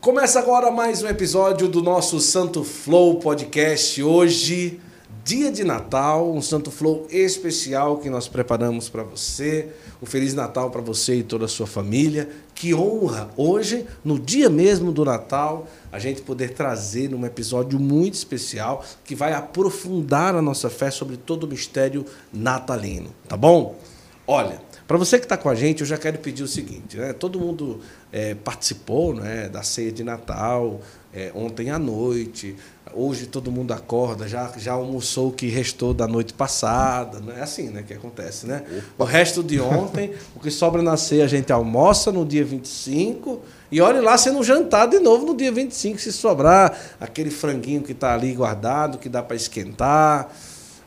Começa agora mais um episódio do nosso Santo Flow Podcast. Hoje, dia de Natal, um Santo Flow especial que nós preparamos para você. Um Feliz Natal para você e toda a sua família. Que honra hoje, no dia mesmo do Natal, a gente poder trazer um episódio muito especial que vai aprofundar a nossa fé sobre todo o mistério natalino, tá bom? Olha, para você que está com a gente, eu já quero pedir o seguinte: né? todo mundo é, participou né, da ceia de Natal é, ontem à noite. Hoje todo mundo acorda, já, já almoçou o que restou da noite passada. Não é assim né, que acontece, né? O resto de ontem, o que sobra na ceia, a gente almoça no dia 25 e olhe lá sendo jantar de novo no dia 25, se sobrar aquele franguinho que está ali guardado, que dá para esquentar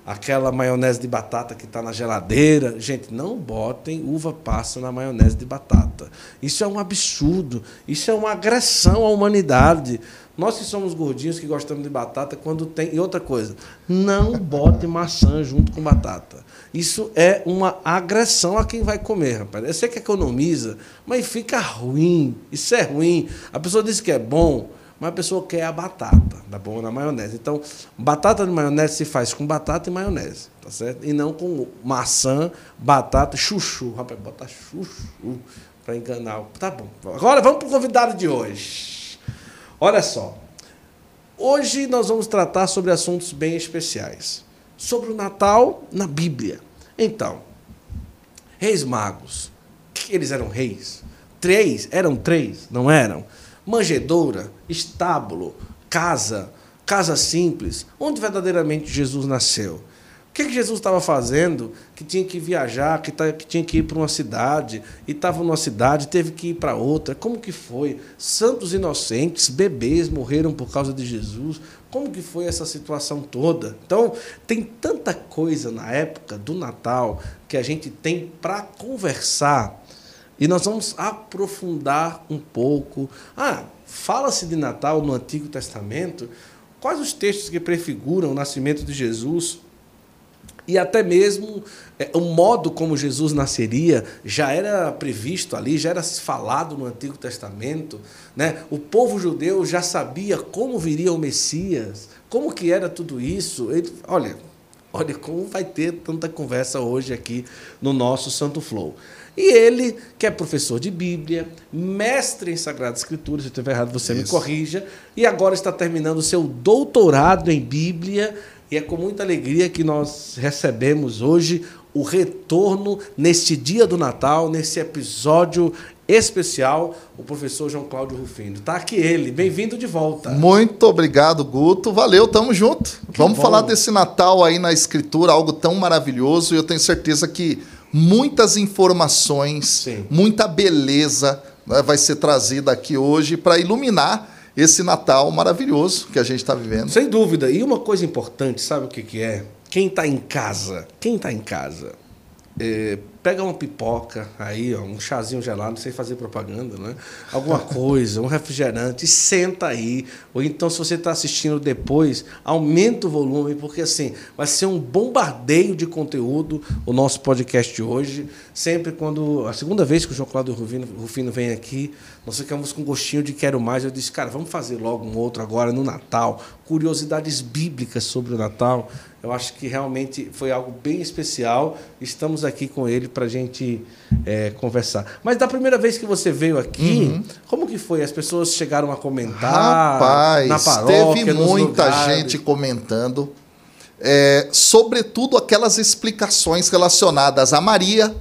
aquela maionese de batata que está na geladeira. Gente, não botem uva passa na maionese de batata. Isso é um absurdo. Isso é uma agressão à humanidade. Nós que somos gordinhos, que gostamos de batata, quando tem. E outra coisa, não bote maçã junto com batata. Isso é uma agressão a quem vai comer, rapaz. Eu sei que economiza, mas fica ruim. Isso é ruim. A pessoa diz que é bom mas a pessoa quer a batata, tá bom? Na maionese. Então, batata de maionese se faz com batata e maionese, tá certo? E não com maçã, batata, chuchu. Rapaz, bota chuchu para enganar. Tá bom. Agora vamos para o convidado de hoje. Olha só. Hoje nós vamos tratar sobre assuntos bem especiais. Sobre o Natal na Bíblia. Então, reis magos. Eles eram reis? Três? Eram três? Não eram? Manjedoura, estábulo, casa, casa simples, onde verdadeiramente Jesus nasceu. O que, que Jesus estava fazendo? Que tinha que viajar, que, tá, que tinha que ir para uma cidade, e estava numa cidade, teve que ir para outra. Como que foi? Santos inocentes, bebês morreram por causa de Jesus. Como que foi essa situação toda? Então, tem tanta coisa na época do Natal que a gente tem para conversar e nós vamos aprofundar um pouco. Ah, fala-se de Natal no Antigo Testamento. Quais os textos que prefiguram o nascimento de Jesus? E até mesmo é, o modo como Jesus nasceria já era previsto ali, já era falado no Antigo Testamento. Né? O povo judeu já sabia como viria o Messias, como que era tudo isso. Ele, olha, olha como vai ter tanta conversa hoje aqui no nosso Santo Flow. E ele, que é professor de Bíblia, mestre em Sagrada Escritura, se eu estiver errado, você Isso. me corrija, e agora está terminando o seu doutorado em Bíblia, e é com muita alegria que nós recebemos hoje o retorno neste dia do Natal, nesse episódio especial, o professor João Cláudio Rufino. Está aqui ele, bem-vindo de volta. Muito obrigado, Guto. Valeu, tamo junto. Que Vamos bom. falar desse Natal aí na escritura, algo tão maravilhoso, e eu tenho certeza que muitas informações, Sim. muita beleza né, vai ser trazida aqui hoje para iluminar esse Natal maravilhoso que a gente está vivendo. Sem dúvida. E uma coisa importante, sabe o que, que é? Quem está em casa, quem está em casa, é, pega uma pipoca aí, ó, um chazinho gelado, sei fazer propaganda, né? Alguma coisa, um refrigerante, senta aí. Ou então, se você está assistindo depois, aumenta o volume, porque assim, vai ser um bombardeio de conteúdo o nosso podcast hoje. Sempre quando. A segunda vez que o João Cláudio Rufino, Rufino vem aqui, nós ficamos com gostinho de quero mais. Eu disse, cara, vamos fazer logo um outro agora no Natal. Curiosidades bíblicas sobre o Natal. Eu acho que realmente foi algo bem especial. Estamos aqui com ele para a gente é, conversar. Mas da primeira vez que você veio aqui, uhum. como que foi? As pessoas chegaram a comentar Rapaz, na paróquia, teve muita gente comentando. É, sobretudo aquelas explicações relacionadas a Maria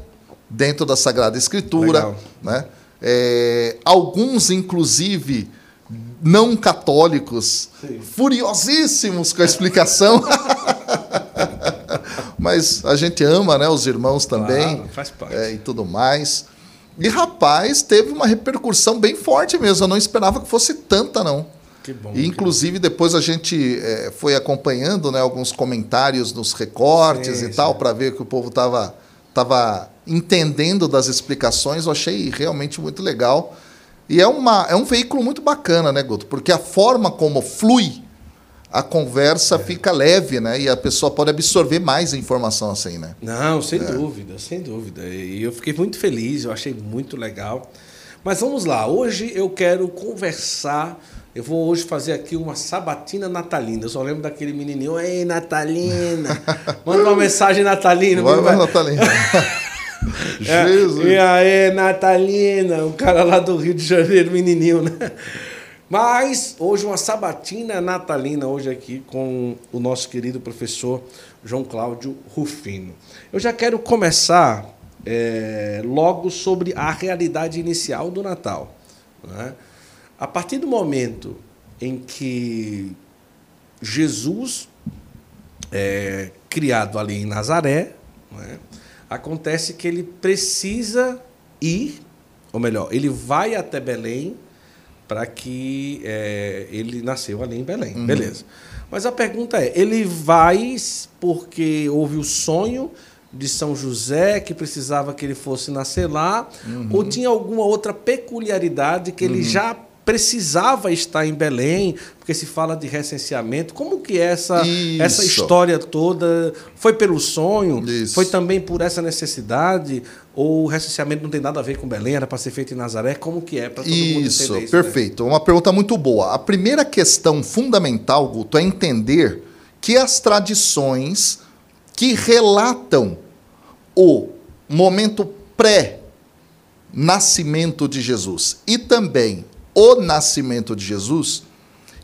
dentro da Sagrada Escritura, né? É, alguns inclusive não católicos, Sim. furiosíssimos com a explicação. Mas a gente ama, né? Os irmãos também. Claro, faz parte. É, e tudo mais. E, rapaz, teve uma repercussão bem forte mesmo. Eu não esperava que fosse tanta, não. Que bom. E, inclusive, bom. depois a gente é, foi acompanhando né, alguns comentários nos recortes sim, e tal, para ver que o povo estava tava entendendo das explicações. Eu achei realmente muito legal. E é, uma, é um veículo muito bacana, né, Guto? Porque a forma como flui a conversa é. fica leve, né? E a pessoa pode absorver mais informação assim, né? Não, sem é. dúvida, sem dúvida. E eu fiquei muito feliz, eu achei muito legal. Mas vamos lá, hoje eu quero conversar. Eu vou hoje fazer aqui uma sabatina natalina. Eu só lembro daquele menininho, ei, Natalina. Manda uma mensagem natalina. Vai, vai, Natalina. É, Jesus. E aí, Natalina, o cara lá do Rio de Janeiro, menininho, né? Mas hoje uma sabatina natalina, hoje aqui com o nosso querido professor João Cláudio Rufino. Eu já quero começar é, logo sobre a realidade inicial do Natal. Né? A partir do momento em que Jesus é criado ali em Nazaré, né? acontece que ele precisa ir, ou melhor, ele vai até Belém para que é, ele nasceu ali em Belém. Uhum. Beleza. Mas a pergunta é: ele vai porque houve o sonho de São José que precisava que ele fosse nascer lá, uhum. ou tinha alguma outra peculiaridade que ele uhum. já precisava estar em Belém, porque se fala de recenseamento. Como que é essa, essa história toda foi pelo sonho? Isso. Foi também por essa necessidade? Ou o recenseamento não tem nada a ver com Belém, era para ser feito em Nazaré? Como que é para todo isso, mundo entender isso? Né? Perfeito. Né? Uma pergunta muito boa. A primeira questão fundamental, Guto, é entender que as tradições que relatam o momento pré-nascimento de Jesus e também o nascimento de Jesus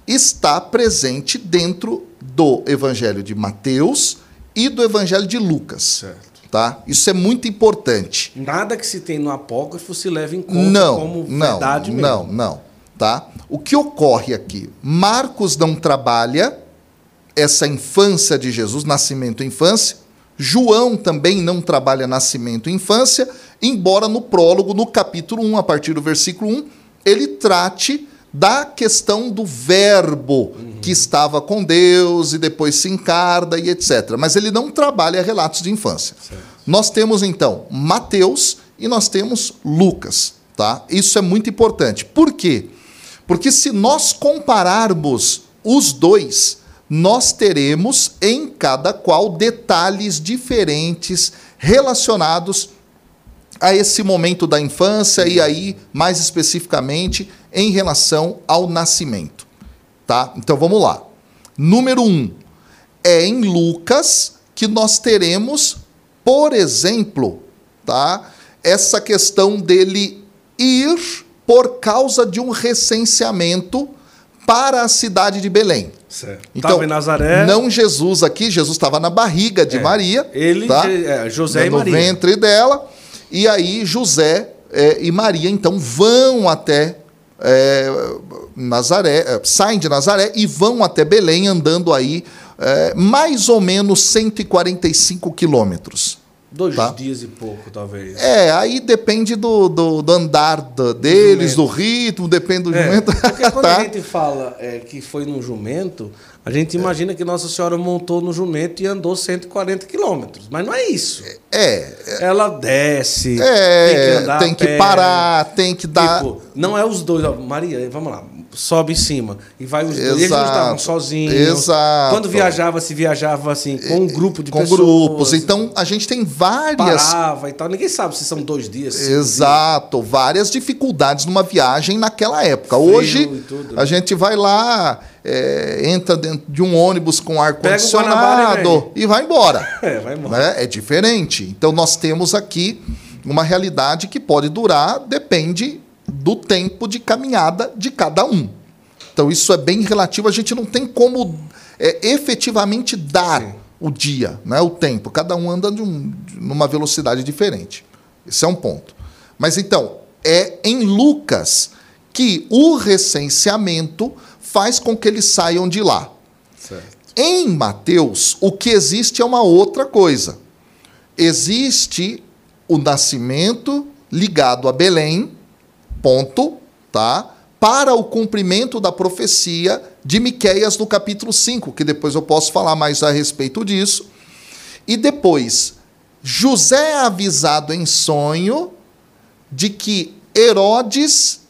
está presente dentro do Evangelho de Mateus e do Evangelho de Lucas. Certo. Tá? Isso é muito importante. Nada que se tem no apócrifo se leva em conta não, como verdade não, mesmo. Não, não, tá? O que ocorre aqui? Marcos não trabalha essa infância de Jesus, nascimento e infância. João também não trabalha nascimento e infância, embora no prólogo, no capítulo 1, a partir do versículo 1, ele trate da questão do verbo uhum. que estava com Deus e depois se encarna e etc. Mas ele não trabalha relatos de infância. Certo. Nós temos então Mateus e nós temos Lucas, tá? Isso é muito importante. Por quê? Porque se nós compararmos os dois, nós teremos em cada qual detalhes diferentes relacionados a esse momento da infância e aí, mais especificamente, em relação ao nascimento. Tá? Então vamos lá. Número um, é em Lucas que nós teremos, por exemplo, tá? essa questão dele ir por causa de um recenseamento para a cidade de Belém. Certo. Então, em Nazaré. Não Jesus aqui, Jesus estava na barriga de é, Maria. Ele, tá? é, José e Maria. No ventre dela. E aí José é, e Maria então vão até é, Nazaré, é, saem de Nazaré e vão até Belém andando aí é, mais ou menos 145 quilômetros. Dois tá? dias e pouco, talvez. É, aí depende do, do, do andar do, deles, do ritmo, depende do é, jumento. Porque quando tá? a gente fala é, que foi num jumento, a gente imagina que Nossa Senhora montou no jumento e andou 140 quilômetros. Mas não é isso. É. Ela desce, é, tem que andar Tem que parar, tem que dar. Tipo, não é os dois. Maria, vamos lá sobe em cima e vai os dois. Eles não estavam sozinhos. Exato. Quando viajava, se viajava assim, com um grupo de com pessoas. Com grupos. Então, a gente tem várias. Parava e tal. Ninguém sabe se são dois dias. Exato. Dias. Várias dificuldades numa viagem naquela época. Frio Hoje, a gente vai lá. É, entra dentro de um ônibus com ar-condicionado e, e, vai embora. É, vai embora. Né? É diferente. Então, nós temos aqui uma realidade que pode durar, depende do tempo de caminhada de cada um. Então, isso é bem relativo, a gente não tem como é, efetivamente dar Sim. o dia, né, o tempo. Cada um anda um, numa velocidade diferente. Esse é um ponto. Mas então, é em Lucas que o recenseamento faz com que eles saiam de lá. Certo. Em Mateus, o que existe é uma outra coisa. Existe o nascimento ligado a Belém, ponto, tá? Para o cumprimento da profecia de Miqueias no capítulo 5, que depois eu posso falar mais a respeito disso. E depois, José é avisado em sonho de que Herodes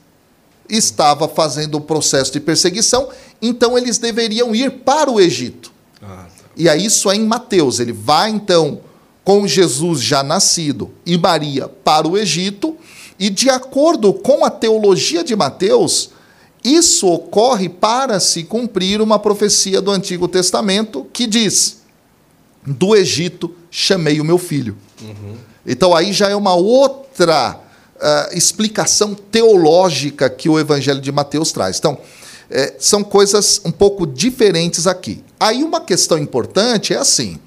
estava fazendo o processo de perseguição, então eles deveriam ir para o Egito. Ah, tá. E aí isso é em Mateus. Ele vai então com Jesus já nascido e Maria para o Egito E de acordo com a teologia de Mateus, isso ocorre para se cumprir uma profecia do Antigo Testamento que diz: Do Egito chamei o meu filho. Uhum. Então aí já é uma outra uh, explicação teológica que o Evangelho de Mateus traz. Então, é, são coisas um pouco diferentes aqui. Aí uma questão importante é assim: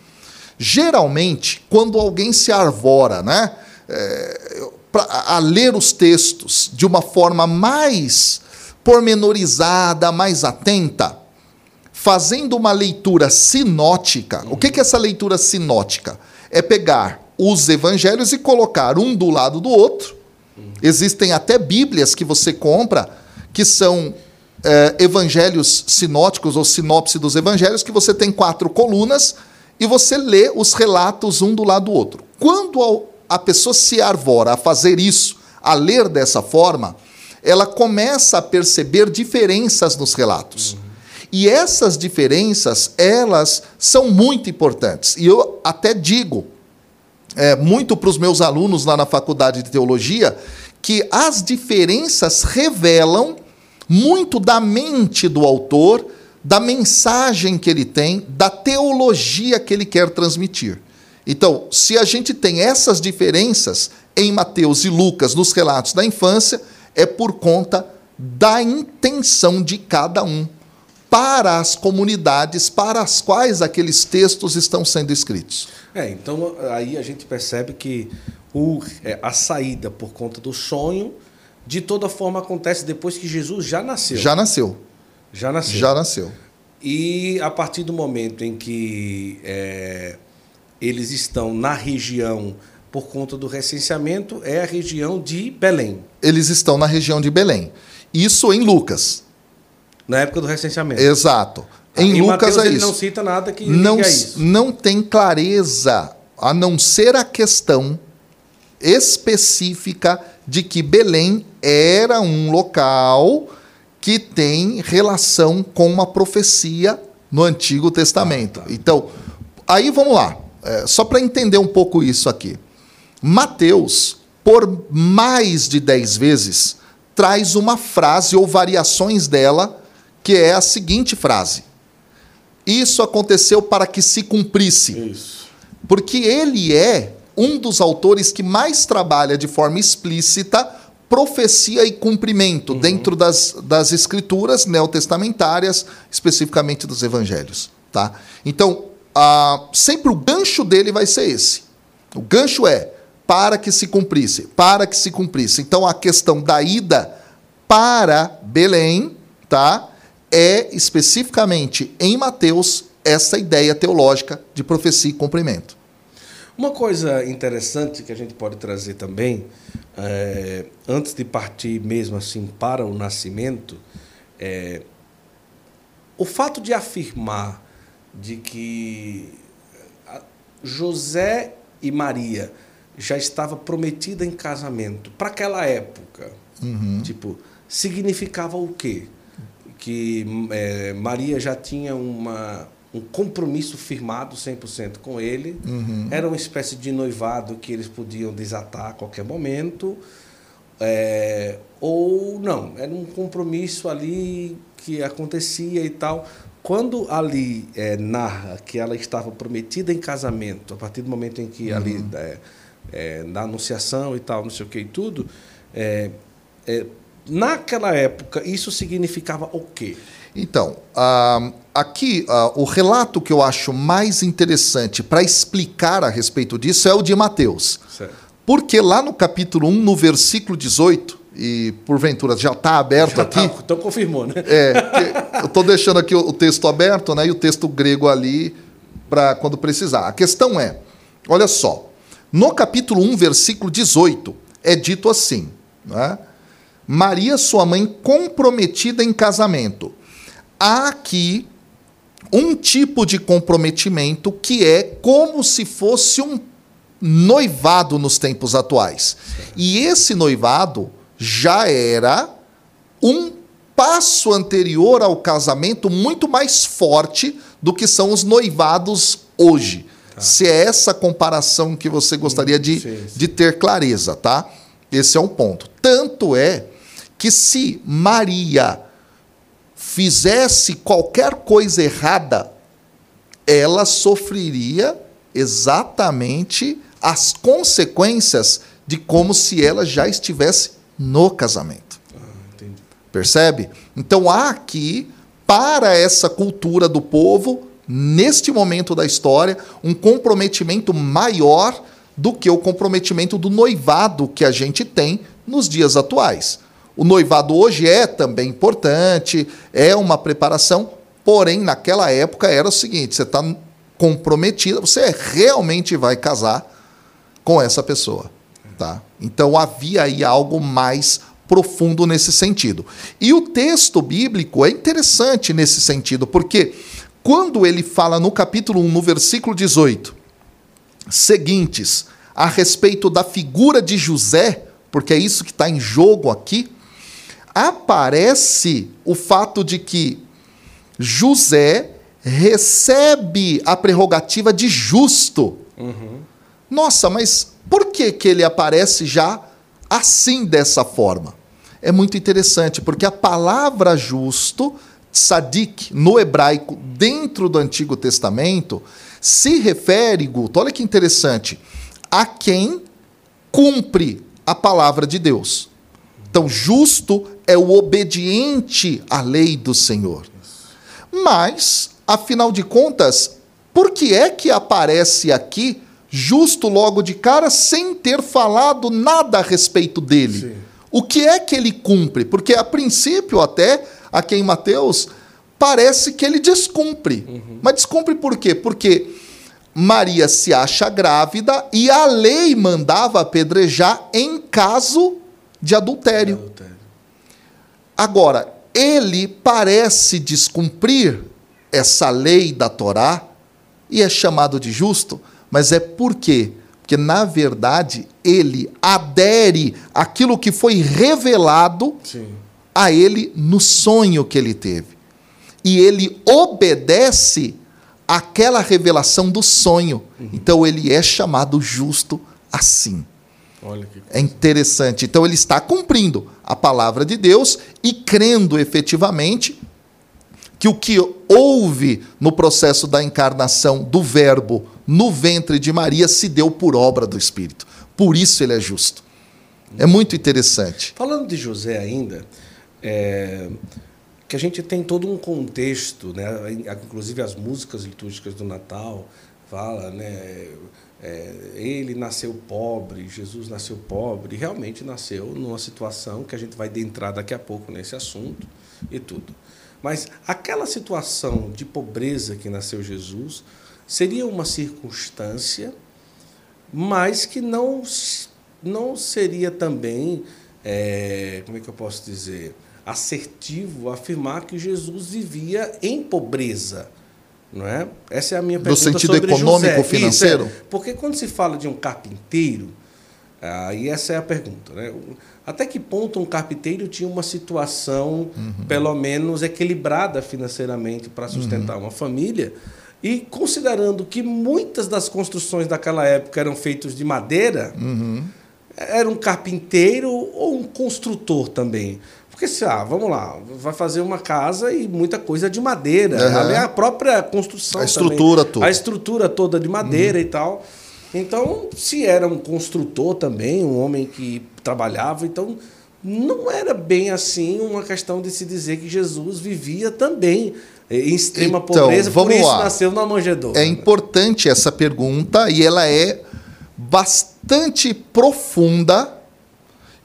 geralmente, quando alguém se arvora, né? É, pra, a ler os textos de uma forma mais pormenorizada, mais atenta, fazendo uma leitura sinótica. O que é essa leitura sinótica? É pegar os evangelhos e colocar um do lado do outro. Existem até Bíblias que você compra que são é, evangelhos sinóticos ou sinopse dos evangelhos, que você tem quatro colunas e você lê os relatos um do lado do outro. Quando a pessoa se arvora a fazer isso, a ler dessa forma, ela começa a perceber diferenças nos relatos. Uhum. E essas diferenças, elas são muito importantes. E eu até digo é, muito para os meus alunos lá na faculdade de teologia que as diferenças revelam muito da mente do autor, da mensagem que ele tem, da teologia que ele quer transmitir. Então, se a gente tem essas diferenças em Mateus e Lucas nos relatos da infância, é por conta da intenção de cada um para as comunidades para as quais aqueles textos estão sendo escritos. É, então aí a gente percebe que o, é, a saída por conta do sonho, de toda forma, acontece depois que Jesus já nasceu. Já nasceu. Já nasceu. Já nasceu. E a partir do momento em que é, eles estão na região por conta do recenseamento, é a região de Belém. Eles estão na região de Belém. Isso em Lucas. Na época do recenseamento. Exato. Em, em Lucas Mateus, é isso. não cita nada que não, isso. Não tem clareza, a não ser a questão específica de que Belém era um local que tem relação com uma profecia no Antigo Testamento. Ah, tá. Então, aí vamos lá. É, só para entender um pouco isso aqui. Mateus, por mais de dez vezes, traz uma frase ou variações dela, que é a seguinte frase: Isso aconteceu para que se cumprisse. Isso. Porque ele é um dos autores que mais trabalha de forma explícita profecia e cumprimento uhum. dentro das, das escrituras neotestamentárias, especificamente dos evangelhos. Tá? Então, ah, sempre o gancho dele vai ser esse. O gancho é para que se cumprisse, para que se cumprisse. Então a questão da ida para Belém, tá? É especificamente em Mateus essa ideia teológica de profecia e cumprimento. Uma coisa interessante que a gente pode trazer também, é, antes de partir mesmo assim para o nascimento, é o fato de afirmar de que José e Maria já estava prometida em casamento para aquela época. Uhum. Tipo, significava o quê? Que é, Maria já tinha uma, um compromisso firmado 100% com ele. Uhum. Era uma espécie de noivado que eles podiam desatar a qualquer momento. É, ou não, era um compromisso ali que acontecia e tal. Quando ali é, narra que ela estava prometida em casamento, a partir do momento em que uhum. ali é, é, na anunciação e tal, não sei o que e tudo, é, é, naquela época isso significava o quê? Então, uh, aqui uh, o relato que eu acho mais interessante para explicar a respeito disso é o de Mateus. Certo. Porque lá no capítulo 1, no versículo 18, e porventura já está aberto já tá, aqui. então confirmou, né? É, eu estou deixando aqui o, o texto aberto, né? E o texto grego ali para quando precisar. A questão é, olha só, no capítulo 1, versículo 18, é dito assim: né? Maria, sua mãe, comprometida em casamento. Há aqui um tipo de comprometimento que é como se fosse um noivado nos tempos atuais. E esse noivado já era um passo anterior ao casamento muito mais forte do que são os noivados hoje. Tá. Se é essa comparação que você gostaria de, sim, sim. de ter clareza, tá? Esse é um ponto. Tanto é que se Maria fizesse qualquer coisa errada, ela sofreria exatamente as consequências de como se ela já estivesse no casamento. Ah, Percebe? Então há aqui, para essa cultura do povo, neste momento da história, um comprometimento maior do que o comprometimento do noivado que a gente tem nos dias atuais. O noivado hoje é também importante, é uma preparação, porém, naquela época era o seguinte: você está comprometida, você realmente vai casar com essa pessoa. Tá? Então havia aí algo mais profundo nesse sentido. E o texto bíblico é interessante nesse sentido, porque quando ele fala no capítulo 1, no versículo 18, seguintes, a respeito da figura de José, porque é isso que está em jogo aqui, aparece o fato de que José recebe a prerrogativa de justo. Uhum. Nossa, mas por que, que ele aparece já assim, dessa forma? É muito interessante, porque a palavra justo, tzadik, no hebraico, dentro do Antigo Testamento, se refere, Guto, olha que interessante, a quem cumpre a palavra de Deus. Então, justo é o obediente à lei do Senhor. Mas, afinal de contas, por que é que aparece aqui justo logo de cara sem ter falado nada a respeito dele? Sim. O que é que ele cumpre? Porque a princípio até aqui em Mateus parece que ele descumpre. Uhum. Mas descumpre por quê? Porque Maria se acha grávida e a lei mandava apedrejar em caso de adultério. adultério. Agora, ele parece descumprir essa lei da Torá e é chamado de justo, mas é por quê? Porque, na verdade, ele adere àquilo que foi revelado Sim. a ele no sonho que ele teve. E ele obedece aquela revelação do sonho. Uhum. Então ele é chamado justo assim. é interessante. Então ele está cumprindo a palavra de Deus e crendo efetivamente que o que houve no processo da encarnação do Verbo no ventre de Maria se deu por obra do Espírito. Por isso ele é justo. É muito interessante. Falando de José ainda, é, que a gente tem todo um contexto, né? inclusive as músicas litúrgicas do Natal fala, né? É, ele nasceu pobre, Jesus nasceu pobre, realmente nasceu numa situação que a gente vai adentrar daqui a pouco nesse assunto e tudo. Mas aquela situação de pobreza que nasceu Jesus seria uma circunstância, mas que não, não seria também, é, como é que eu posso dizer, assertivo afirmar que Jesus vivia em pobreza. Não é? Essa é a minha pergunta. No sentido econômico, José. financeiro? Isso, é. Porque quando se fala de um carpinteiro, aí essa é a pergunta. Né? Até que ponto um carpinteiro tinha uma situação, uhum. pelo menos, equilibrada financeiramente para sustentar uhum. uma família? E considerando que muitas das construções daquela época eram feitas de madeira, uhum. era um carpinteiro ou um construtor também? Porque se, ah, vamos lá, vai fazer uma casa e muita coisa de madeira. Uhum. A própria construção. A estrutura também, toda. A estrutura toda de madeira uhum. e tal. Então, se era um construtor também, um homem que trabalhava, então não era bem assim uma questão de se dizer que Jesus vivia também em extrema então, pobreza, vamos por isso lá. nasceu na manjedoura. É importante essa pergunta e ela é bastante profunda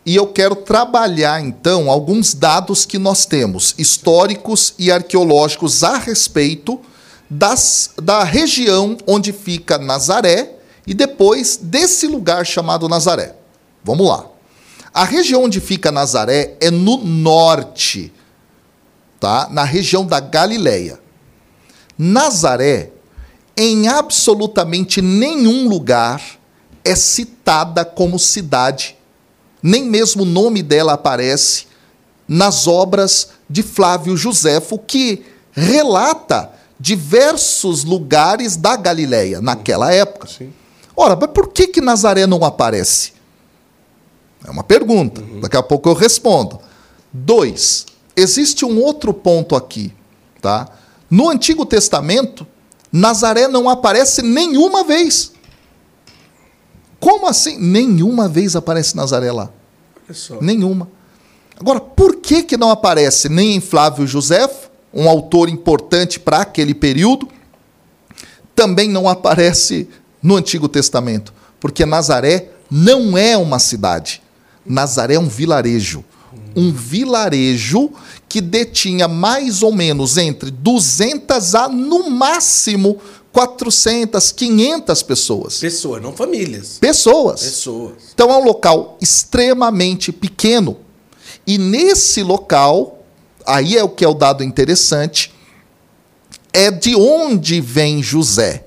e eu quero trabalhar, então, alguns dados que nós temos, históricos e arqueológicos, a respeito das, da região onde fica Nazaré e depois desse lugar chamado Nazaré. Vamos lá. A região onde fica Nazaré é no norte, tá? na região da Galileia. Nazaré, em absolutamente nenhum lugar, é citada como cidade nem mesmo o nome dela aparece nas obras de Flávio Joséfo, que relata diversos lugares da Galileia naquela época. Sim. Ora, mas por que, que Nazaré não aparece? É uma pergunta. Uhum. Daqui a pouco eu respondo. Dois, existe um outro ponto aqui, tá? No Antigo Testamento, Nazaré não aparece nenhuma vez. Como assim? Nenhuma vez aparece Nazaré lá. Nenhuma. Agora, por que, que não aparece nem em Flávio José, um autor importante para aquele período? Também não aparece no Antigo Testamento. Porque Nazaré não é uma cidade. Nazaré é um vilarejo. Um vilarejo que detinha mais ou menos entre 200 a, no máximo, 400, 500 pessoas. Pessoas, não famílias. Pessoas. Pessoas. Então é um local extremamente pequeno. E nesse local, aí é o que é o dado interessante, é de onde vem José.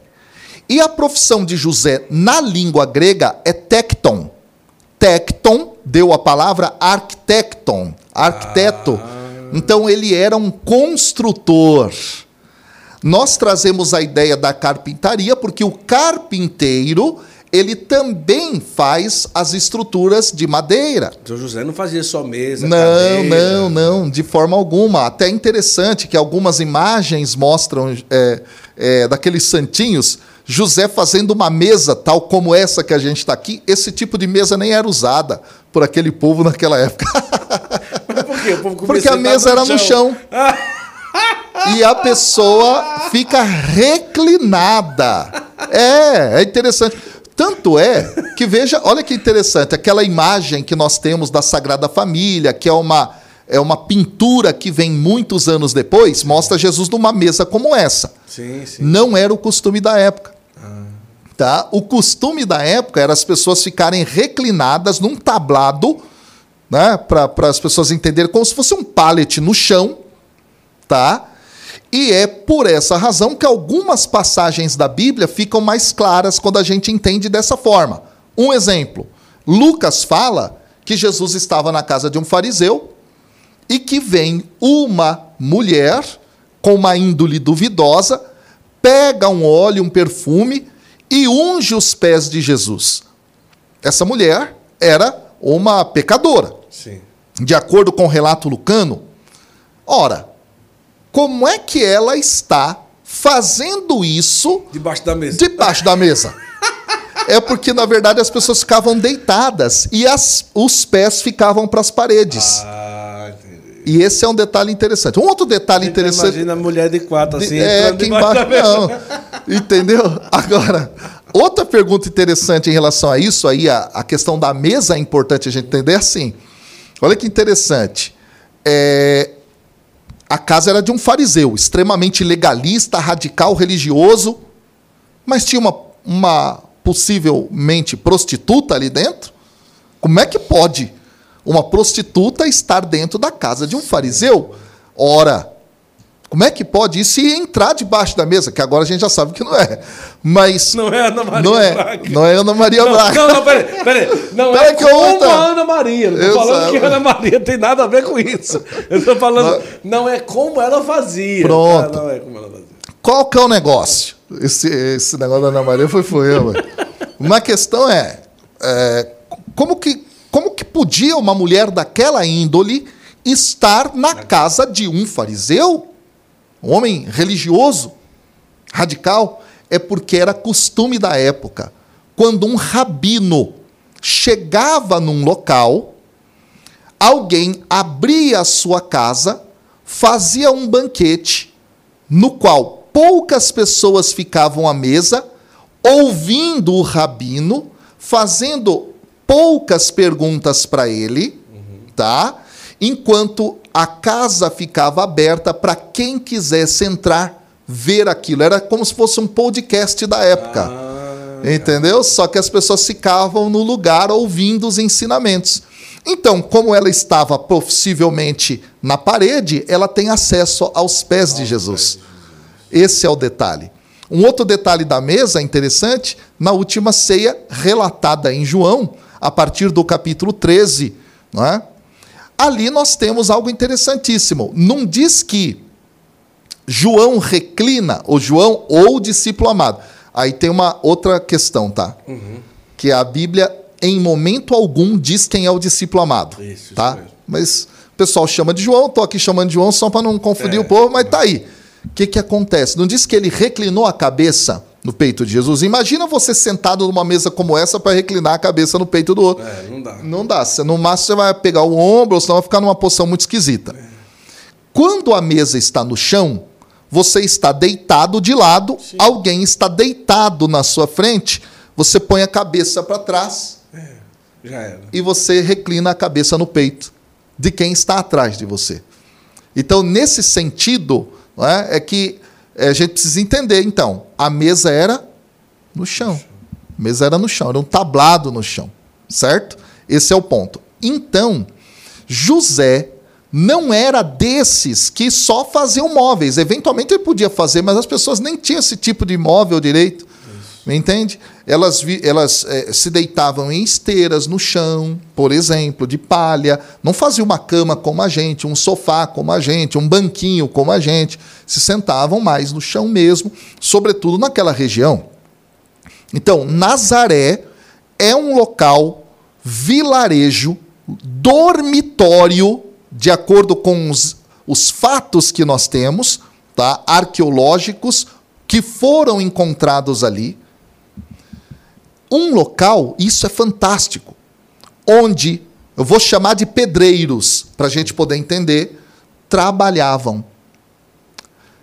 E a profissão de José na língua grega é tecton. Tecton deu a palavra arquitecton, arquiteto. Ah. Então ele era um construtor. Nós trazemos a ideia da carpintaria porque o carpinteiro ele também faz as estruturas de madeira. Então José não fazia só mesa, Não, cadeira. não, não, de forma alguma. Até é interessante que algumas imagens mostram é, é, daqueles santinhos José fazendo uma mesa tal como essa que a gente está aqui. Esse tipo de mesa nem era usada por aquele povo naquela época. Mas por quê? Porque a mesa era no chão. e a pessoa fica reclinada. É, é interessante. Tanto é que veja, olha que interessante, aquela imagem que nós temos da Sagrada Família, que é uma é uma pintura que vem muitos anos depois, mostra Jesus numa mesa como essa. Sim, sim. Não era o costume da época. Tá? O costume da época era as pessoas ficarem reclinadas num tablado, né? para as pessoas entenderem, como se fosse um pallet no chão. Tá? E é por essa razão que algumas passagens da Bíblia ficam mais claras quando a gente entende dessa forma. Um exemplo: Lucas fala que Jesus estava na casa de um fariseu e que vem uma mulher com uma índole duvidosa, pega um óleo, um perfume e unge os pés de Jesus. Essa mulher era uma pecadora. Sim. De acordo com o relato lucano. Ora, como é que ela está fazendo isso debaixo da mesa? Debaixo da mesa. é porque, na verdade, as pessoas ficavam deitadas e as, os pés ficavam para as paredes. Ah. E esse é um detalhe interessante. Um outro detalhe interessante. Imagina a mulher de quatro assim. De, é, quem embaixo. Não. Entendeu? Agora, outra pergunta interessante em relação a isso, aí, a, a questão da mesa é importante a gente entender assim. Olha que interessante. É, a casa era de um fariseu, extremamente legalista, radical, religioso, mas tinha uma, uma possivelmente prostituta ali dentro. Como é que pode uma prostituta estar dentro da casa de um fariseu? Ora, como é que pode isso e entrar debaixo da mesa? Que agora a gente já sabe que não é. Mas. Não é Ana Maria não é, Braga. Não é Ana Maria não, Braga. Não, não, peraí. peraí. Não peraí é que como outra... a Ana Maria. Não estou falando que a Ana Maria tem nada a ver com isso. Eu estou falando. Não, não, é como ela fazia. Pronto. Tá? Não é como ela fazia. Qual que é o negócio? Esse, esse negócio da Ana Maria foi foi eu. Uma questão é, é como que como que podia uma mulher daquela índole estar na casa de um fariseu? um homem religioso, radical, é porque era costume da época. Quando um rabino chegava num local, alguém abria a sua casa, fazia um banquete, no qual poucas pessoas ficavam à mesa, ouvindo o rabino, fazendo poucas perguntas para ele, uhum. tá? Enquanto a casa ficava aberta para quem quisesse entrar ver aquilo. Era como se fosse um podcast da época. Ah, entendeu? Só que as pessoas ficavam no lugar ouvindo os ensinamentos. Então, como ela estava possivelmente na parede, ela tem acesso aos pés de Jesus. Esse é o detalhe. Um outro detalhe da mesa interessante, na última ceia relatada em João, a partir do capítulo 13, não é? ali nós temos algo interessantíssimo. Não diz que João reclina, ou João ou o discípulo amado. Aí tem uma outra questão, tá? Uhum. Que a Bíblia em momento algum diz quem é o discípulo amado. Isso, tá? Isso mas o pessoal chama de João, estou aqui chamando de João só para não confundir é, o povo, mas tá aí. O que, que acontece? Não diz que ele reclinou a cabeça no peito de Jesus. Imagina você sentado numa mesa como essa para reclinar a cabeça no peito do outro. É, não dá. Não dá. no máximo você vai pegar o ombro, ou senão vai ficar numa posição muito esquisita. É. Quando a mesa está no chão, você está deitado de lado, Sim. alguém está deitado na sua frente, você põe a cabeça para trás é, já era. e você reclina a cabeça no peito de quem está atrás de você. Então, nesse sentido, é, é que a gente precisa entender, então, a mesa era no chão. A mesa era no chão, era um tablado no chão, certo? Esse é o ponto. Então, José não era desses que só faziam móveis. Eventualmente ele podia fazer, mas as pessoas nem tinham esse tipo de móvel direito. Entende? Elas, elas é, se deitavam em esteiras no chão, por exemplo, de palha. Não faziam uma cama como a gente, um sofá como a gente, um banquinho como a gente. Se sentavam mais no chão mesmo, sobretudo naquela região. Então, Nazaré é um local vilarejo, dormitório, de acordo com os, os fatos que nós temos, tá? arqueológicos, que foram encontrados ali um local, isso é fantástico, onde, eu vou chamar de pedreiros, para a gente poder entender, trabalhavam.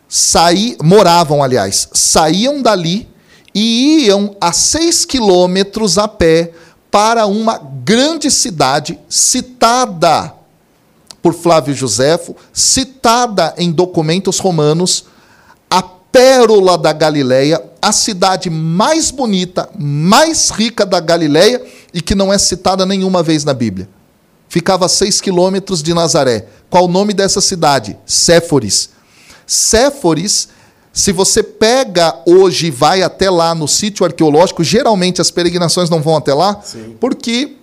Saí, moravam, aliás, saíam dali e iam a seis quilômetros a pé para uma grande cidade citada por Flávio Joséfo, citada em documentos romanos, a pérola da Galileia, a cidade mais bonita, mais rica da Galileia e que não é citada nenhuma vez na Bíblia. Ficava a seis quilômetros de Nazaré. Qual o nome dessa cidade? Séforis. Séforis, se você pega hoje e vai até lá no sítio arqueológico, geralmente as peregrinações não vão até lá, Sim. porque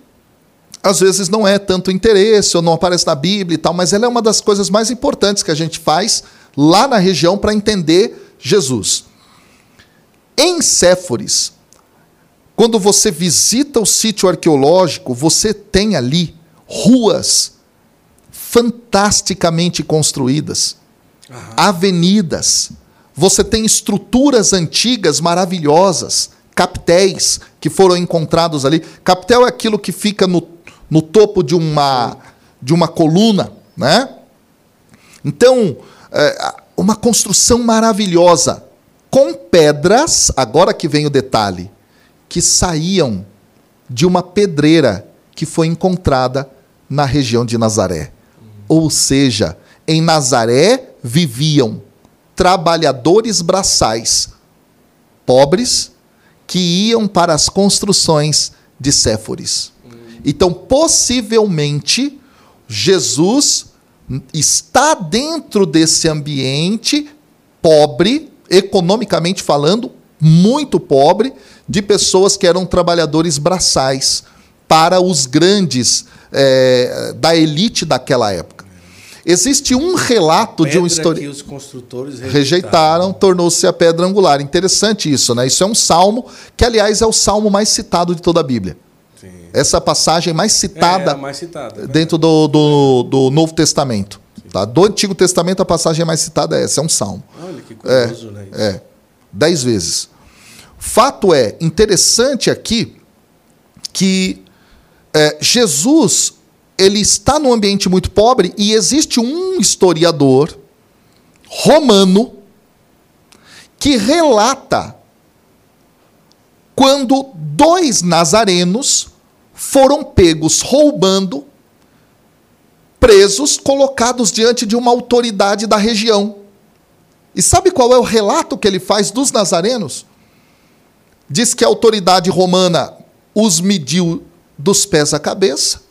às vezes não é tanto interesse ou não aparece na Bíblia e tal, mas ela é uma das coisas mais importantes que a gente faz lá na região para entender Jesus. Em Séforis, quando você visita o sítio arqueológico, você tem ali ruas fantasticamente construídas, uhum. avenidas, você tem estruturas antigas maravilhosas, captéis que foram encontrados ali. Captel é aquilo que fica no, no topo de uma, de uma coluna, né? Então, é, uma construção maravilhosa, com pedras, agora que vem o detalhe, que saíam de uma pedreira que foi encontrada na região de Nazaré. Ou seja, em Nazaré viviam trabalhadores braçais, pobres, que iam para as construções de Séforis. Então, possivelmente, Jesus está dentro desse ambiente pobre, economicamente falando, muito pobre, de pessoas que eram trabalhadores braçais para os grandes é, da elite daquela época. Existe um relato de um historiador. que os construtores rejeitaram, rejeitaram tornou-se a pedra angular. Interessante isso, né? Isso é um salmo que, aliás, é o salmo mais citado de toda a Bíblia. Essa passagem mais citada, é, mais citada é dentro do, do, do, Novo Testamento. Tá? Do Antigo Testamento, a passagem mais citada é essa, é um salmo. Olha que curioso, é, né? É, dez vezes. Fato é, interessante aqui, que é, Jesus ele está num ambiente muito pobre e existe um historiador romano que relata quando dois nazarenos foram pegos roubando, presos, colocados diante de uma autoridade da região. E sabe qual é o relato que ele faz dos nazarenos? Diz que a autoridade romana os mediu dos pés à cabeça,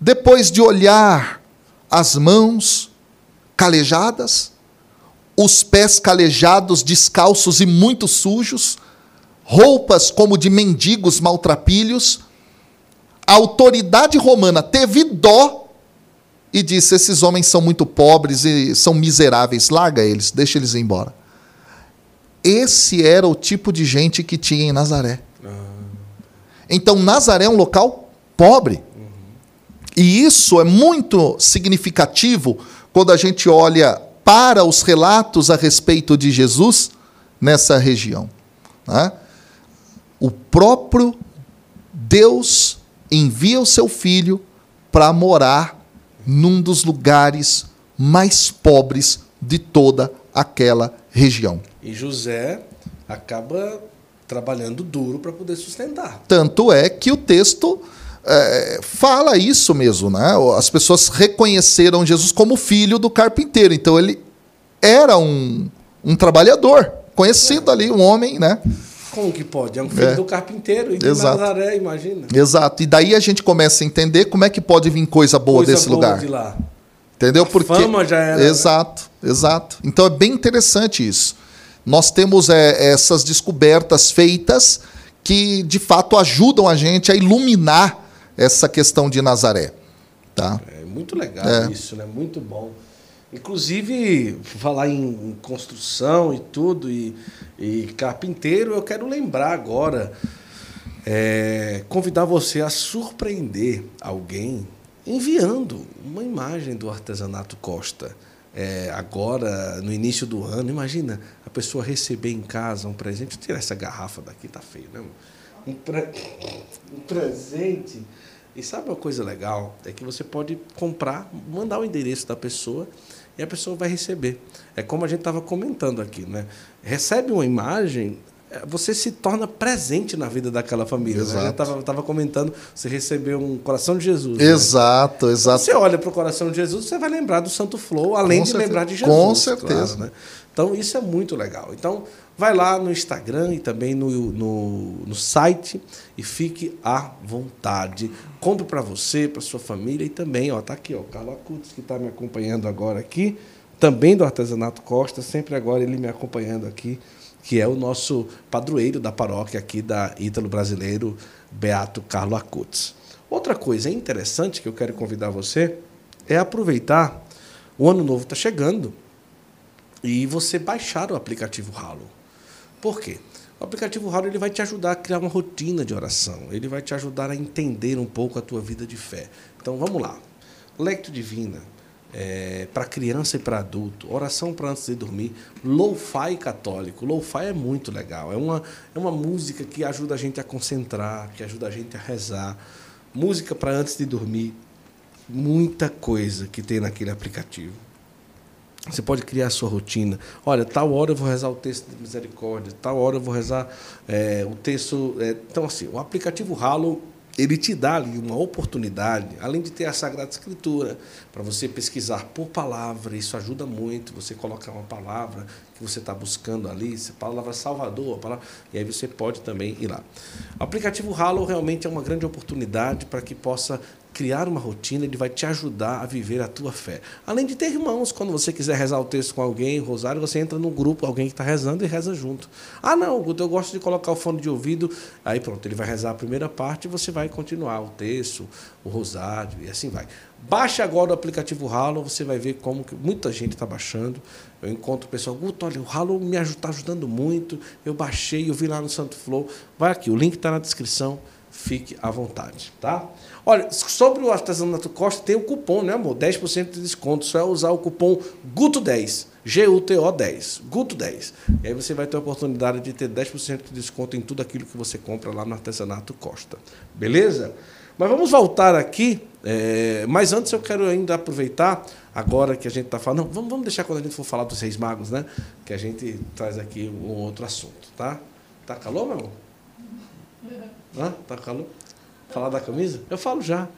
depois de olhar as mãos calejadas, os pés calejados, descalços e muito sujos, roupas como de mendigos maltrapilhos, a autoridade romana teve dó e disse: Esses homens são muito pobres e são miseráveis, larga eles, deixa eles ir embora. Esse era o tipo de gente que tinha em Nazaré. Então, Nazaré é um local pobre. E isso é muito significativo quando a gente olha para os relatos a respeito de Jesus nessa região. Né? O próprio Deus envia o seu filho para morar num dos lugares mais pobres de toda aquela região. E José acaba trabalhando duro para poder sustentar. Tanto é que o texto é, fala isso mesmo, né? As pessoas reconheceram Jesus como filho do carpinteiro. Então ele era um, um trabalhador, conhecido é. ali, um homem, né? Como que pode? É um filho é. do carpinteiro e de Exato. Nazaré, imagina. Exato. E daí a gente começa a entender como é que pode vir coisa boa coisa desse boa lugar. De lá. Entendeu? A Porque fama já era. Exato, exato. Então é bem interessante isso. Nós temos é, essas descobertas feitas que de fato ajudam a gente a iluminar essa questão de Nazaré. Tá? É muito legal é. isso, né? Muito bom. Inclusive, falar em construção e tudo, e, e carpinteiro, eu quero lembrar agora, é, convidar você a surpreender alguém enviando uma imagem do artesanato Costa. É, agora, no início do ano, imagina a pessoa receber em casa um presente. Tirar essa garrafa daqui, tá feio, né? Um, pre... um presente. E sabe uma coisa legal? É que você pode comprar, mandar o endereço da pessoa e a pessoa vai receber. É como a gente estava comentando aqui, né? Recebe uma imagem, você se torna presente na vida daquela família. Exato. Né? Eu estava comentando, você recebeu um coração de Jesus. Né? Exato, né? exato. Você olha para o coração de Jesus, você vai lembrar do Santo Flow, além Com de certeza. lembrar de Jesus. Com certeza. Claro, né? Então, isso é muito legal. Então, vai lá no Instagram e também no, no, no site e fique à vontade. Compre para você, para sua família e também, ó, tá aqui, ó, o Carlos Acutis, que está me acompanhando agora aqui, também do Artesanato Costa, sempre agora ele me acompanhando aqui, que é o nosso padroeiro da paróquia aqui da Ítalo Brasileiro, Beato Carlos Acutis. Outra coisa interessante que eu quero convidar você é aproveitar, o ano novo está chegando, e você baixar o aplicativo Halo. Por quê? O aplicativo Halo ele vai te ajudar a criar uma rotina de oração. Ele vai te ajudar a entender um pouco a tua vida de fé. Então vamos lá. Lecto Divina, é, para criança e para adulto, oração para antes de dormir, lo-fi católico. Lo-fi é muito legal. É uma, é uma música que ajuda a gente a concentrar, que ajuda a gente a rezar. Música para antes de dormir. Muita coisa que tem naquele aplicativo. Você pode criar a sua rotina. Olha, tal hora eu vou rezar o texto de misericórdia, tal hora eu vou rezar é, o texto. É, então, assim, o aplicativo Halo ele te dá ali uma oportunidade, além de ter a Sagrada Escritura, para você pesquisar por palavra, isso ajuda muito, você colocar uma palavra que você está buscando ali, a palavra Salvador, palavra, e aí você pode também ir lá. O aplicativo Halo realmente é uma grande oportunidade para que possa criar uma rotina, ele vai te ajudar a viver a tua fé. Além de ter irmãos, quando você quiser rezar o texto com alguém, rosário, você entra no grupo, alguém que está rezando e reza junto. Ah, não, eu gosto de colocar o fone de ouvido, aí pronto, ele vai rezar a primeira parte e você vai continuar o texto, o rosário e assim vai. Baixe agora o aplicativo Halo, você vai ver como que muita gente está baixando. Eu encontro o pessoal, Guto, olha, o Halo me está ajudando muito, eu baixei, eu vi lá no Santo Flow. Vai aqui, o link está na descrição, fique à vontade, tá? Olha, sobre o artesanato Costa, tem o cupom, né, amor? 10% de desconto. Só é usar o cupom GUTO10. G-U-T-O 10. GUTO 10. E aí você vai ter a oportunidade de ter 10% de desconto em tudo aquilo que você compra lá no Artesanato Costa. Beleza? Mas vamos voltar aqui. É, mas antes eu quero ainda aproveitar, agora que a gente está falando. Não, vamos, vamos deixar quando a gente for falar dos Reis Magos, né? Que a gente traz aqui um outro assunto, tá? Tá calor, meu amor? Hã? Tá calor? Falar da camisa? Eu falo já.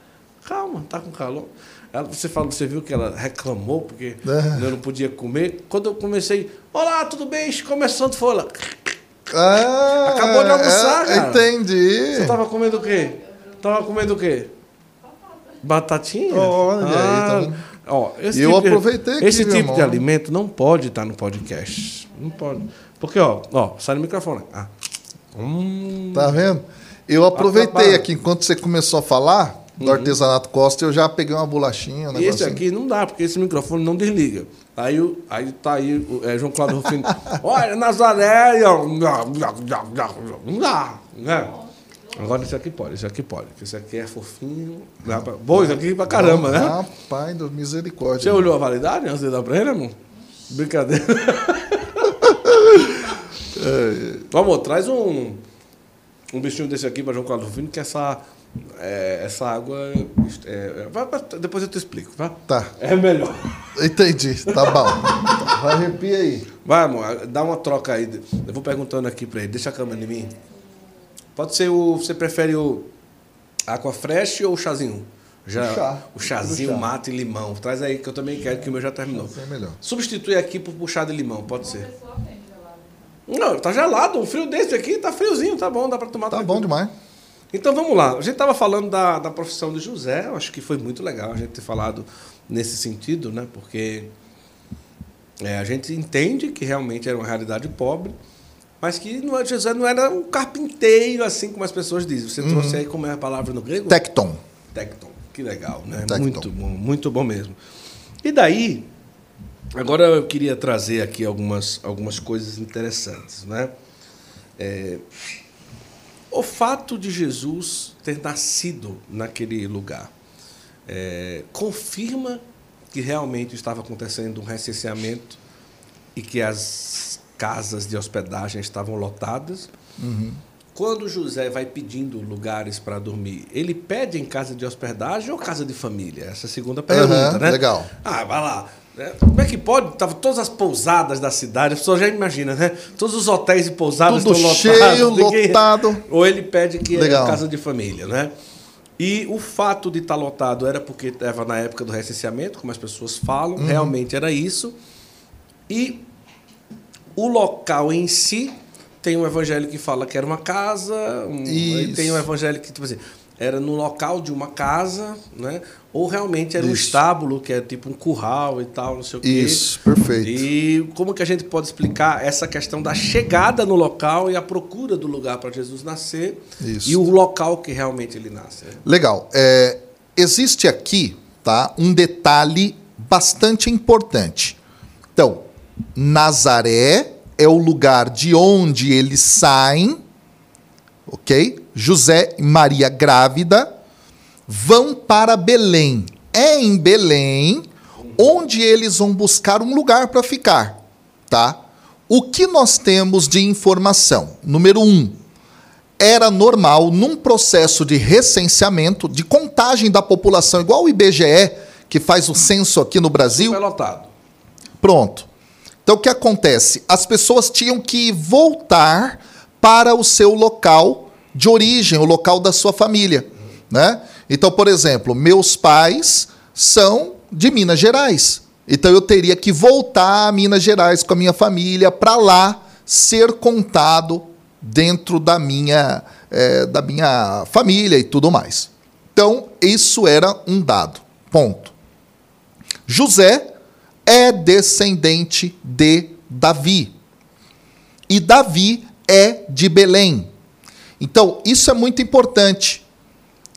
Calma, tá com calor. Ela, você falou, você viu que ela reclamou porque é. eu não podia comer. Quando eu comecei, olá, tudo bem? Começando, foi lá. Ah, Acabou de almoçar, é, cara. Entendi. Você tava comendo o quê? Tava comendo o quê? Batatinha? Olha ah, aí, tá ó, esse eu tipo aproveitei de, Esse tipo de alimento não pode estar no podcast. Não pode. Porque, ó, ó sai no microfone. Ah. Hum. Tá vendo? Eu aproveitei aqui, enquanto você começou a falar do uhum. artesanato Costa, eu já peguei uma bolachinha. Um esse aqui não dá, porque esse microfone não desliga. Aí, aí tá aí o é, João Cláudio Rufino. Olha, Nazaré! Não dá, né? Agora esse aqui pode, esse aqui pode. Esse aqui é fofinho. Bom, isso aqui pra caramba, né? Rapaz, misericórdia. Você olhou a validade antes de dar pra ele, amor? Brincadeira. é. Vamos, traz um, um bichinho desse aqui pra João Carlos Vino, que essa, é, essa água. É, vai, depois eu te explico, tá? Tá. É melhor. Entendi, tá bom. Arrepia aí. Vai, amor, dá uma troca aí. Eu vou perguntando aqui pra ele. Deixa a câmera em mim. Pode ser o. Você prefere o aqua fresh ou o chazinho? Já, o, chá. o chazinho, chá. mate e limão. Traz aí que eu também quero, que o meu já terminou. É melhor. Substitui aqui por chá de limão, pode ser. Não, tá gelado. Um frio desse aqui tá friozinho, tá bom, dá para tomar. Tá tranquilo. bom demais. Então vamos lá. A gente estava falando da, da profissão de José. Eu acho que foi muito legal a gente ter falado nesse sentido, né? Porque é, a gente entende que realmente era uma realidade pobre mas que não, José não era um carpinteiro, assim como as pessoas dizem. Você uhum. trouxe aí como é a palavra no grego? Tecton. Tecton. Que legal, né? Tecton. Muito bom, muito bom mesmo. E daí, agora eu queria trazer aqui algumas, algumas coisas interessantes, né? É, o fato de Jesus ter nascido naquele lugar é, confirma que realmente estava acontecendo um recenseamento e que as casas de hospedagem estavam lotadas. Uhum. Quando José vai pedindo lugares para dormir, ele pede em casa de hospedagem ou casa de família? Essa é a segunda pergunta, uhum, né? Legal. Ah, vai lá. Né? Como é que pode? Tava todas as pousadas da cidade, a pessoa já imagina, né? Todos os hotéis e pousadas Tudo estão lotados. Cheio, lotado. Ou ele pede que Legal. é casa de família, né? E o fato de estar tá lotado era porque estava na época do recenseamento, como as pessoas falam, uhum. realmente era isso. E o local em si tem um evangelho que fala que era uma casa, um, tem um evangelho que tipo assim, era no local de uma casa, né? Ou realmente era Isso. um estábulo, que é tipo um curral e tal, não sei o quê. Isso, perfeito. E como que a gente pode explicar essa questão da chegada no local e a procura do lugar para Jesus nascer Isso. e o local que realmente ele nasce? Né? Legal. É, existe aqui tá, um detalhe bastante importante. Então, Nazaré é o lugar de onde eles saem, ok? José e Maria grávida vão para Belém. É em Belém onde eles vão buscar um lugar para ficar, tá? O que nós temos de informação? Número um, era normal num processo de recenseamento, de contagem da população, igual o IBGE que faz o censo aqui no Brasil. lotado. Pronto. Então o que acontece? As pessoas tinham que voltar para o seu local de origem, o local da sua família, né? Então, por exemplo, meus pais são de Minas Gerais. Então eu teria que voltar a Minas Gerais com a minha família para lá ser contado dentro da minha, é, da minha família e tudo mais. Então, isso era um dado. Ponto. José é descendente de Davi. E Davi é de Belém. Então, isso é muito importante.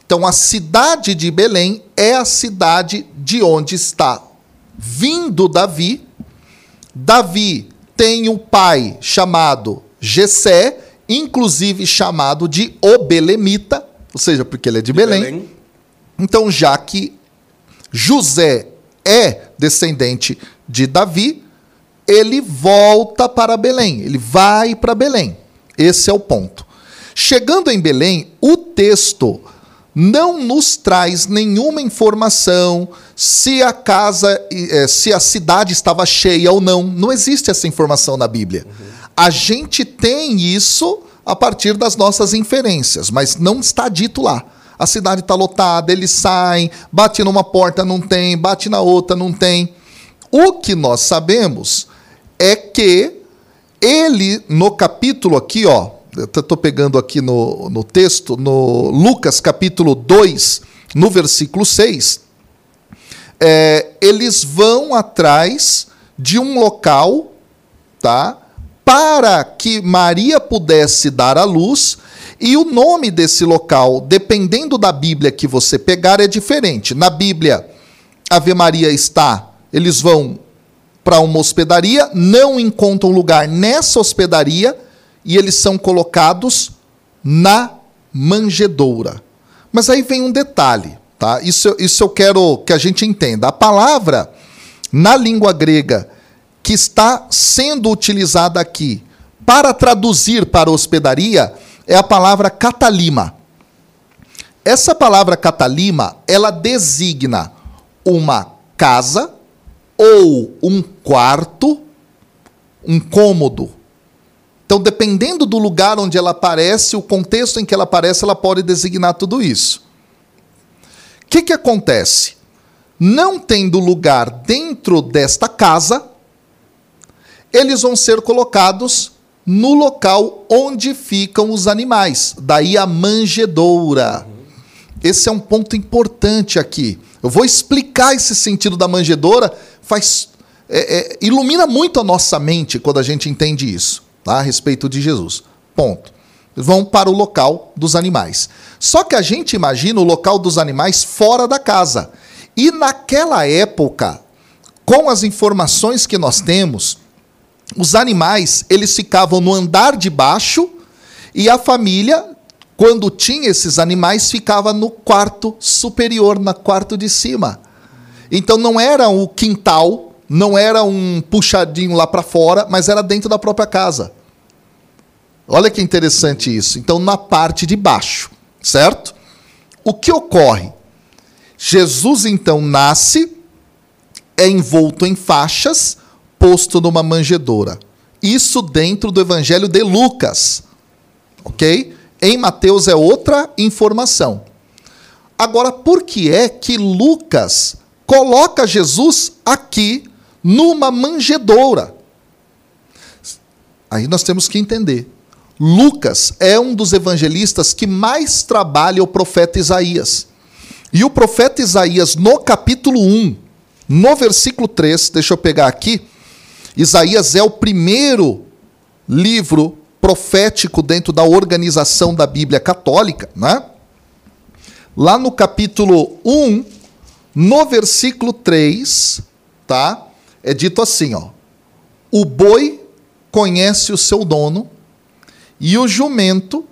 Então, a cidade de Belém é a cidade de onde está vindo Davi. Davi tem um pai chamado Jessé, inclusive chamado de Obelemita, ou seja, porque ele é de, de Belém. Belém. Então, já que José é descendente de Davi, ele volta para Belém, ele vai para Belém. Esse é o ponto. Chegando em Belém, o texto não nos traz nenhuma informação se a casa, eh, se a cidade estava cheia ou não. Não existe essa informação na Bíblia. A gente tem isso a partir das nossas inferências, mas não está dito lá a cidade está lotada, eles saem, bate numa porta, não tem, bate na outra, não tem. O que nós sabemos é que ele, no capítulo aqui, ó, estou pegando aqui no, no texto, no Lucas capítulo 2, no versículo 6, é, eles vão atrás de um local, tá? Para que Maria pudesse dar à luz e o nome desse local, dependendo da Bíblia que você pegar, é diferente. Na Bíblia, Ave Maria está, eles vão para uma hospedaria, não encontram lugar nessa hospedaria e eles são colocados na manjedoura. Mas aí vem um detalhe, tá? Isso, isso eu quero que a gente entenda. A palavra na língua grega que está sendo utilizada aqui para traduzir para hospedaria é a palavra catalima. Essa palavra catalima, ela designa uma casa ou um quarto, um cômodo. Então, dependendo do lugar onde ela aparece, o contexto em que ela aparece, ela pode designar tudo isso. O que, que acontece? Não tendo lugar dentro desta casa, eles vão ser colocados no local onde ficam os animais. Daí a manjedoura. Esse é um ponto importante aqui. Eu vou explicar esse sentido da manjedoura, faz é, é, ilumina muito a nossa mente quando a gente entende isso, tá? a respeito de Jesus. Ponto. Vão para o local dos animais. Só que a gente imagina o local dos animais fora da casa. E naquela época, com as informações que nós temos, os animais eles ficavam no andar de baixo e a família, quando tinha esses animais, ficava no quarto superior, no quarto de cima. Então não era o quintal, não era um puxadinho lá para fora, mas era dentro da própria casa. Olha que interessante isso. Então na parte de baixo, certo? O que ocorre? Jesus então nasce, é envolto em faixas, posto numa manjedoura. Isso dentro do Evangelho de Lucas. Ok? Em Mateus é outra informação. Agora, por que é que Lucas coloca Jesus aqui numa manjedoura? Aí nós temos que entender. Lucas é um dos evangelistas que mais trabalha o profeta Isaías. E o profeta Isaías, no capítulo 1, no versículo 3, deixa eu pegar aqui. Isaías é o primeiro livro profético dentro da organização da Bíblia Católica, né? Lá no capítulo 1, no versículo 3, tá? É dito assim, ó: O boi conhece o seu dono e o jumento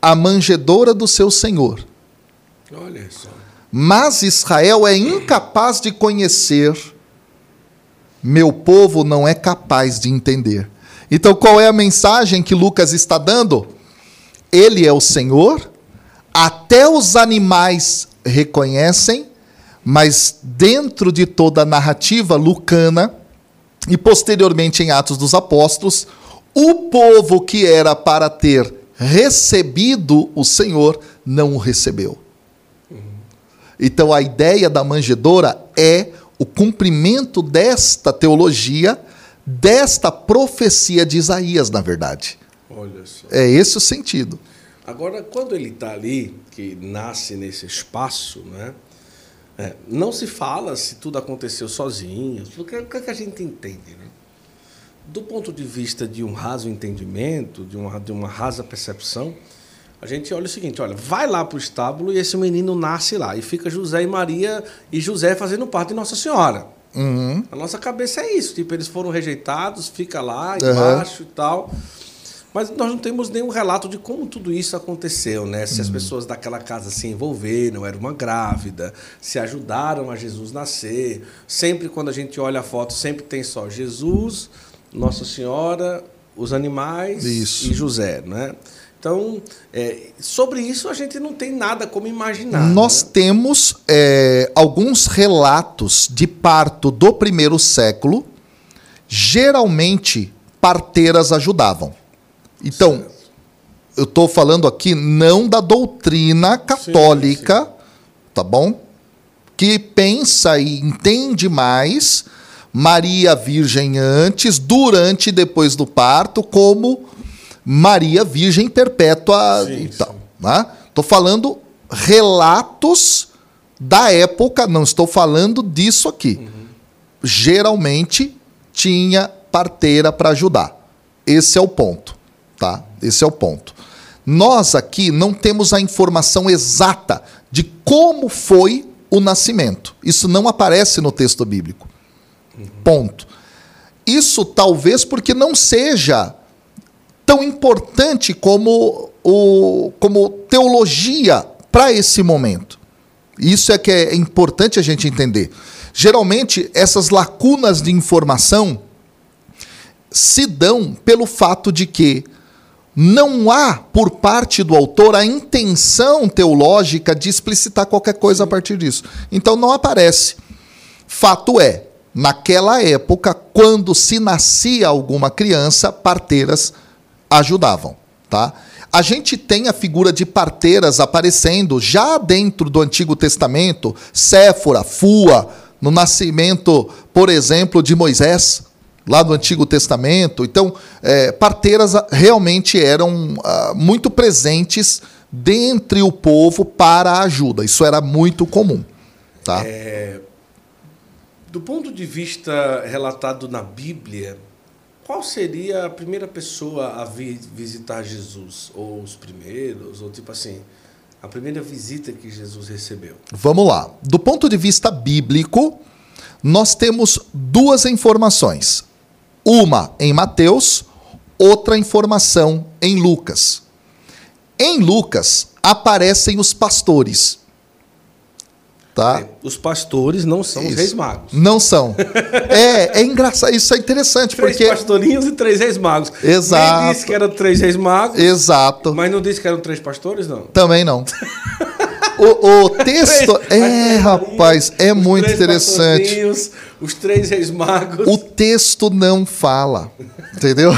a manjedoura do seu senhor. Olha só. Mas Israel é incapaz de conhecer, meu povo não é capaz de entender. Então, qual é a mensagem que Lucas está dando? Ele é o Senhor, até os animais reconhecem, mas dentro de toda a narrativa lucana e posteriormente em Atos dos Apóstolos, o povo que era para ter recebido o Senhor não o recebeu. Então a ideia da manjedoura é o cumprimento desta teologia, desta profecia de Isaías, na verdade. Olha só. É esse o sentido. Agora, quando ele está ali, que nasce nesse espaço, né? É, não se fala se tudo aconteceu sozinho. O que, o que a gente entende? Né? Do ponto de vista de um raso entendimento, de uma, de uma rasa percepção, a gente olha o seguinte, olha, vai lá para o estábulo e esse menino nasce lá. E fica José e Maria e José fazendo parte de Nossa Senhora. Uhum. A nossa cabeça é isso. Tipo, eles foram rejeitados, fica lá embaixo uhum. e tal. Mas nós não temos nenhum relato de como tudo isso aconteceu, né? Se as uhum. pessoas daquela casa se envolveram, era uma grávida, se ajudaram a Jesus nascer. Sempre quando a gente olha a foto, sempre tem só Jesus, Nossa Senhora, os animais isso. e José, né? Então, é, sobre isso a gente não tem nada como imaginar. Nós né? temos é, alguns relatos de parto do primeiro século. Geralmente, parteiras ajudavam. Então, certo. eu estou falando aqui não da doutrina católica, sim, sim. tá bom? Que pensa e entende mais Maria Virgem antes, durante e depois do parto, como Maria Virgem Perpétua sim, e tal. Estou né? falando relatos da época, não estou falando disso aqui. Uhum. Geralmente tinha parteira para ajudar. Esse é o ponto, tá? Esse é o ponto. Nós aqui não temos a informação exata de como foi o nascimento. Isso não aparece no texto bíblico. Uhum. Ponto. Isso talvez porque não seja tão importante como, o, como teologia para esse momento. Isso é que é importante a gente entender. Geralmente, essas lacunas de informação se dão pelo fato de que não há, por parte do autor, a intenção teológica de explicitar qualquer coisa a partir disso. Então não aparece. Fato é, naquela época, quando se nascia alguma criança, parteiras ajudavam, tá? A gente tem a figura de parteiras aparecendo já dentro do Antigo Testamento, Séfora, Fua, no nascimento, por exemplo, de Moisés, lá do Antigo Testamento. Então, é, parteiras realmente eram ah, muito presentes dentre o povo para a ajuda. Isso era muito comum. Tá? É, do ponto de vista relatado na Bíblia, qual seria a primeira pessoa a vi visitar Jesus? Ou os primeiros? Ou tipo assim, a primeira visita que Jesus recebeu? Vamos lá. Do ponto de vista bíblico, nós temos duas informações. Uma em Mateus, outra informação em Lucas. Em Lucas aparecem os pastores. Tá? É, os pastores não são isso. os reis magos. Não são. é, é engraçado, isso é interessante. Três porque... pastorinhos e três reis magos. Exato. Nem disse que eram três reis magos. Exato. Mas não disse que eram três pastores, não? Também não. o, o texto. é, rapaz, é muito interessante. Os três reis magos. O texto não fala. Entendeu?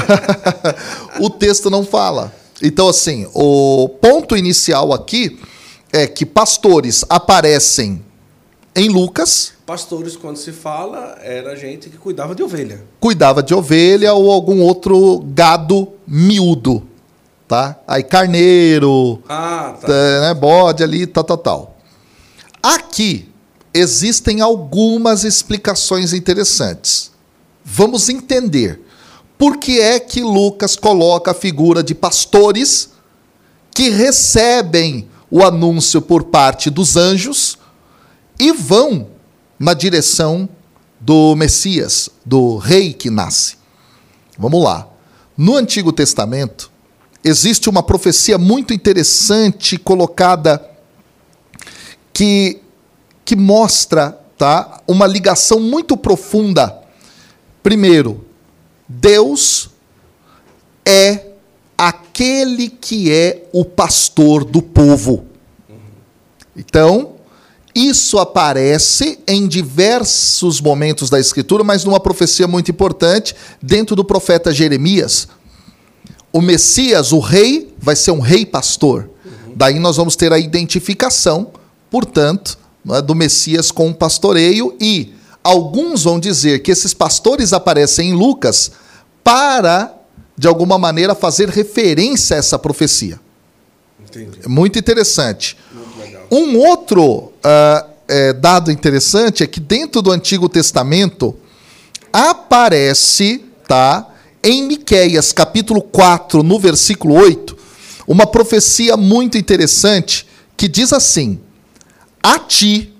o texto não fala. Então, assim, o ponto inicial aqui é que pastores aparecem em Lucas. Pastores, quando se fala, era gente que cuidava de ovelha. Cuidava de ovelha ou algum outro gado miúdo tá? Aí carneiro, ah, tá. né, bode ali, tal, tal, tal. Aqui existem algumas explicações interessantes. Vamos entender por que é que Lucas coloca a figura de pastores que recebem o anúncio por parte dos anjos e vão na direção do Messias, do rei que nasce. Vamos lá. No Antigo Testamento, existe uma profecia muito interessante colocada que, que mostra tá, uma ligação muito profunda. Primeiro, Deus é aquele que é o pastor do povo. Então, isso aparece em diversos momentos da Escritura, mas numa profecia muito importante, dentro do profeta Jeremias, o Messias, o rei, vai ser um rei pastor. Daí nós vamos ter a identificação, portanto, é, do Messias com o pastoreio e alguns vão dizer que esses pastores aparecem em Lucas para, de alguma maneira, fazer referência a essa profecia. Entendi. Muito interessante. Um outro uh, é, dado interessante é que dentro do Antigo Testamento aparece, tá? em Miqueias, capítulo 4, no versículo 8, uma profecia muito interessante que diz assim: A ti,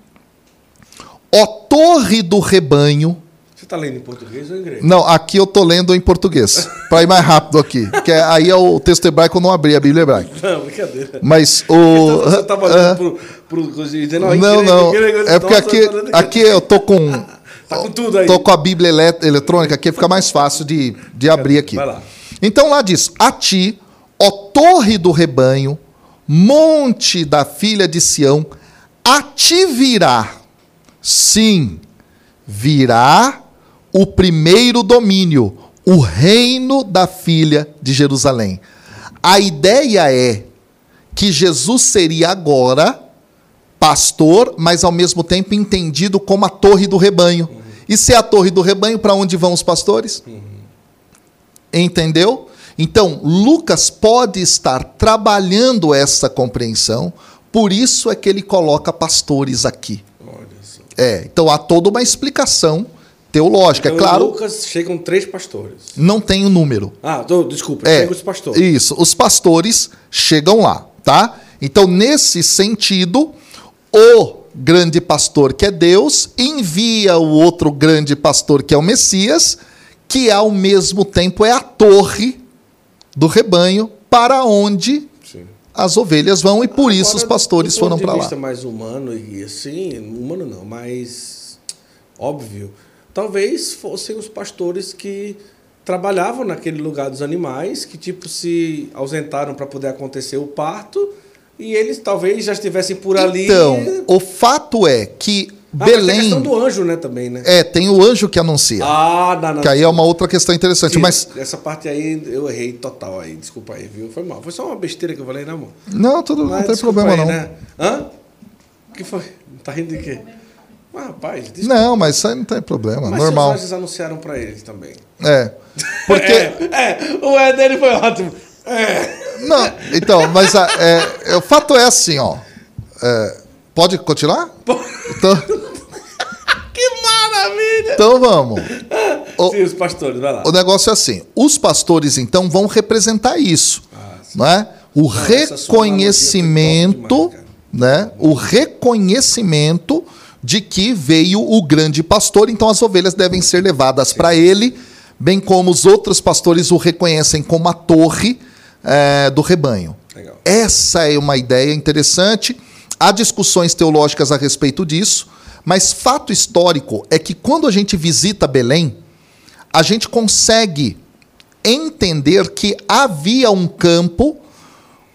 ó torre do rebanho. Está lendo em português ou em inglês? Não, aqui eu estou lendo em português, para ir mais rápido aqui. Que é, aí é o texto hebraico, eu não abri a Bíblia hebraica. Não, brincadeira. Mas o. Você estava olhando uh, pro, pro, não, não, não. É porque aqui, aqui eu tô com Tá com tudo aí. Tô com a Bíblia eletrônica aqui, fica mais fácil de, de abrir aqui. Vai lá. Então lá diz: A ti, ó torre do rebanho, monte da filha de Sião, a ti virá. Sim, virá o primeiro domínio, o reino da filha de Jerusalém. A ideia é que Jesus seria agora pastor, mas ao mesmo tempo entendido como a torre do rebanho. Uhum. E se é a torre do rebanho, para onde vão os pastores? Uhum. Entendeu? Então, Lucas pode estar trabalhando essa compreensão, por isso é que ele coloca pastores aqui. É, então há toda uma explicação teológica, é então, é claro. Lucas chegam três pastores. Não tem o um número. Ah, tô, desculpa, é, chegam os pastores. Isso, os pastores chegam lá, tá? Então, nesse sentido, o grande pastor, que é Deus, envia o outro grande pastor, que é o Messias, que ao mesmo tempo é a torre do rebanho para onde Sim. as ovelhas vão e por Agora, isso os pastores foram para lá. mais humano e assim, humano não, mas óbvio, talvez fossem os pastores que trabalhavam naquele lugar dos animais, que tipo se ausentaram para poder acontecer o parto e eles talvez já estivessem por ali. Então, o fato é que ah, Belém. Tem a questão do anjo, né, também, né? É, tem o anjo que anuncia. Ah, não, não. Que aí é uma outra questão interessante, Sim, mas essa parte aí eu errei total aí, desculpa aí, viu? Foi mal. Foi só uma besteira que eu falei, né, amor? Não, tudo mas, não tem problema aí, não. Né? Hã? O que foi? Tá rindo de quê? Ah, rapaz, desculpa. Não, mas isso aí não tem problema, mas normal. Mas anunciaram para eles também. É. Porque é, é, o é dele foi ótimo. É. Não, então, mas a, é, o fato é assim, ó. É, pode continuar? Então, que maravilha! Então vamos. O, sim, os pastores, vai lá. O negócio é assim: os pastores, então, vão representar isso. Ah, não é? O não, reconhecimento, né? O reconhecimento de que veio o grande pastor, então as ovelhas devem ser levadas para ele, bem como os outros pastores o reconhecem como a torre é, do rebanho. Legal. Essa é uma ideia interessante. Há discussões teológicas a respeito disso. Mas fato histórico é que quando a gente visita Belém, a gente consegue entender que havia um campo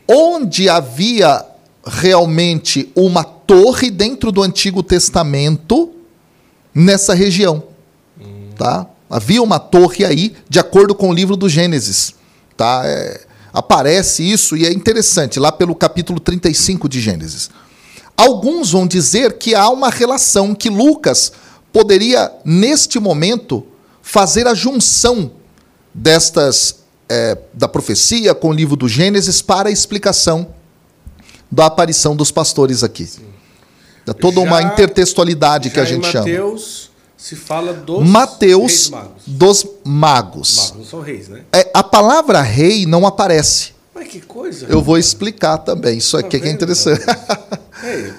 onde havia realmente uma torre dentro do Antigo Testamento nessa região, tá? Havia uma torre aí, de acordo com o livro do Gênesis, tá? É, aparece isso e é interessante, lá pelo capítulo 35 de Gênesis. Alguns vão dizer que há uma relação que Lucas poderia, neste momento, fazer a junção destas é, da profecia com o livro do Gênesis para a explicação da aparição dos pastores aqui. Sim. É toda já, uma intertextualidade que a gente chama. Mateus se fala dos Mateus magos. dos magos. Magos não são reis, né? É, a palavra rei não aparece. Mas que coisa. Eu vou explicar também. Isso aqui tá é, é interessante. Ei,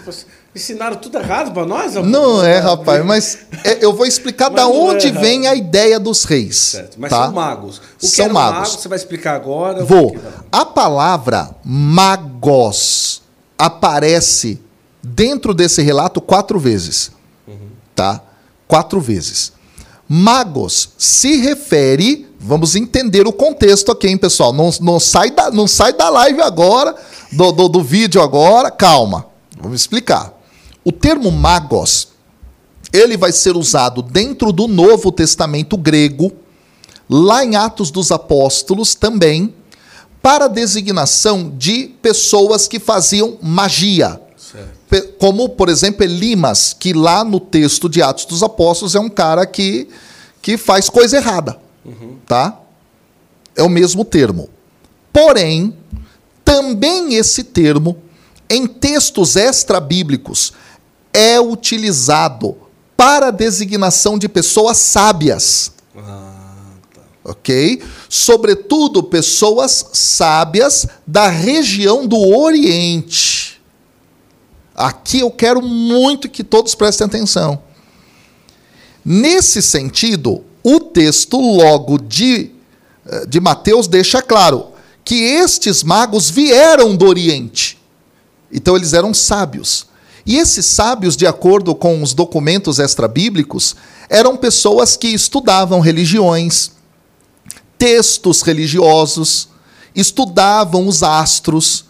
ensinaram tudo errado para nós? Não é, rapaz, mas é, eu vou explicar da onde é vem a ideia dos reis. Certo, mas tá? são magos. O são magos. Mago, você vai explicar agora? Vou. A palavra magos aparece dentro desse relato quatro vezes. Uhum. Tá? Quatro vezes. Magos se refere, vamos entender o contexto aqui, hein, pessoal? Não, não, sai, da, não sai da live agora, do, do, do vídeo agora, calma. Vamos explicar. O termo magos, ele vai ser usado dentro do Novo Testamento grego, lá em Atos dos Apóstolos também, para designação de pessoas que faziam magia. Como, por exemplo, Elimas, que lá no texto de Atos dos Apóstolos é um cara que, que faz coisa errada. Uhum. Tá? É o mesmo termo. Porém, também esse termo, em textos extra-bíblicos, é utilizado para a designação de pessoas sábias. Ah. Ok? Sobretudo pessoas sábias da região do Oriente. Aqui eu quero muito que todos prestem atenção. Nesse sentido, o texto logo de, eh, de Mateus deixa claro que estes magos vieram do Oriente. Então eles eram sábios. E esses sábios, de acordo com os documentos extrabíblicos, eram pessoas que estudavam religiões, textos religiosos, estudavam os astros,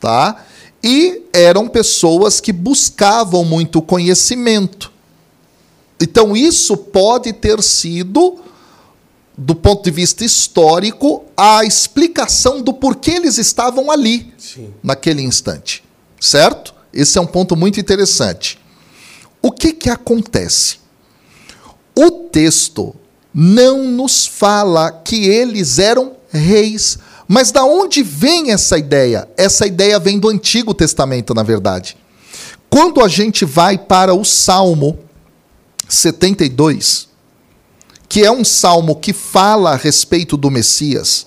tá? E eram pessoas que buscavam muito conhecimento. Então, isso pode ter sido, do ponto de vista histórico, a explicação do porquê eles estavam ali, Sim. naquele instante. Certo? Esse é um ponto muito interessante. O que, que acontece? O texto não nos fala que eles eram reis mas da onde vem essa ideia? Essa ideia vem do Antigo Testamento, na verdade. Quando a gente vai para o Salmo 72, que é um salmo que fala a respeito do Messias,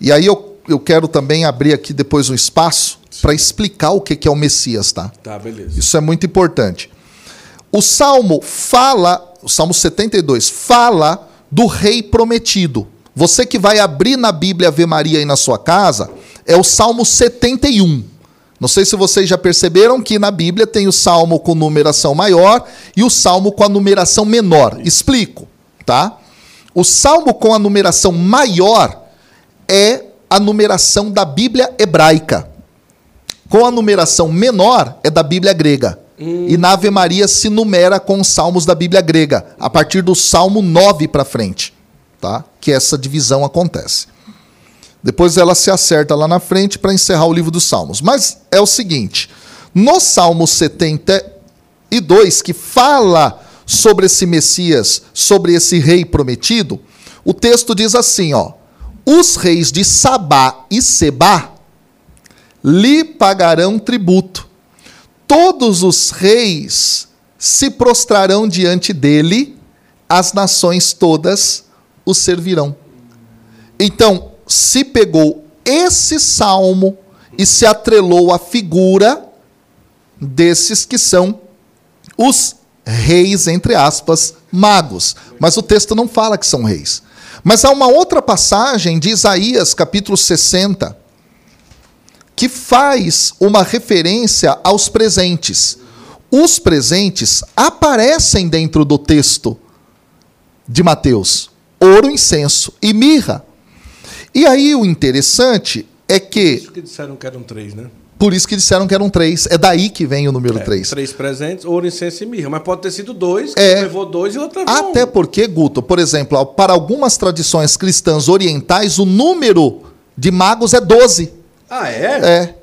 e aí eu, eu quero também abrir aqui depois um espaço para explicar o que é o Messias, tá? Tá, beleza. Isso é muito importante. O salmo fala, o salmo 72, fala do rei prometido. Você que vai abrir na Bíblia Ave Maria aí na sua casa, é o Salmo 71. Não sei se vocês já perceberam que na Bíblia tem o salmo com numeração maior e o salmo com a numeração menor. Explico, tá? O salmo com a numeração maior é a numeração da Bíblia hebraica. Com a numeração menor é da Bíblia grega. E na Ave Maria se numera com os salmos da Bíblia grega, a partir do Salmo 9 para frente, tá? Que essa divisão acontece. Depois ela se acerta lá na frente para encerrar o livro dos Salmos. Mas é o seguinte: no Salmo 72, que fala sobre esse Messias, sobre esse rei prometido, o texto diz assim, ó: Os reis de Sabá e Sebá lhe pagarão tributo. Todos os reis se prostrarão diante dele, as nações todas o servirão. Então, se pegou esse salmo e se atrelou à figura desses que são os reis, entre aspas, magos. Mas o texto não fala que são reis. Mas há uma outra passagem de Isaías, capítulo 60, que faz uma referência aos presentes. Os presentes aparecem dentro do texto de Mateus: ouro, incenso e mirra. E aí o interessante é que. Por isso que disseram que eram três, né? Por isso que disseram que eram três. É daí que vem o número é, três. Três presentes, ouro, incenso e mirra. Mas pode ter sido dois, é, levou dois e outro levou Até um. porque, Guto, por exemplo, para algumas tradições cristãs orientais, o número de magos é doze. Ah, é? É.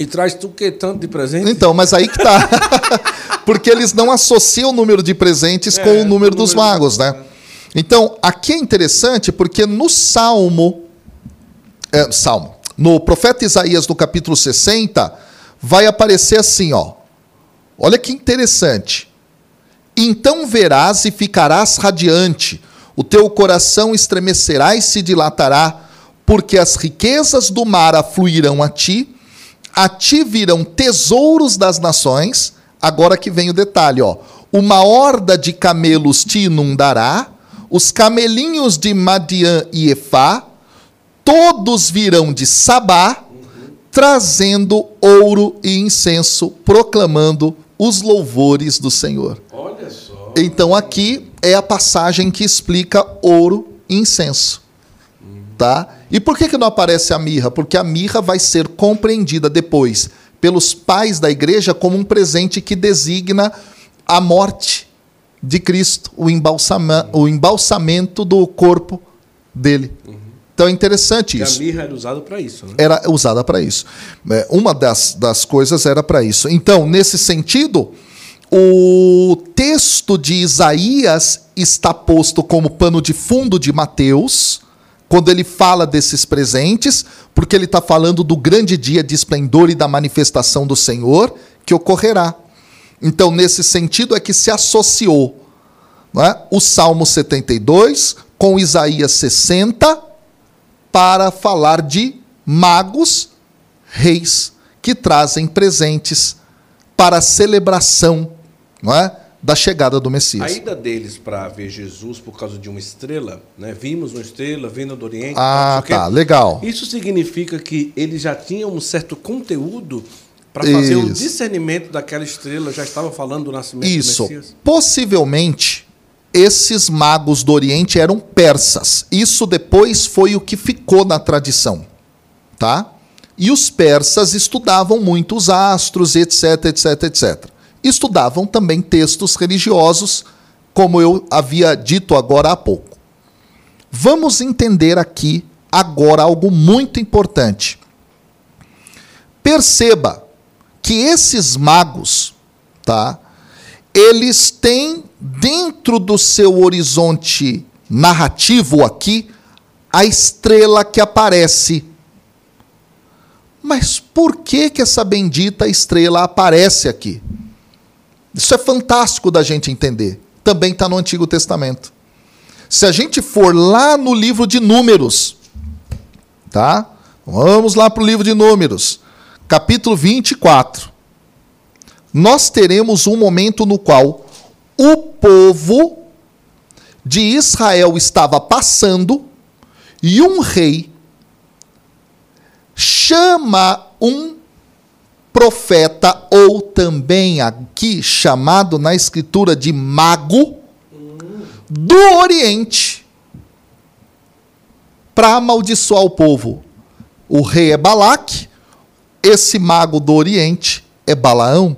E traz tu que tanto de presente? Então, mas aí que tá. porque eles não associam o número de presentes é, com o número dos magos, né? Então, aqui é interessante porque no Salmo é, Salmo. No profeta Isaías, no capítulo 60, vai aparecer assim, ó. Olha que interessante. Então verás e ficarás radiante, o teu coração estremecerá e se dilatará, porque as riquezas do mar afluirão a ti, a ti virão tesouros das nações. Agora que vem o detalhe, ó. Uma horda de camelos te inundará, os camelinhos de Madian e Efá todos virão de Sabá, trazendo ouro e incenso, proclamando os louvores do Senhor. Olha só. Então aqui é a passagem que explica ouro e incenso. Tá? E por que, que não aparece a mirra? Porque a mirra vai ser compreendida depois pelos pais da igreja como um presente que designa a morte de Cristo, o, embalsama, o embalsamento do corpo dele. Uhum. Então é interessante Porque isso. A mirra era usada para isso. Né? Era usada para isso. É, uma das, das coisas era para isso. Então, nesse sentido, o texto de Isaías está posto como pano de fundo de Mateus, quando ele fala desses presentes, porque ele está falando do grande dia de esplendor e da manifestação do Senhor que ocorrerá. Então, nesse sentido, é que se associou é? o Salmo 72 com Isaías 60 para falar de magos, reis, que trazem presentes para a celebração não é, da chegada do Messias. A ida deles para ver Jesus por causa de uma estrela, né? vimos uma estrela vindo do Oriente. Ah, tá, legal. Isso significa que eles já tinham um certo conteúdo para fazer Isso. o discernimento daquela estrela, já estava falando do nascimento Isso. do Messias? Possivelmente esses magos do Oriente eram persas. Isso depois foi o que ficou na tradição, tá? E os persas estudavam muito os astros, etc, etc, etc. Estudavam também textos religiosos, como eu havia dito agora há pouco. Vamos entender aqui agora algo muito importante. Perceba que esses magos, tá? eles têm dentro do seu horizonte narrativo aqui a estrela que aparece. Mas por que que essa bendita estrela aparece aqui? Isso é fantástico da gente entender. Também está no Antigo Testamento. Se a gente for lá no livro de Números, tá? Vamos lá para o livro de Números, capítulo 24 nós teremos um momento no qual o povo de Israel estava passando E um rei chama um profeta, ou também aqui chamado na escritura de mago, do Oriente, para amaldiçoar o povo. O rei é Balaque, esse mago do Oriente é Balaão.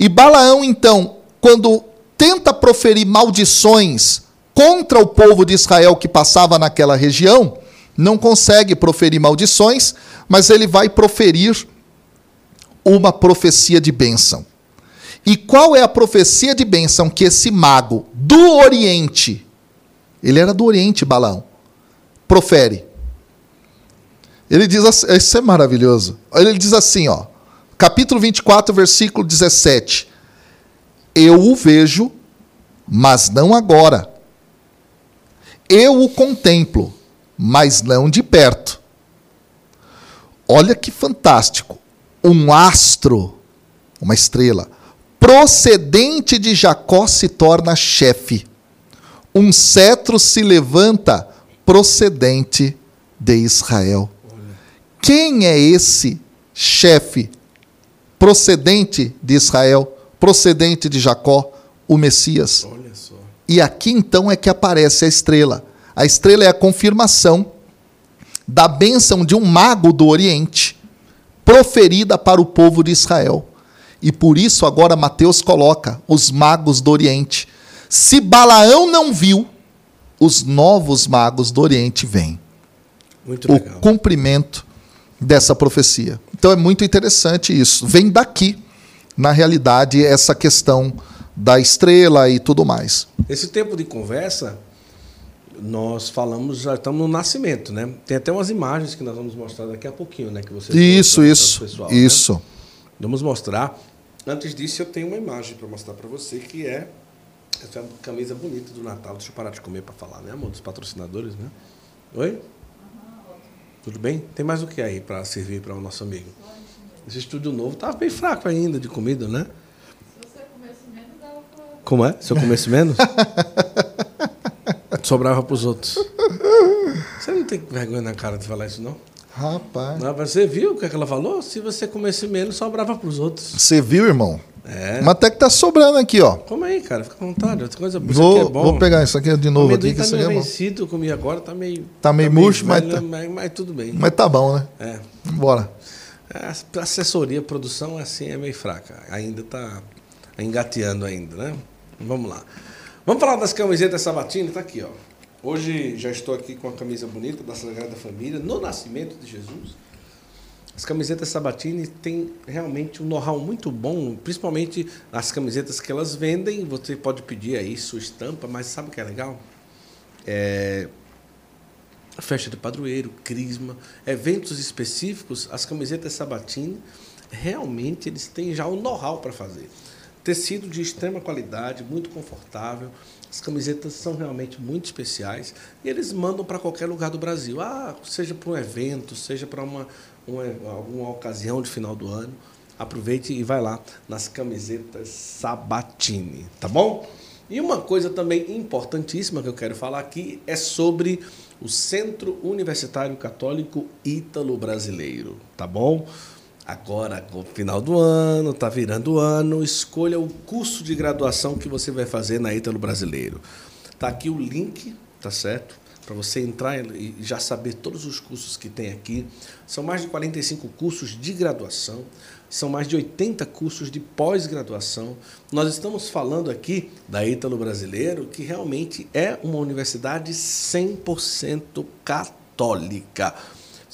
E Balaão, então, quando tenta proferir maldições contra o povo de Israel que passava naquela região, não consegue proferir maldições, mas ele vai proferir uma profecia de bênção. E qual é a profecia de bênção que esse mago do Oriente, ele era do Oriente, Balaão, profere? Ele diz assim, isso é maravilhoso. Ele diz assim, ó, capítulo 24, versículo 17. Eu o vejo, mas não agora. Eu o contemplo, mas não de perto. Olha que fantástico. Um astro, uma estrela, procedente de Jacó se torna chefe. Um cetro se levanta procedente de Israel. Quem é esse chefe procedente de Israel, procedente de Jacó, o Messias? E aqui então é que aparece a estrela. A estrela é a confirmação da bênção de um mago do Oriente, proferida para o povo de Israel. E por isso agora Mateus coloca os magos do Oriente. Se Balaão não viu, os novos magos do Oriente vêm. Muito legal. O cumprimento dessa profecia. Então é muito interessante isso. Vem daqui, na realidade, essa questão da estrela e tudo mais. Esse tempo de conversa, nós falamos, já estamos no nascimento, né? Tem até umas imagens que nós vamos mostrar daqui a pouquinho, né? Que você isso, isso, pessoal, isso. Né? Vamos mostrar. Antes disso, eu tenho uma imagem para mostrar para você que é essa camisa bonita do Natal. Deixa eu parar de comer para falar, né, amor? Dos patrocinadores, né? Oi? Tudo bem? Tem mais o que aí para servir para o nosso amigo? Esse estúdio novo estava bem fraco ainda de comida, né? Se você comesse menos, dava pra... Como é? Se eu comesse menos? Sobrava para os outros. Você não tem vergonha na cara de falar isso, não? Rapaz. Não, você viu o que, é que ela falou? Se você comesse menos, sobrava para os outros. Você viu, irmão? É. Mas até que tá sobrando aqui, ó. Como aí, cara, fica à vontade. Outra coisa vou, é bom. Vou pegar isso aqui de novo. O aqui, tá que meio é vencido, eu comi agora, tá meio. Tá meio tá murcho, meio velho, mas, tá, mas, mas, tudo bem. Mas tá bom, né? É. Bora. A assessoria, produção, assim, é meio fraca. Ainda tá engateando ainda, né? Vamos lá. Vamos falar das camisetas Sabatini, tá aqui, ó. Hoje já estou aqui com a camisa bonita da Sagrada Família, no nascimento de Jesus. As camisetas Sabatini têm realmente um know-how muito bom, principalmente as camisetas que elas vendem. Você pode pedir aí sua estampa, mas sabe o que é legal? É festa de padroeiro, crisma, eventos específicos, as camisetas Sabatini realmente eles têm já o know-how para fazer. Tecido de extrema qualidade, muito confortável. As camisetas são realmente muito especiais e eles mandam para qualquer lugar do Brasil. Ah, seja para um evento, seja para uma, uma, alguma ocasião de final do ano. Aproveite e vai lá nas camisetas Sabatini, tá bom? E uma coisa também importantíssima que eu quero falar aqui é sobre o Centro Universitário Católico Ítalo Brasileiro, tá bom? Agora, no final do ano, tá virando ano, escolha o curso de graduação que você vai fazer na Ítalo Brasileiro. Tá aqui o link, tá certo? Para você entrar e já saber todos os cursos que tem aqui. São mais de 45 cursos de graduação, são mais de 80 cursos de pós-graduação. Nós estamos falando aqui da Ítalo Brasileiro, que realmente é uma universidade 100% católica.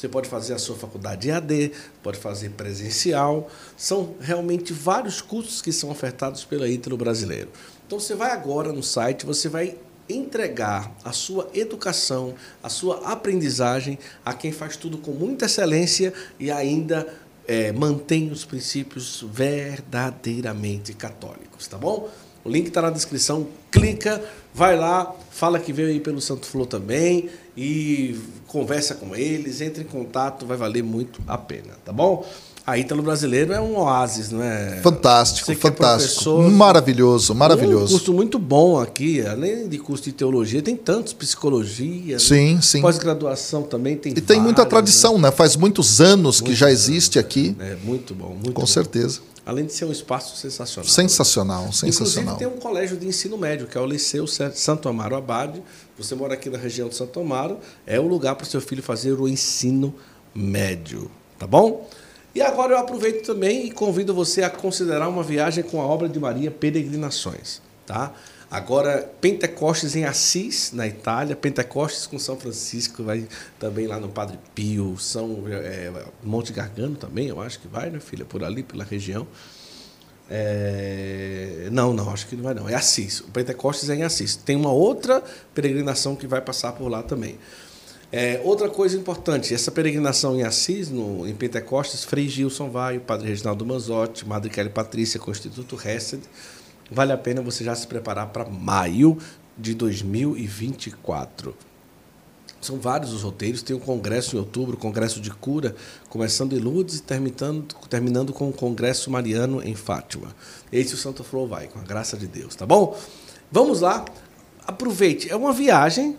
Você pode fazer a sua faculdade EAD, pode fazer presencial. São realmente vários cursos que são ofertados pela Ítalo Brasileiro. Então você vai agora no site, você vai entregar a sua educação, a sua aprendizagem a quem faz tudo com muita excelência e ainda é, mantém os princípios verdadeiramente católicos, tá bom? O link está na descrição, clica, vai lá, fala que veio aí pelo Santo Flor também e conversa com eles, entre em contato, vai valer muito a pena, tá bom? A Ítalo Brasileiro é um oásis, não é? Fantástico, Você fantástico. É maravilhoso, maravilhoso. Um curso muito bom aqui, além de curso de teologia, tem tantos psicologia. Sim, né? sim. Pós-graduação também tem. E tem muita tradição, né? né? Faz muitos anos muito que já existe aqui. É muito bom, muito Com bom. certeza. Além de ser um espaço sensacional. Sensacional, sensacional. Inclusive tem um colégio de ensino médio, que é o Liceu Santo Amaro Abade. Você mora aqui na região de Santo Amaro, é o lugar para o seu filho fazer o ensino médio, tá bom? E agora eu aproveito também e convido você a considerar uma viagem com a obra de Maria Peregrinações, tá? Agora, Pentecostes em Assis, na Itália, Pentecostes com São Francisco, vai também lá no Padre Pio, São é, Monte Gargano também, eu acho que vai, né, filha? Por ali, pela região. É... Não, não, acho que não vai não. É Assis. O Pentecostes é em Assis. Tem uma outra peregrinação que vai passar por lá também. É, outra coisa importante, essa peregrinação em Assis, no, em Pentecostes, Frei Gilson vai, o Padre Reginaldo Manzotti, Madre Kelly Patrícia com o Instituto Hesed. Vale a pena você já se preparar para maio de 2024. São vários os roteiros. Tem um congresso em outubro, congresso de cura, começando em Lourdes e terminando, terminando com o congresso mariano em Fátima. Esse o Santo Flow vai, com a graça de Deus, tá bom? Vamos lá. Aproveite. É uma viagem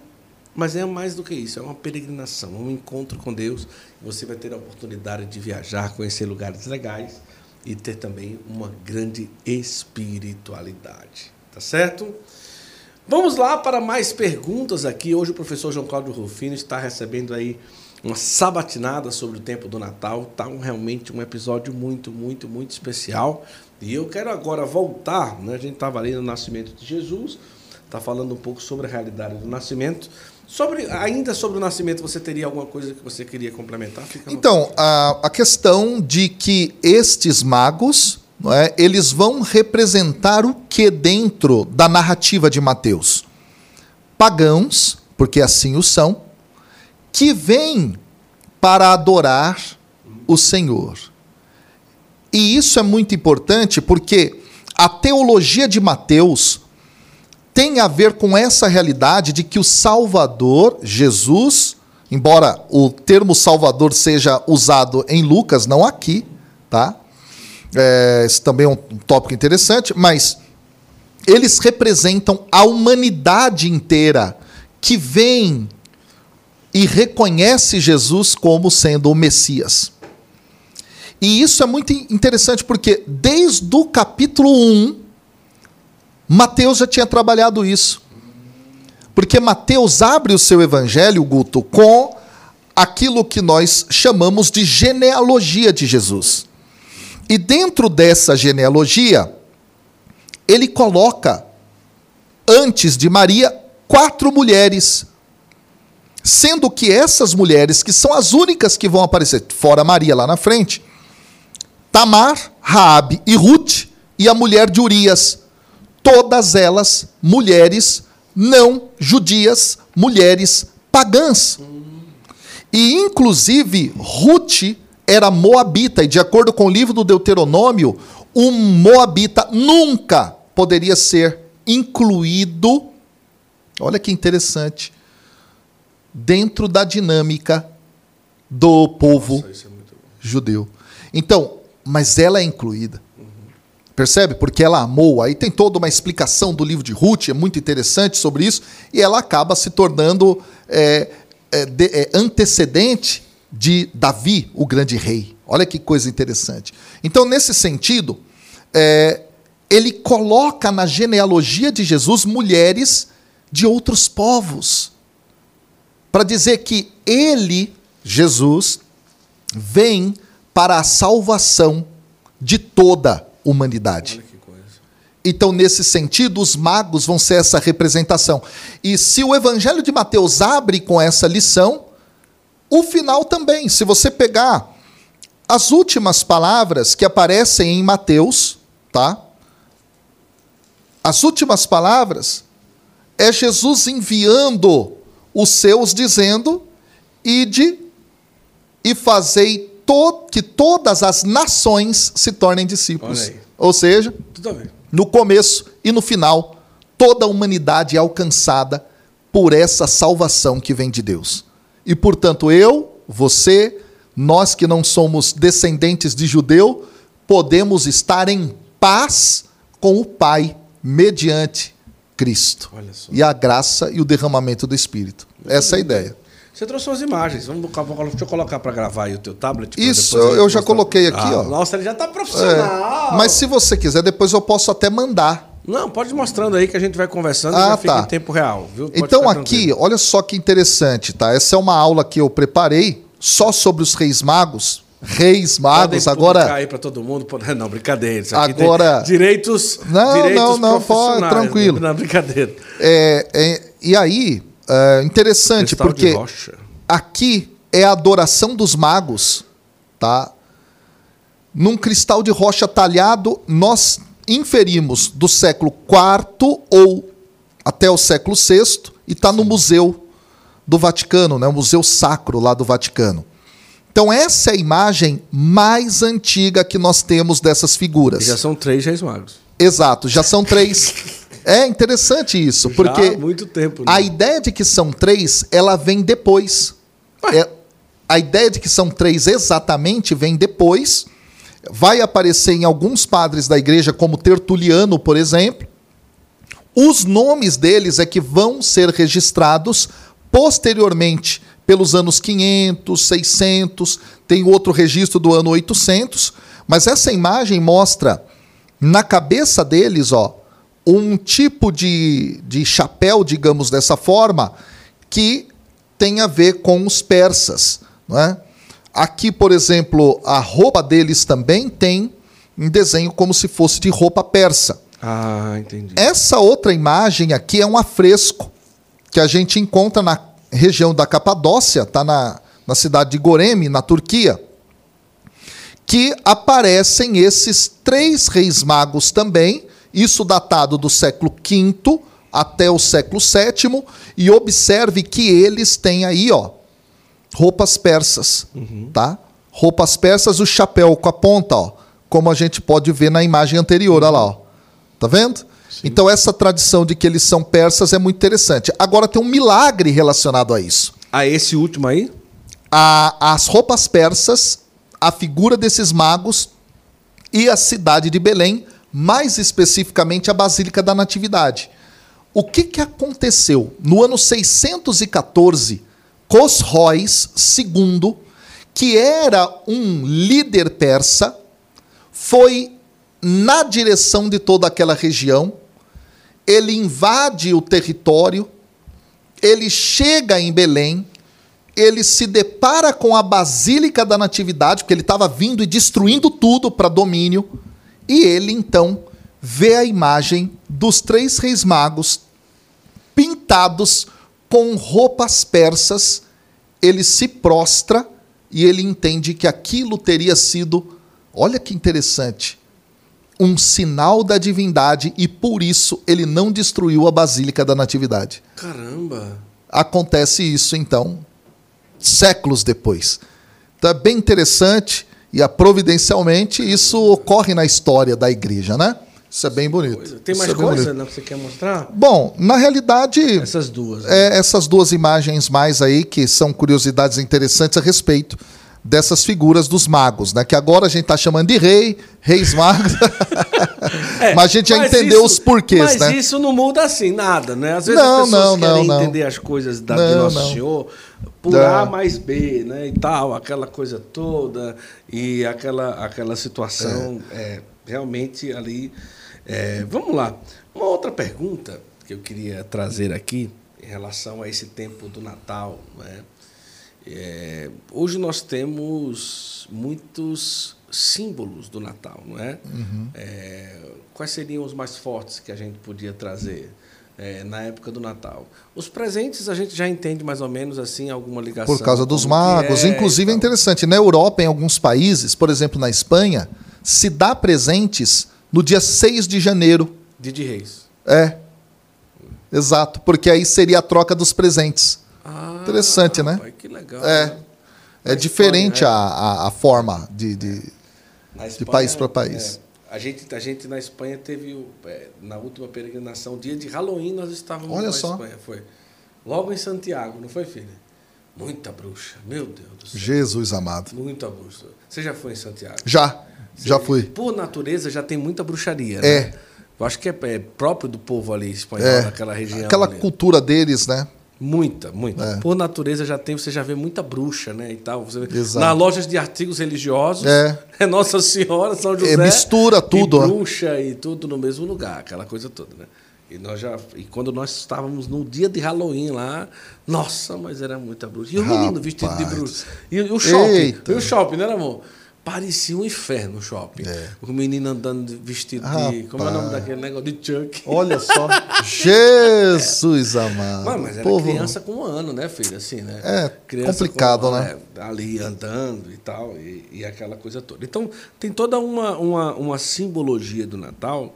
mas é mais do que isso, é uma peregrinação, um encontro com Deus. Você vai ter a oportunidade de viajar, conhecer lugares legais e ter também uma grande espiritualidade. Tá certo? Vamos lá para mais perguntas aqui. Hoje o professor João Cláudio Rufino está recebendo aí uma sabatinada sobre o tempo do Natal. Está um, realmente um episódio muito, muito, muito especial. E eu quero agora voltar, né? a gente estava ali no nascimento de Jesus, está falando um pouco sobre a realidade do nascimento. Sobre, ainda sobre o nascimento, você teria alguma coisa que você queria complementar? Fica então, a, a questão de que estes magos, é, eles vão representar o que dentro da narrativa de Mateus? Pagãos, porque assim o são, que vêm para adorar o Senhor. E isso é muito importante porque a teologia de Mateus tem a ver com essa realidade de que o Salvador, Jesus, embora o termo Salvador seja usado em Lucas, não aqui, tá? É, esse também é um tópico interessante, mas eles representam a humanidade inteira que vem e reconhece Jesus como sendo o Messias. E isso é muito interessante porque desde o capítulo 1 Mateus já tinha trabalhado isso. Porque Mateus abre o seu evangelho, Guto, com aquilo que nós chamamos de genealogia de Jesus. E dentro dessa genealogia, ele coloca, antes de Maria, quatro mulheres. Sendo que essas mulheres, que são as únicas que vão aparecer, fora Maria lá na frente, Tamar, Raabe e Ruth, e a mulher de Urias, todas elas mulheres não judias, mulheres pagãs. E, inclusive, Ruth era moabita, e de acordo com o livro do Deuteronômio, um moabita nunca poderia ser incluído, olha que interessante, dentro da dinâmica do povo Nossa, é judeu. Então, mas ela é incluída. Percebe? Porque ela amou. Aí tem toda uma explicação do livro de Ruth, é muito interessante sobre isso, e ela acaba se tornando é, é, de, é, antecedente de Davi, o grande rei. Olha que coisa interessante. Então, nesse sentido, é, ele coloca na genealogia de Jesus mulheres de outros povos, para dizer que ele, Jesus, vem para a salvação de toda humanidade. Então, nesse sentido, os magos vão ser essa representação. E se o Evangelho de Mateus abre com essa lição, o final também. Se você pegar as últimas palavras que aparecem em Mateus, tá? As últimas palavras é Jesus enviando os seus dizendo: "Ide e fazei to que todas as nações se tornem discípulos. Ou seja, no começo e no final, toda a humanidade é alcançada por essa salvação que vem de Deus. E portanto, eu, você, nós que não somos descendentes de judeu, podemos estar em paz com o Pai mediante Cristo. E a graça e o derramamento do Espírito. Essa é a ideia. Você trouxe umas imagens. Vamos, deixa eu colocar para gravar aí o teu tablet. Isso, eu, eu já coloquei aqui, ah, ó. Nossa, ele já está profissional. É, mas se você quiser, depois eu posso até mandar. Não, pode ir mostrando aí que a gente vai conversando ah, e fica tá. em tempo real. Viu? então aqui, olha só que interessante, tá? Essa é uma aula que eu preparei só sobre os reis magos. Reis magos, Podem agora. aí para todo mundo. Não, brincadeira. Isso aqui agora. direitos. Não, direitos não, não, pode, tranquilo. Não, brincadeira. É, é, e aí, é interessante, Cristal porque aqui é a adoração dos magos, tá? Num cristal de rocha talhado, nós inferimos do século IV ou até o século VI e está no museu do Vaticano, né? o Museu Sacro lá do Vaticano. Então, essa é a imagem mais antiga que nós temos dessas figuras. E já são três reis magos. Exato, já são três. é interessante isso, já porque há muito tempo, né? a ideia de que são três, ela vem depois. É, a ideia de que são três exatamente vem depois. Vai aparecer em alguns padres da igreja, como Tertuliano, por exemplo. Os nomes deles é que vão ser registrados Posteriormente, pelos anos 500, 600, tem outro registro do ano 800, mas essa imagem mostra na cabeça deles, ó, um tipo de, de chapéu, digamos dessa forma, que tem a ver com os persas. Não é? Aqui, por exemplo, a roupa deles também tem um desenho como se fosse de roupa persa. Ah, entendi. Essa outra imagem aqui é um afresco que a gente encontra na região da Capadócia, está na, na cidade de Goreme, na Turquia, que aparecem esses três reis magos também, isso datado do século V até o século VII, e observe que eles têm aí, ó, roupas persas, uhum. tá? Roupas persas, o chapéu com a ponta, ó, como a gente pode ver na imagem anterior, olha lá, ó. Tá vendo? Então, essa tradição de que eles são persas é muito interessante. Agora, tem um milagre relacionado a isso. A esse último aí? A, as roupas persas, a figura desses magos e a cidade de Belém, mais especificamente a Basílica da Natividade. O que, que aconteceu? No ano 614, Cosroes II, que era um líder persa, foi na direção de toda aquela região ele invade o território, ele chega em Belém, ele se depara com a Basílica da Natividade, porque ele estava vindo e destruindo tudo para domínio, e ele então vê a imagem dos três reis magos pintados com roupas persas, ele se prostra e ele entende que aquilo teria sido, olha que interessante, um sinal da divindade e por isso ele não destruiu a Basílica da Natividade. Caramba! Acontece isso então séculos depois. Então é bem interessante e a, providencialmente isso ocorre na história da igreja, né? Isso é bem bonito. Tem mais é coisa né, que você quer mostrar? Bom, na realidade. Essas duas. Né? É, essas duas imagens mais aí, que são curiosidades interessantes a respeito dessas figuras dos magos, né? Que agora a gente está chamando de rei, reis magos. é, mas a gente já entendeu isso, os porquês, mas né? Mas isso não muda assim nada, né? Às vezes não, as pessoas não, querem não, entender as coisas da, não, de Nosso não. Senhor por A mais B, né? E tal, aquela coisa toda e aquela aquela situação é. É, realmente ali. É, vamos lá. Uma outra pergunta que eu queria trazer aqui em relação a esse tempo do Natal, né? É, hoje nós temos muitos símbolos do Natal, não é? Uhum. é? Quais seriam os mais fortes que a gente podia trazer é, na época do Natal? Os presentes a gente já entende mais ou menos assim alguma ligação. Por causa dos magos. É, Inclusive é interessante, na Europa, em alguns países, por exemplo na Espanha, se dá presentes no dia 6 de janeiro. Dia de Reis. É. Exato, porque aí seria a troca dos presentes. Ah, Interessante, né? Pai, que legal. É, né? é diferente Espanha, a, a, a, forma de, de, Espanha, de país para país. É, a, gente, a gente na Espanha teve, é, na última peregrinação, dia de Halloween, nós estávamos Olha na só. Espanha. Foi logo em Santiago, não foi, filha? Muita bruxa, meu Deus do céu. Jesus amado. Muita bruxa. Você já foi em Santiago? Já, Você, já fui. Por natureza já tem muita bruxaria, é. né? Eu acho que é, é próprio do povo ali espanhol, é. daquela região. Aquela ali. cultura deles, né? Muita, muita. É. Por natureza já tem, você já vê muita bruxa, né? E tal. Você vê, Exato. Na lojas de artigos religiosos, é. é Nossa Senhora, São é, José. É, mistura tudo. E bruxa e tudo no mesmo lugar, aquela coisa toda, né? E, nós já, e quando nós estávamos no dia de Halloween lá, nossa, mas era muita bruxa. E o menino vestido de bruxa. E o shopping. Eita. E o shopping, né, amor? Parecia um inferno o shopping. É. O menino andando vestido Rapaz. de. Como é o nome daquele negócio? De Chuck. Olha só. Jesus amado. Mas, mas era Povo. criança com um ano, né, filho? Assim, né? É criança complicado, com, né? É, ali andando e tal, e, e, aquela coisa toda. Então, tem toda uma, uma, uma simbologia do Natal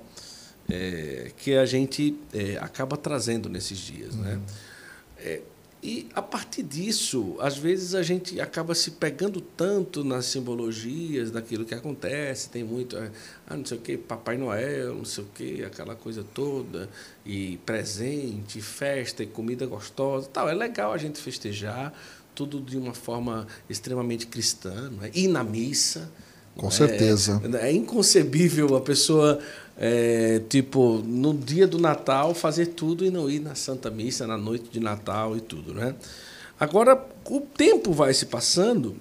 é, que a gente é, acaba trazendo nesses dias, né? uhum. né? E a partir disso, às vezes a gente acaba se pegando tanto nas simbologias daquilo que acontece. Tem muito, é, ah, não sei o quê, Papai Noel, não sei o quê, aquela coisa toda, e presente, festa e comida gostosa. Tal. É legal a gente festejar, tudo de uma forma extremamente cristã, não é? ir na missa. Com é, certeza. É inconcebível a pessoa é, tipo, no dia do Natal, fazer tudo e não ir na Santa Missa, na noite de Natal e tudo, né? Agora, o tempo vai se passando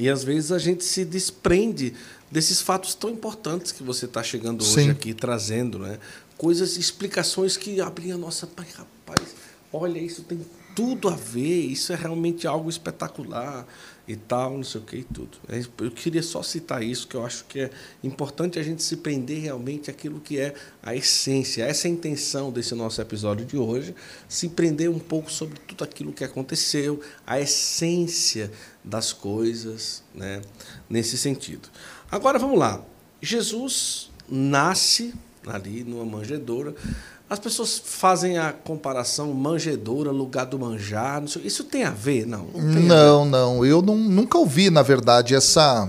e às vezes a gente se desprende desses fatos tão importantes que você está chegando hoje Sim. aqui trazendo, né? Coisas, explicações que abrem a nossa. Pai, rapaz, olha, isso tem tudo a ver, isso é realmente algo espetacular e tal, não sei o que e tudo. É, eu queria só citar isso, que eu acho que é importante a gente se prender realmente aquilo que é a essência, essa é a intenção desse nosso episódio de hoje, se prender um pouco sobre tudo aquilo que aconteceu, a essência das coisas, né, nesse sentido. Agora vamos lá. Jesus nasce ali numa manjedoura, as pessoas fazem a comparação manjedoura, lugar do manjar. Isso tem a ver? Não. Não, não, não. Eu não, nunca ouvi, na verdade, essa.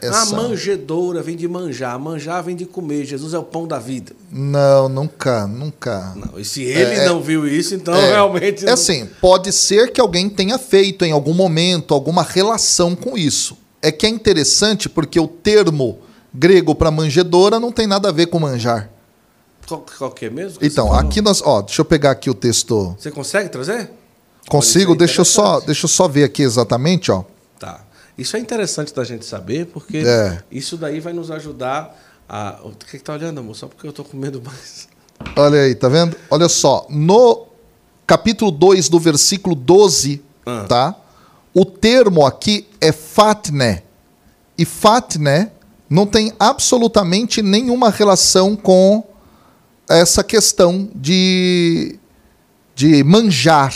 Essa... A manjedoura vem de manjar, manjar vem de comer. Jesus é o pão da vida. Não, nunca, nunca. Não, e se ele é, não viu isso, então é, realmente. É não... assim, pode ser que alguém tenha feito em algum momento alguma relação com isso. É que é interessante porque o termo grego para manjedoura não tem nada a ver com manjar. Qual, qual que é mesmo? Então, aqui nós. Ó, deixa eu pegar aqui o texto. Você consegue trazer? Consigo, deixa eu, só, deixa eu só ver aqui exatamente, ó. Tá. Isso é interessante da gente saber, porque é. isso daí vai nos ajudar a. O que, que tá olhando, amor? Só porque eu tô com medo mais. Olha aí, tá vendo? Olha só. No capítulo 2, do versículo 12, ah. tá? O termo aqui é fatne. E fatne não tem absolutamente nenhuma relação com essa questão de, de manjar,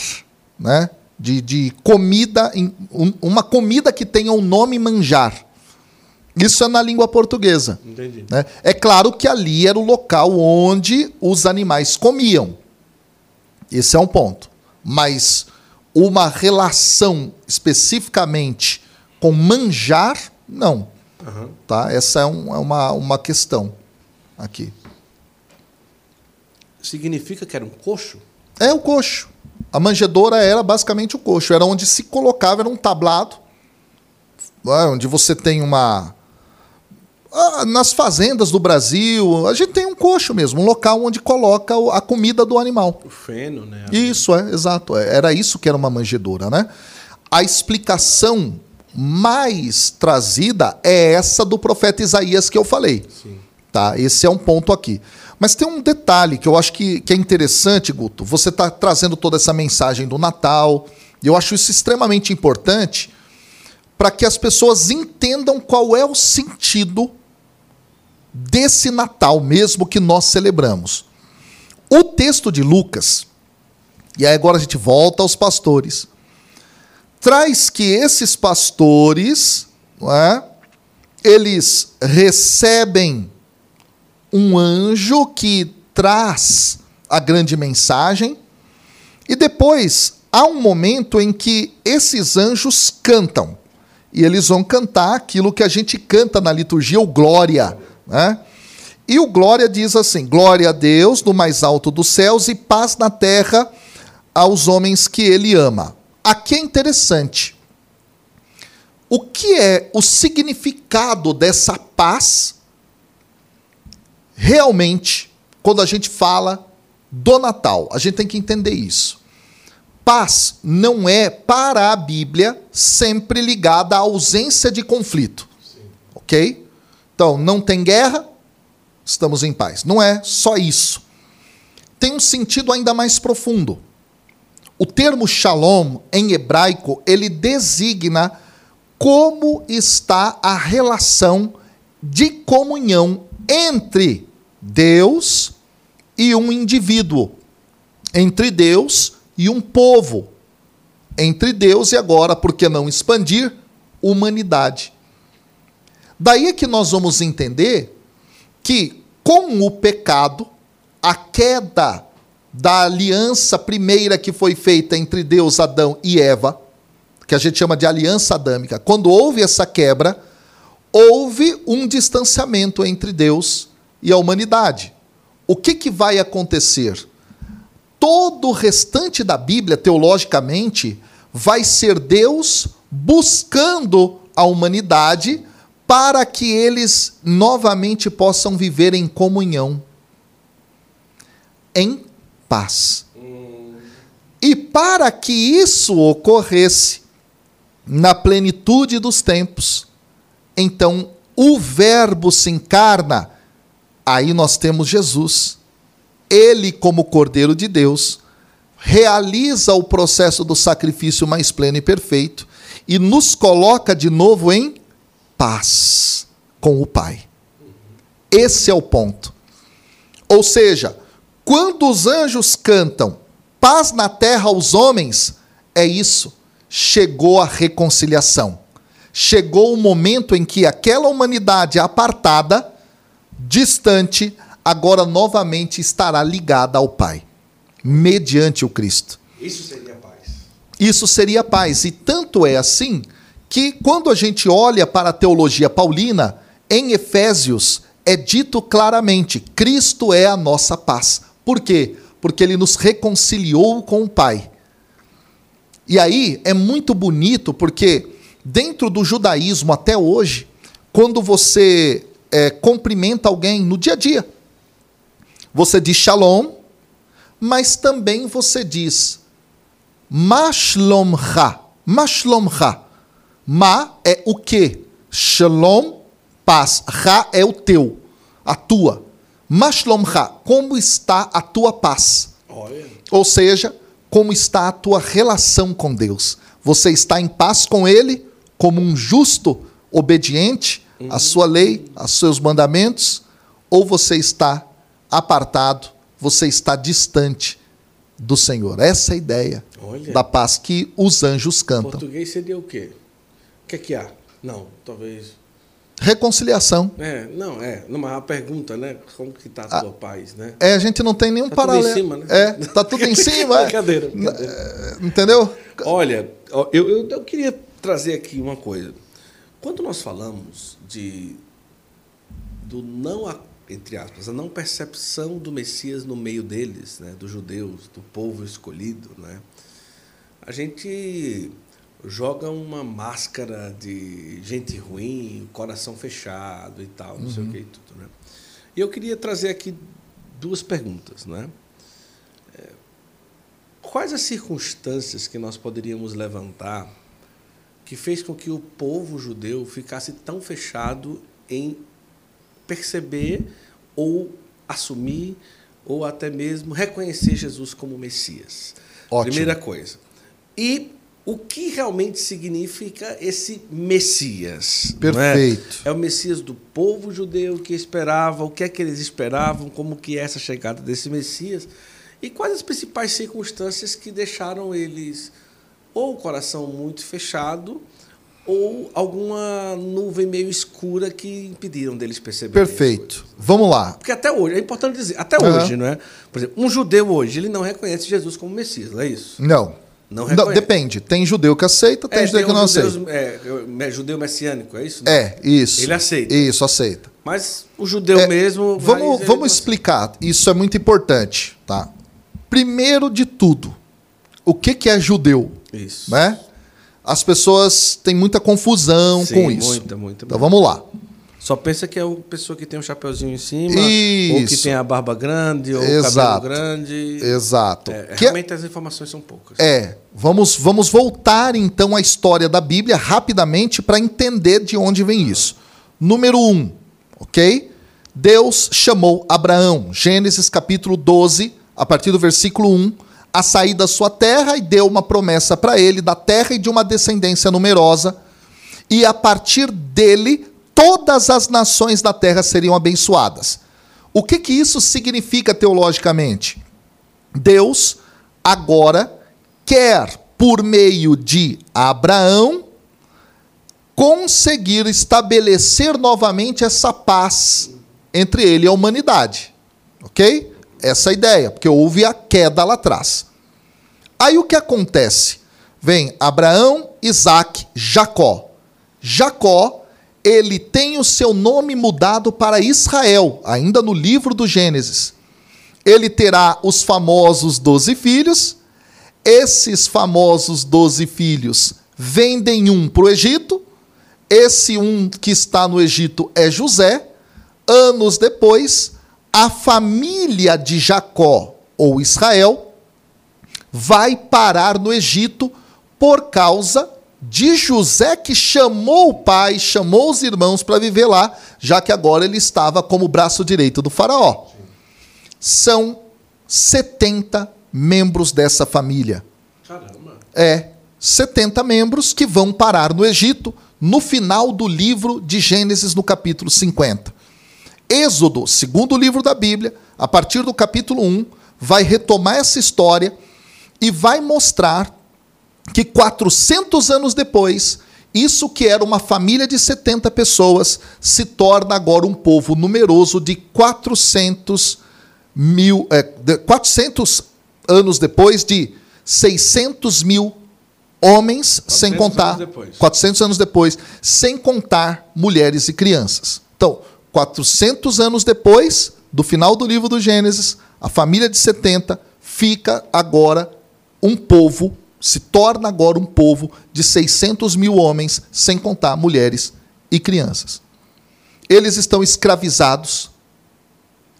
né? de, de comida, uma comida que tenha o nome manjar. Isso é na língua portuguesa. Entendi. Né? É claro que ali era o local onde os animais comiam. Esse é um ponto. Mas uma relação especificamente com manjar, não. Uhum. Tá? Essa é, um, é uma, uma questão aqui significa que era um coxo? É o coxo. A manjedoura era basicamente o coxo. Era onde se colocava, era um tablado, é, onde você tem uma. Ah, nas fazendas do Brasil, a gente tem um coxo mesmo, um local onde coloca a comida do animal. O feno, né? Isso, é, exato. É, era isso que era uma manjedoura, né? A explicação mais trazida é essa do profeta Isaías que eu falei. Sim. Tá? Esse é um ponto aqui. Mas tem um detalhe que eu acho que, que é interessante, Guto. Você está trazendo toda essa mensagem do Natal, e eu acho isso extremamente importante para que as pessoas entendam qual é o sentido desse Natal mesmo que nós celebramos. O texto de Lucas, e aí agora a gente volta aos pastores, traz que esses pastores, é, eles recebem um anjo que traz a grande mensagem, e depois há um momento em que esses anjos cantam. E eles vão cantar aquilo que a gente canta na liturgia, o glória. Né? E o glória diz assim: glória a Deus no mais alto dos céus e paz na terra aos homens que ele ama. aqui é interessante. O que é o significado dessa paz realmente quando a gente fala do Natal? A gente tem que entender isso. Paz não é, para a Bíblia, sempre ligada à ausência de conflito. Sim. Ok? Então, não tem guerra, estamos em paz. Não é só isso. Tem um sentido ainda mais profundo. O termo shalom, em hebraico, ele designa como está a relação de comunhão entre Deus e um indivíduo, entre Deus e um povo, entre Deus e agora, por que não expandir, humanidade. Daí é que nós vamos entender que com o pecado, a queda da aliança primeira que foi feita entre Deus, Adão e Eva, que a gente chama de aliança adâmica, quando houve essa quebra, houve um distanciamento entre Deus e a humanidade. O que, que vai acontecer? Todo o restante da Bíblia, teologicamente, vai ser Deus buscando a humanidade para que eles novamente possam viver em comunhão, em paz. E para que isso ocorresse na plenitude dos tempos, então o Verbo se encarna, aí nós temos Jesus. Ele, como Cordeiro de Deus, realiza o processo do sacrifício mais pleno e perfeito e nos coloca de novo em paz com o Pai. Esse é o ponto. Ou seja, quando os anjos cantam paz na terra aos homens, é isso. Chegou a reconciliação. Chegou o momento em que aquela humanidade apartada, distante, agora novamente estará ligada ao Pai, mediante o Cristo. Isso seria paz. Isso seria paz. E tanto é assim que, quando a gente olha para a teologia paulina, em Efésios é dito claramente: Cristo é a nossa paz. Por quê? Porque ele nos reconciliou com o Pai. E aí é muito bonito porque, dentro do judaísmo até hoje, quando você é, cumprimenta alguém no dia a dia, você diz shalom, mas também você diz mashlomcha. Mashlomcha. Ma é o que? Shalom, paz. Ra é o teu, a tua. Mashlomcha, como está a tua paz? Olha. Ou seja, como está a tua relação com Deus? Você está em paz com Ele, como um justo obediente à sua lei, aos seus mandamentos? Ou você está apartado, você está distante do Senhor? Essa é a ideia Olha. da paz que os anjos cantam. Em português seria o quê? O que é que há? Não, talvez reconciliação. É, não, é. Numa pergunta, né? Como que está a tua paz, né? É, a gente não tem nenhum tá paralelo. Tudo em cima, né? É, tá tudo em cima. É. brincadeira, brincadeira. É, entendeu? Olha, eu, eu, eu, queria trazer aqui uma coisa. Quando nós falamos de do não entre aspas, a não percepção do Messias no meio deles, né, dos judeus, do povo escolhido, né? A gente joga uma máscara de gente ruim, coração fechado e tal, não uhum. sei o uhum. que e tudo, né? E eu queria trazer aqui duas perguntas, né? É, quais as circunstâncias que nós poderíamos levantar que fez com que o povo judeu ficasse tão fechado em perceber ou assumir ou até mesmo reconhecer Jesus como Messias? Ótimo. Primeira coisa. E o que realmente significa esse Messias. É? Perfeito. É? é? o Messias do povo judeu que esperava, o que é que eles esperavam, como que é essa chegada desse Messias e quais as principais circunstâncias que deixaram eles ou o coração muito fechado ou alguma nuvem meio escura que impediram deles perceberem. Perfeito. Vamos lá. Porque até hoje, é importante dizer, até uhum. hoje, não é? Por exemplo, um judeu hoje, ele não reconhece Jesus como Messias, não é isso? Não. Não, não, depende. Tem judeu que aceita, tem é, judeu tem que não judeus, aceita. É, judeu messiânico, é isso? É, isso. Ele aceita. Isso, aceita. Mas o judeu é, mesmo. Vamos, vamos explicar. Isso é muito importante. Tá? Primeiro de tudo, o que, que é judeu? Isso. Né? As pessoas têm muita confusão Sim, com isso. Muita, muita. Então vamos lá. Só pensa que é a pessoa que tem um chapeuzinho em cima, Isso. ou que tem a barba grande, ou Exato. o cabelo grande. Exato. É, que realmente as informações são poucas. É. Vamos, vamos voltar então à história da Bíblia rapidamente para entender de onde vem isso. Número 1, um, ok? Deus chamou Abraão, Gênesis capítulo 12, a partir do versículo 1, a sair da sua terra e deu uma promessa para ele da terra e de uma descendência numerosa. E a partir dele todas as nações da terra seriam abençoadas. O que, que isso significa teologicamente? Deus agora quer, por meio de Abraão, conseguir estabelecer novamente essa paz entre ele e a humanidade. Ok? Essa ideia, porque houve a queda lá atrás. Aí o que acontece? Vem Abraão, Isaac, Jacó. Jacó ele tem o seu nome mudado para Israel, ainda no livro do Gênesis. Ele terá os famosos doze filhos. Esses famosos doze filhos vendem um para o Egito. Esse um que está no Egito é José. Anos depois, a família de Jacó, ou Israel, vai parar no Egito por causa de José que chamou o pai, chamou os irmãos para viver lá, já que agora ele estava como braço direito do faraó. São 70 membros dessa família. Caramba. É, 70 membros que vão parar no Egito no final do livro de Gênesis, no capítulo 50. Êxodo, segundo livro da Bíblia, a partir do capítulo 1, vai retomar essa história e vai mostrar que 400 anos depois, isso que era uma família de 70 pessoas se torna agora um povo numeroso de 400 mil, é, 400 anos depois de 600 mil homens, sem contar anos 400 anos depois, sem contar mulheres e crianças. Então, 400 anos depois do final do livro do Gênesis, a família de 70 fica agora um povo se torna agora um povo de 600 mil homens, sem contar mulheres e crianças. Eles estão escravizados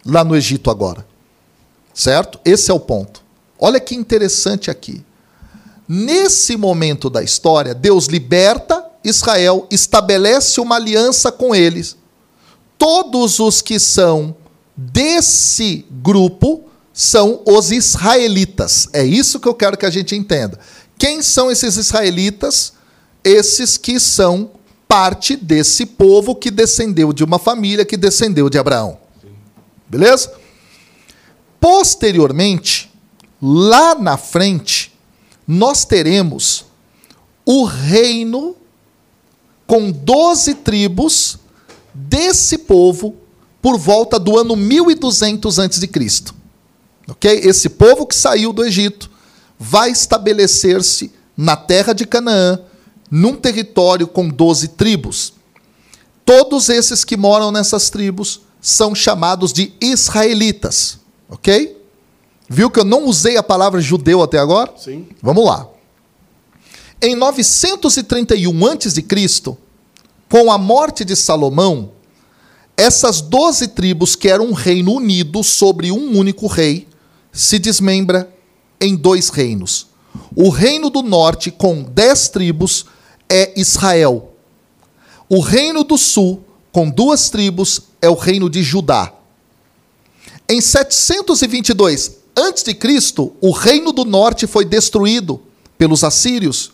lá no Egito agora. Certo? Esse é o ponto. Olha que interessante aqui. Nesse momento da história, Deus liberta Israel, estabelece uma aliança com eles. Todos os que são desse grupo são os israelitas. É isso que eu quero que a gente entenda. Quem são esses israelitas? Esses que são parte desse povo que descendeu de uma família que descendeu de Abraão. Beleza? Posteriormente, lá na frente, nós teremos o reino com doze tribos desse povo por volta do ano 1200 a.C. Ok? Esse povo que saiu do Egito vai estabelecer-se na terra de Canaã, num território com doze tribos. Todos esses que moram nessas tribos são chamados de israelitas. Ok? Viu que eu não usei a palavra judeu até agora? Sim. Vamos lá. Em 931 a.C., com a morte de Salomão, essas doze tribos, que eram um reino unido sobre um único rei, se desmembra em dois reinos. O reino do norte, com dez tribos, é Israel. O reino do sul, com duas tribos, é o reino de Judá. Em 722 a.C., o reino do norte foi destruído pelos assírios.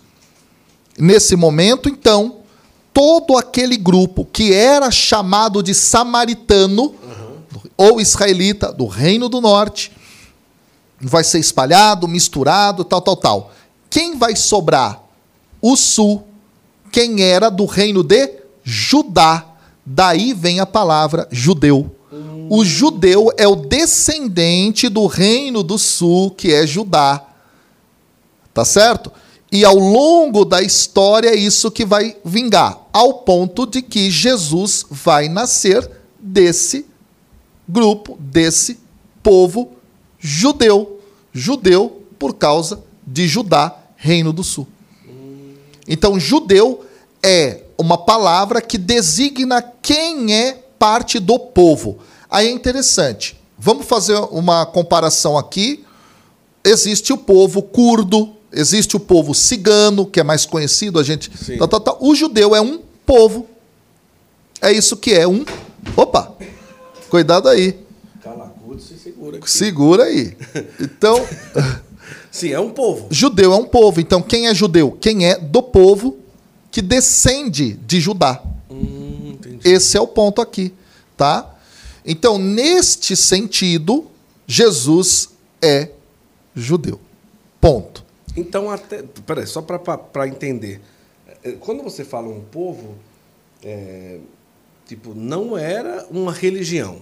Nesse momento, então, todo aquele grupo que era chamado de samaritano, uhum. ou israelita, do reino do norte, vai ser espalhado, misturado, tal, tal, tal. Quem vai sobrar? O sul, quem era do reino de Judá. Daí vem a palavra judeu. O judeu é o descendente do reino do sul, que é Judá. Tá certo? E ao longo da história é isso que vai vingar, ao ponto de que Jesus vai nascer desse grupo, desse povo judeu. Judeu por causa de Judá, Reino do Sul. Então, judeu é uma palavra que designa quem é parte do povo. Aí é interessante. Vamos fazer uma comparação aqui. Existe o povo curdo, existe o povo cigano, que é mais conhecido, a gente. Tá, tá, tá. O judeu é um povo. É isso que é um. Opa! Cuidado aí. Calacudo se segura aqui. Segura aí. Então. Sim, é um povo. Judeu é um povo. Então, quem é judeu? Quem é do povo que descende de Judá. Hum, Esse é o ponto aqui, tá? Então, neste sentido, Jesus é judeu. Ponto. Então, até. Peraí, só para entender. É, quando você fala um povo, é, tipo, não era uma religião.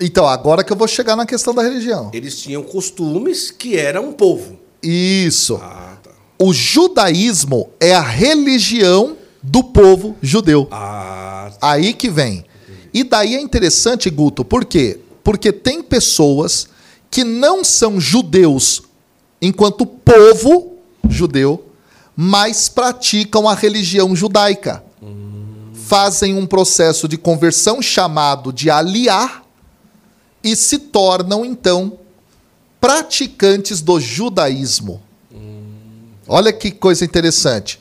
Então, agora que eu vou chegar na questão da religião. Eles tinham costumes que era um povo. Isso. Ah, tá. O judaísmo é a religião do povo judeu. Ah, tá. Aí que vem. E daí é interessante, Guto, por quê? Porque tem pessoas que não são judeus enquanto povo judeu, mas praticam a religião judaica. Fazem um processo de conversão chamado de aliar e se tornam, então, praticantes do judaísmo. Olha que coisa interessante.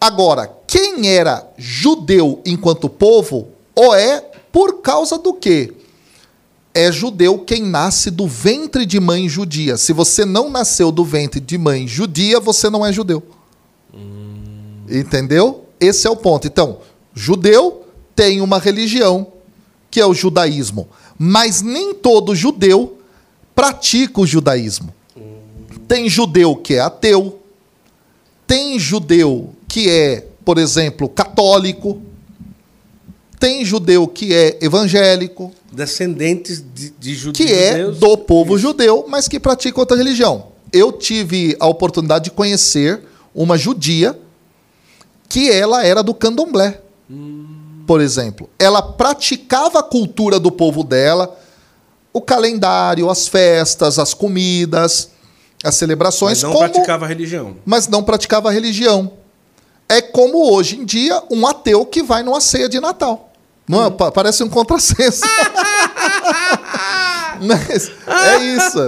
Agora, quem era judeu enquanto povo, ou é por causa do quê? É judeu quem nasce do ventre de mãe judia. Se você não nasceu do ventre de mãe judia, você não é judeu. Hum. Entendeu? Esse é o ponto. Então, judeu tem uma religião, que é o judaísmo. Mas nem todo judeu pratica o judaísmo. Tem judeu que é ateu, tem judeu que é, por exemplo, católico, tem judeu que é evangélico, descendentes de, de judeus, que é do povo judeu, mas que pratica outra religião. Eu tive a oportunidade de conhecer uma judia que ela era do candomblé. Hum por exemplo, ela praticava a cultura do povo dela, o calendário, as festas, as comidas, as celebrações. Mas não como, praticava a religião. Mas não praticava a religião. É como hoje em dia um ateu que vai numa ceia de Natal. Não é? Parece um contrassenso. Mas é isso.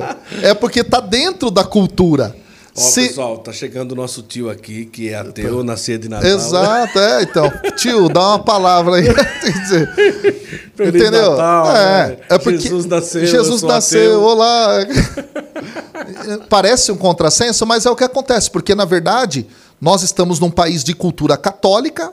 É porque está dentro da cultura. Ó, Se... pessoal, tá chegando o nosso tio aqui, que é ateu na ceia de Natal. Exato, é. Então, tio, dá uma palavra aí. Entendeu? Natal, é, né? é porque Jesus nasceu. Jesus nasceu, ateu. olá. Parece um contrassenso, mas é o que acontece, porque na verdade nós estamos num país de cultura católica,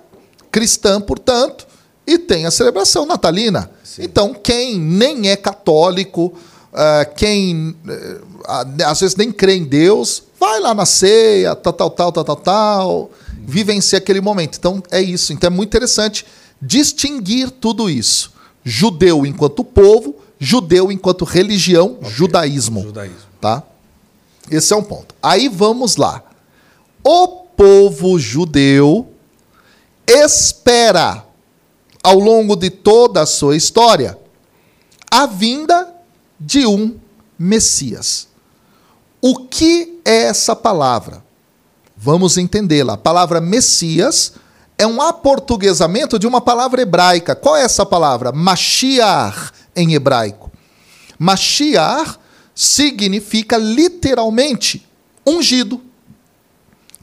cristã, portanto, e tem a celebração natalina. Sim. Então, quem nem é católico, uh, quem uh, às vezes nem crê em Deus, vai lá na ceia, tal, tal, tal, tal, tal, tal, vivencia aquele momento. Então é isso. Então é muito interessante distinguir tudo isso. Judeu enquanto povo, judeu enquanto religião, okay. judaísmo, judaísmo. Tá? Esse é um ponto. Aí vamos lá. O povo judeu espera ao longo de toda a sua história a vinda de um Messias. O que é essa palavra? Vamos entendê-la. A palavra Messias é um aportuguesamento de uma palavra hebraica. Qual é essa palavra? Mashiach em hebraico. Mashiach significa literalmente ungido. O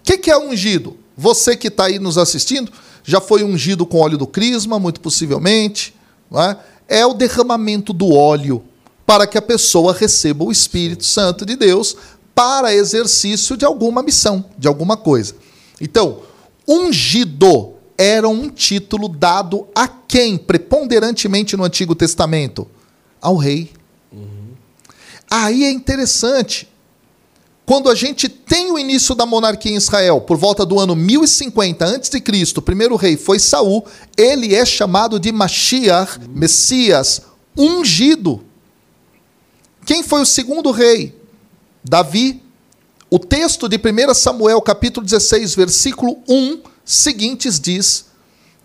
que, que é ungido? Você que está aí nos assistindo já foi ungido com óleo do crisma, muito possivelmente. É? é o derramamento do óleo para que a pessoa receba o Espírito Santo de Deus para exercício de alguma missão, de alguma coisa. Então, ungido era um título dado a quem, preponderantemente no Antigo Testamento? Ao rei. Uhum. Aí é interessante. Quando a gente tem o início da monarquia em Israel, por volta do ano 1050 a.C., o primeiro rei foi Saul, ele é chamado de Mashiach, Messias, ungido. Quem foi o segundo rei? Davi. O texto de 1 Samuel, capítulo 16, versículo 1, seguintes diz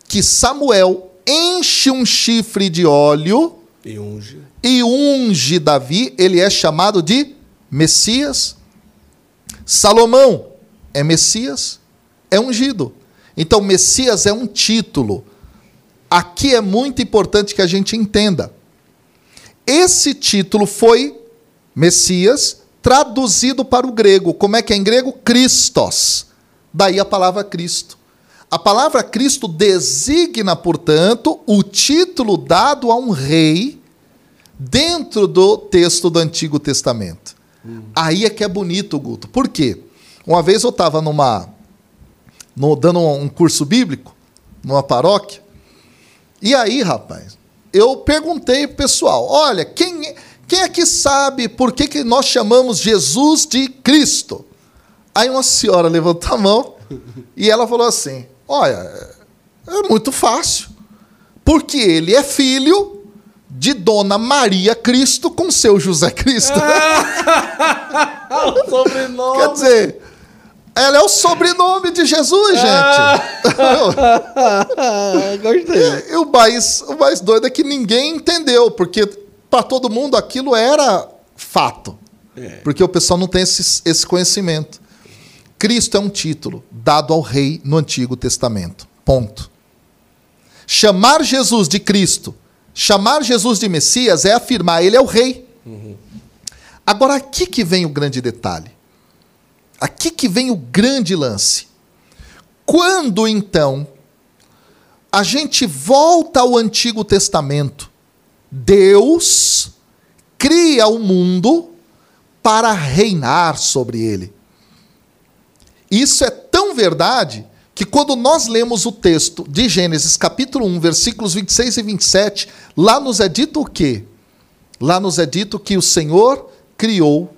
que Samuel enche um chifre de óleo e unge. e unge Davi, ele é chamado de Messias. Salomão, é Messias, é ungido. Então, Messias é um título. Aqui é muito importante que a gente entenda. Esse título foi Messias traduzido para o grego. Como é que é em grego? Christos. Daí a palavra Cristo. A palavra Cristo designa, portanto, o título dado a um rei dentro do texto do Antigo Testamento. Hum. Aí é que é bonito, Guto. Por quê? Uma vez eu estava numa no, dando um curso bíblico numa paróquia. E aí, rapaz, eu perguntei pro pessoal: olha, quem, é, quem é que sabe por que, que nós chamamos Jesus de Cristo? Aí uma senhora levantou a mão e ela falou assim: olha, é muito fácil. Porque ele é filho de Dona Maria Cristo com seu José Cristo. o sobrenome. Quer dizer, ela é o sobrenome de Jesus, gente. Gostei. E, o, mais, o mais doido é que ninguém entendeu, porque para todo mundo aquilo era fato. É. Porque o pessoal não tem esse, esse conhecimento. Cristo é um título dado ao rei no Antigo Testamento. Ponto. Chamar Jesus de Cristo, chamar Jesus de Messias é afirmar ele é o rei. Uhum. Agora aqui que vem o grande detalhe. Aqui que vem o grande lance. Quando então a gente volta ao Antigo Testamento, Deus cria o mundo para reinar sobre ele. Isso é tão verdade que quando nós lemos o texto de Gênesis capítulo 1, versículos 26 e 27, lá nos é dito o quê? Lá nos é dito que o Senhor criou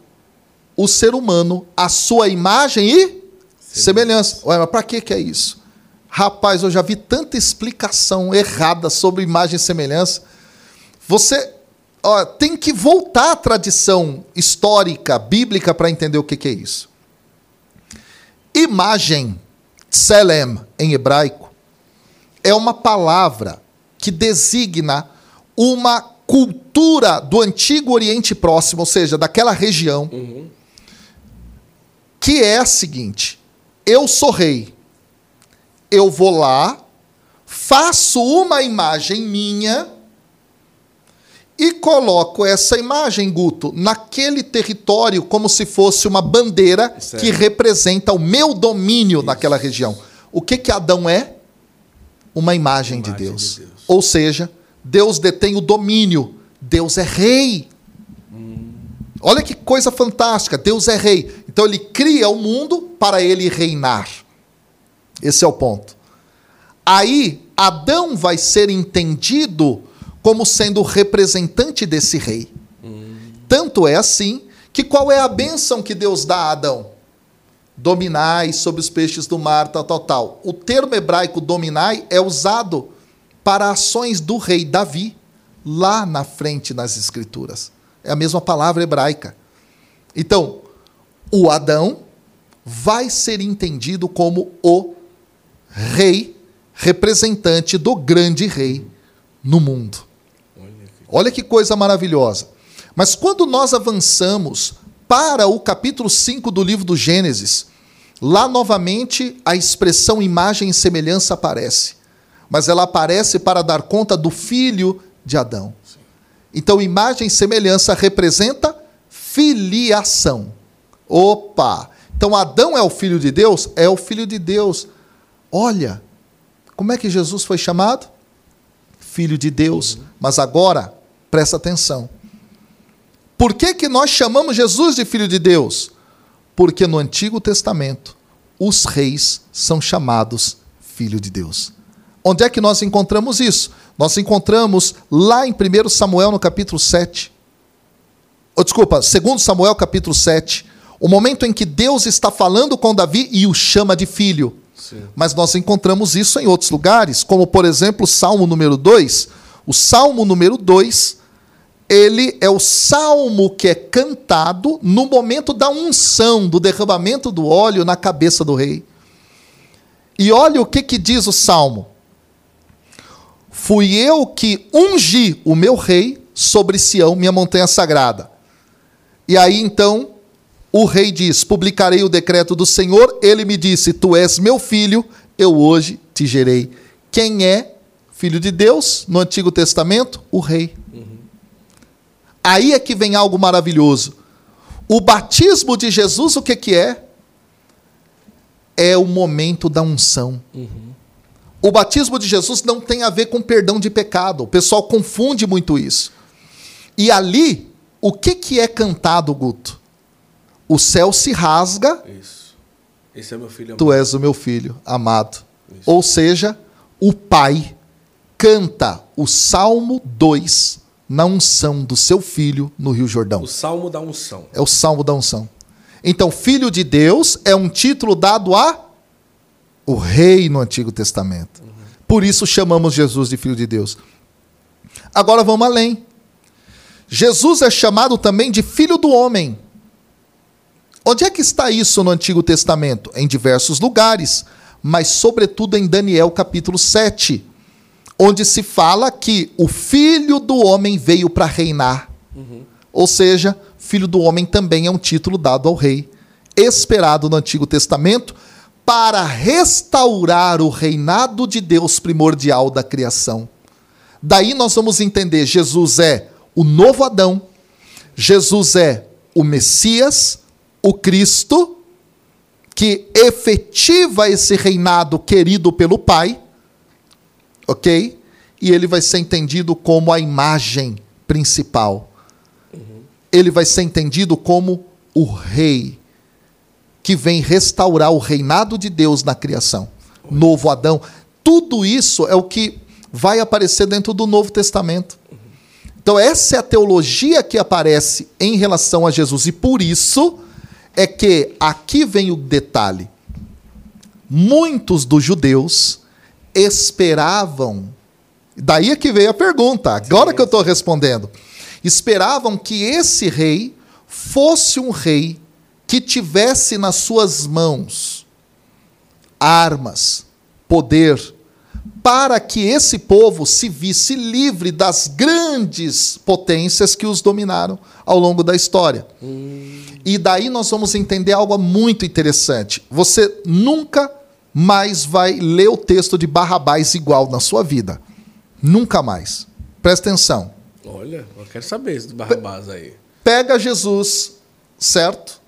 o ser humano à sua imagem e semelhança. Ué, mas para que, que é isso? Rapaz, eu já vi tanta explicação errada sobre imagem e semelhança. Você ó, tem que voltar à tradição histórica, bíblica, para entender o que, que é isso. Imagem, selem, em hebraico, é uma palavra que designa uma cultura do antigo Oriente Próximo, ou seja, daquela região, uhum que é a seguinte: eu sou rei, eu vou lá, faço uma imagem minha e coloco essa imagem, Guto, naquele território como se fosse uma bandeira certo. que representa o meu domínio Isso. naquela região. O que que Adão é? Uma imagem, imagem de, Deus. de, Deus. Ou seja, Deus detém o domínio. Deus é rei. Hum. Olha que coisa fantástica. Deus é rei. Então ele cria o mundo para ele reinar. Esse é o ponto. Aí Adão vai ser entendido como sendo representante desse rei. Hum. Tanto é assim que qual é a bênção que Deus dá a Adão? Dominai sobre os peixes do mar, tal, tal, tal. O termo hebraico dominai é usado para ações do rei Davi, lá na frente nas Escrituras. É a mesma palavra hebraica. Então, o Adão vai ser entendido como o rei, representante do grande rei no mundo. Olha que coisa maravilhosa. Mas quando nós avançamos para o capítulo 5 do livro do Gênesis, lá novamente a expressão imagem e semelhança aparece. Mas ela aparece para dar conta do filho de Adão. Então, imagem e semelhança representa filiação. Opa! Então Adão é o filho de Deus? É o filho de Deus. Olha, como é que Jesus foi chamado? Filho de Deus. Mas agora, presta atenção. Por que, que nós chamamos Jesus de filho de Deus? Porque no Antigo Testamento, os reis são chamados filho de Deus. Onde é que nós encontramos isso? Nós encontramos lá em 1 Samuel, no capítulo 7. Oh, desculpa, 2 Samuel, capítulo 7 o momento em que Deus está falando com Davi e o chama de filho. Sim. Mas nós encontramos isso em outros lugares, como por exemplo o Salmo número 2. O Salmo número 2, ele é o salmo que é cantado no momento da unção, do derramamento do óleo na cabeça do rei. E olha o que, que diz o salmo. Fui eu que ungi o meu rei sobre Sião, minha montanha sagrada. E aí então o rei diz: Publicarei o decreto do Senhor. Ele me disse: Tu és meu filho, eu hoje te gerei. Quem é filho de Deus no Antigo Testamento? O rei. Aí é que vem algo maravilhoso. O batismo de Jesus, o que, que é? É o momento da unção. Uhum. O batismo de Jesus não tem a ver com perdão de pecado. O pessoal confunde muito isso. E ali, o que, que é cantado, Guto? O céu se rasga. Isso. Esse é meu filho amado. Tu és o meu filho amado. Isso. Ou seja, o Pai canta o Salmo 2 na unção do seu filho no Rio Jordão. O Salmo da unção. É o Salmo da unção. Então, filho de Deus é um título dado a o rei no Antigo Testamento. Uhum. Por isso chamamos Jesus de filho de Deus. Agora vamos além. Jesus é chamado também de filho do homem. Onde é que está isso no Antigo Testamento? Em diversos lugares, mas sobretudo em Daniel capítulo 7, onde se fala que o filho do homem veio para reinar. Uhum. Ou seja, filho do homem também é um título dado ao rei, esperado no Antigo Testamento para restaurar o reinado de Deus primordial da criação. Daí nós vamos entender: Jesus é o novo Adão, Jesus é o Messias, o Cristo, que efetiva esse reinado querido pelo Pai, ok? E ele vai ser entendido como a imagem principal. Ele vai ser entendido como o rei que vem restaurar o reinado de Deus na criação. Novo Adão. Tudo isso é o que vai aparecer dentro do Novo Testamento. Então, essa é a teologia que aparece em relação a Jesus. E por isso é que aqui vem o detalhe. Muitos dos judeus esperavam, daí é que veio a pergunta, agora que eu estou respondendo. Esperavam que esse rei fosse um rei que tivesse nas suas mãos armas, poder, para que esse povo se visse livre das grandes potências que os dominaram ao longo da história. Hum. E daí nós vamos entender algo muito interessante. Você nunca mais vai ler o texto de Barrabás igual na sua vida. Nunca mais. Presta atenção. Olha, eu quero saber do Barrabás aí. Pega Jesus, certo?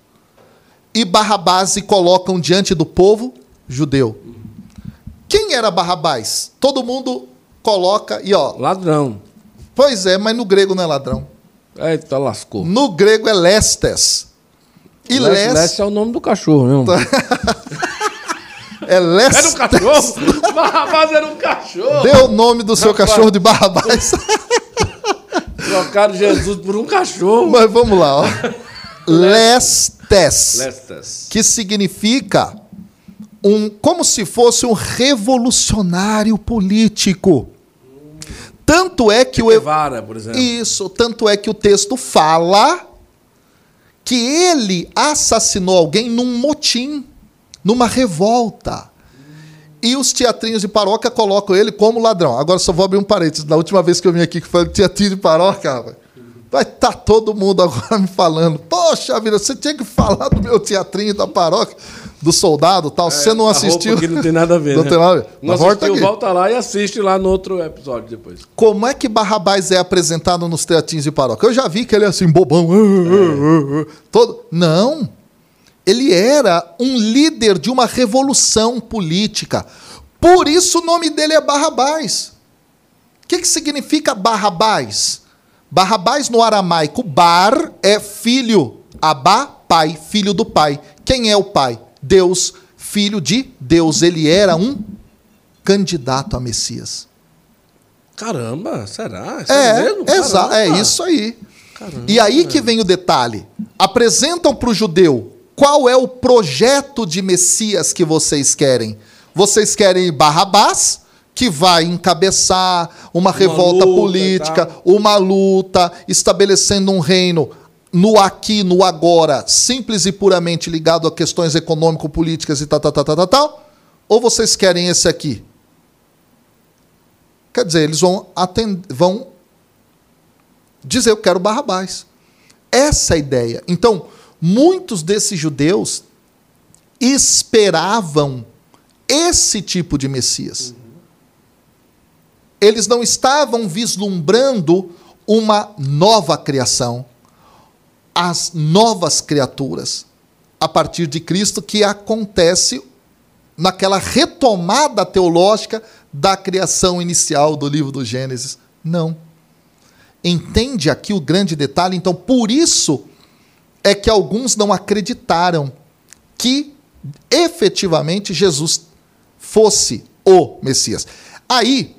E Barrabás e colocam diante do povo judeu. Quem era Barrabás? Todo mundo coloca e ó. Ladrão. Pois é, mas no grego não é ladrão. Eita, lascou. No grego é lestes. E Lestes, Lestes é o nome do cachorro, mesmo. é Lestes. Era um cachorro? Barrabás era um cachorro. Deu o nome do seu Rapaz. cachorro de Barrabás. Trocaram Jesus por um cachorro. Mas vamos lá, ó. Lestes. Lestes. Que significa um, como se fosse um revolucionário político. Tanto é que o por exemplo. Isso, tanto é que o texto fala que ele assassinou alguém num motim, numa revolta. E os teatrinhos de paróquia colocam ele como ladrão. Agora só vou abrir um parênteses. Na última vez que eu vim aqui que foi teatrinho de paróquia, vai estar tá todo mundo agora me falando. Poxa vida, você tinha que falar do meu teatrinho da paróquia do soldado tal. É, você não assistiu. Não tem nada a ver. não né? tem nada a ver. Não volta, assistiu, volta lá e assiste lá no outro episódio depois. Como é que Barrabás é apresentado nos teatrinhos de paróquia? Eu já vi que ele é assim, bobão. É. Todo... Não. Ele era um líder de uma revolução política. Por isso o nome dele é Barrabás. O que, que significa Barrabás? Barrabás no aramaico, bar é filho, abá, pai, filho do pai. Quem é o pai? Deus, filho de Deus. Ele era um candidato a Messias. Caramba, será? É, exato, é isso aí. Caramba, e aí que vem o detalhe. Apresentam para o judeu qual é o projeto de Messias que vocês querem. Vocês querem Barrabás, que vai encabeçar uma, uma revolta política, uma luta, estabelecendo um reino no aqui, no agora, simples e puramente ligado a questões econômico-políticas e tal, tal, tal, tal, tal, tal, ou vocês querem esse aqui? Quer dizer, eles vão, atender, vão dizer, eu quero Barrabás. Essa é a ideia. Então, muitos desses judeus esperavam esse tipo de Messias. Eles não estavam vislumbrando uma nova criação, as novas criaturas, a partir de Cristo, que acontece naquela retomada teológica da criação inicial do livro do Gênesis. Não. Entende aqui o grande detalhe? Então, por isso é que alguns não acreditaram que efetivamente Jesus fosse o Messias. Aí,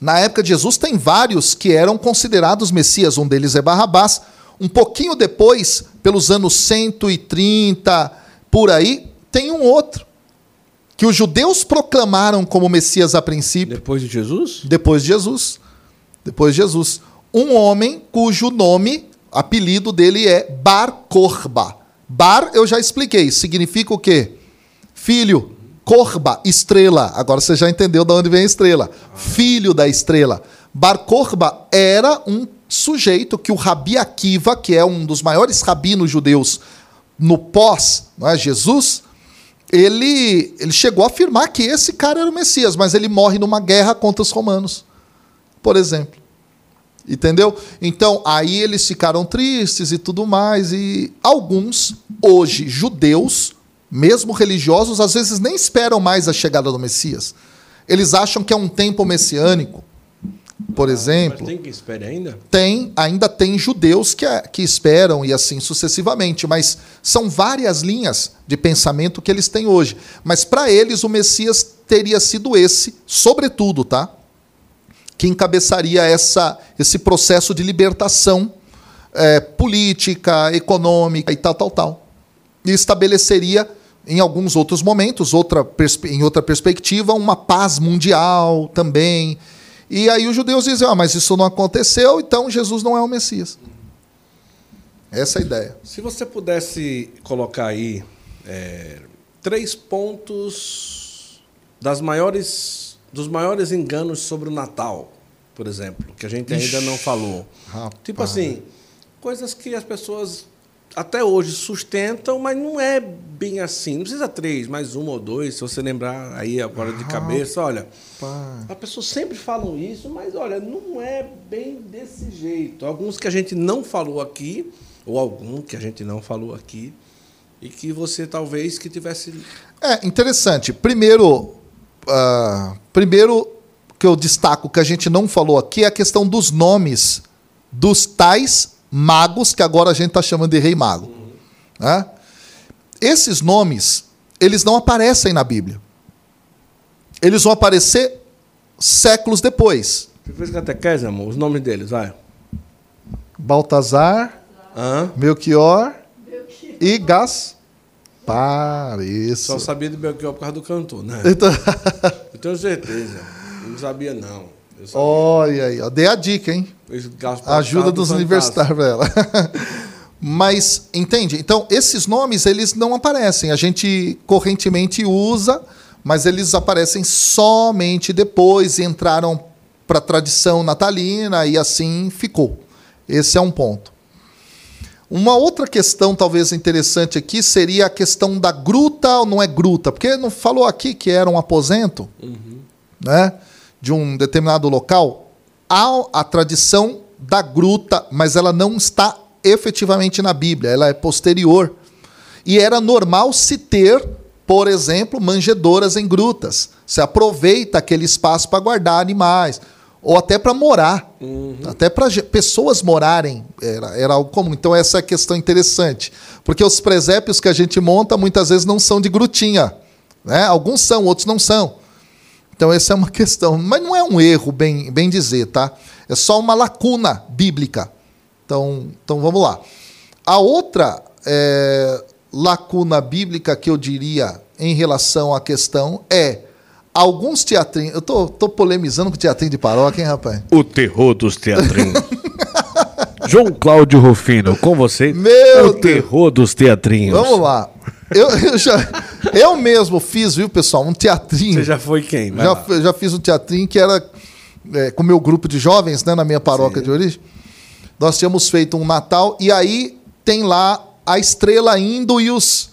na época de Jesus, tem vários que eram considerados Messias. Um deles é Barrabás. Um pouquinho depois, pelos anos 130, por aí, tem um outro. Que os judeus proclamaram como Messias a princípio. Depois de Jesus? Depois de Jesus. Depois de Jesus. Um homem cujo nome, apelido dele é Bar Korba. Bar, eu já expliquei, significa o quê? Filho. Corba, estrela. Agora você já entendeu de onde vem a estrela. Filho da estrela. Bar Corba era um sujeito que o Rabi Akiva, que é um dos maiores rabinos judeus no pós não é, Jesus, ele, ele chegou a afirmar que esse cara era o Messias, mas ele morre numa guerra contra os romanos, por exemplo. Entendeu? Então, aí eles ficaram tristes e tudo mais. E alguns, hoje, judeus, mesmo religiosos, às vezes nem esperam mais a chegada do Messias. Eles acham que é um tempo messiânico. Por ah, exemplo. Mas tem que esperar ainda? Tem, ainda tem judeus que, que esperam e assim sucessivamente. Mas são várias linhas de pensamento que eles têm hoje. Mas para eles o Messias teria sido esse, sobretudo, tá? Que encabeçaria essa, esse processo de libertação é, política, econômica e tal, tal, tal. E estabeleceria em alguns outros momentos, outra em outra perspectiva, uma paz mundial também. E aí os judeus dizem: ah, mas isso não aconteceu, então Jesus não é o Messias. Essa é a ideia. Se você pudesse colocar aí é, três pontos das maiores, dos maiores enganos sobre o Natal, por exemplo, que a gente ainda Ixi, não falou. Rapaz. Tipo assim, coisas que as pessoas até hoje sustentam, mas não é bem assim. Não precisa três, mais um ou dois, se você lembrar aí agora de cabeça. Olha, as pessoas sempre falam isso, mas olha, não é bem desse jeito. Alguns que a gente não falou aqui, ou algum que a gente não falou aqui, e que você talvez que tivesse. É interessante. Primeiro, uh, primeiro que eu destaco que a gente não falou aqui é a questão dos nomes dos tais magos, que agora a gente está chamando de rei mago. Uhum. Né? Esses nomes, eles não aparecem na Bíblia. Eles vão aparecer séculos depois. Você fez catequese, amor? Os nomes deles, vai. Baltazar, Hã? Melchior, Melchior. e Gaspar. Isso. Só sabia de Belchior por causa do cantor, né? Então... Eu tenho certeza. Não sabia, não. Olha aí, ó. dei a dica, hein? Ajuda dos universitários para ela. Mas, entende? Então, esses nomes, eles não aparecem. A gente correntemente usa, mas eles aparecem somente depois, entraram para a tradição natalina e assim ficou. Esse é um ponto. Uma outra questão, talvez interessante aqui, seria a questão da gruta ou não é gruta, porque não falou aqui que era um aposento, uhum. né? de um determinado local, há a tradição da gruta, mas ela não está efetivamente na Bíblia, ela é posterior. E era normal se ter, por exemplo, manjedoras em grutas. Se aproveita aquele espaço para guardar animais, ou até para morar, uhum. até para pessoas morarem, era, era algo comum. Então, essa é a questão interessante. Porque os presépios que a gente monta muitas vezes não são de grutinha. Né? Alguns são, outros não são. Então, essa é uma questão. Mas não é um erro, bem, bem dizer, tá? É só uma lacuna bíblica. Então, então vamos lá. A outra é, lacuna bíblica que eu diria em relação à questão é alguns teatrinhos. Eu tô, tô polemizando com teatrinho de paróquia, hein, rapaz? O terror dos teatrinhos. João Cláudio Rufino, com você. Meu o Deus. terror dos teatrinhos. Vamos lá. Eu, eu, já, eu mesmo fiz, viu, pessoal, um teatrinho. Você já foi quem? já, já fiz um teatrinho que era é, com o meu grupo de jovens, né, na minha paróquia Sim. de origem. Nós tínhamos feito um Natal e aí tem lá a estrela indo e os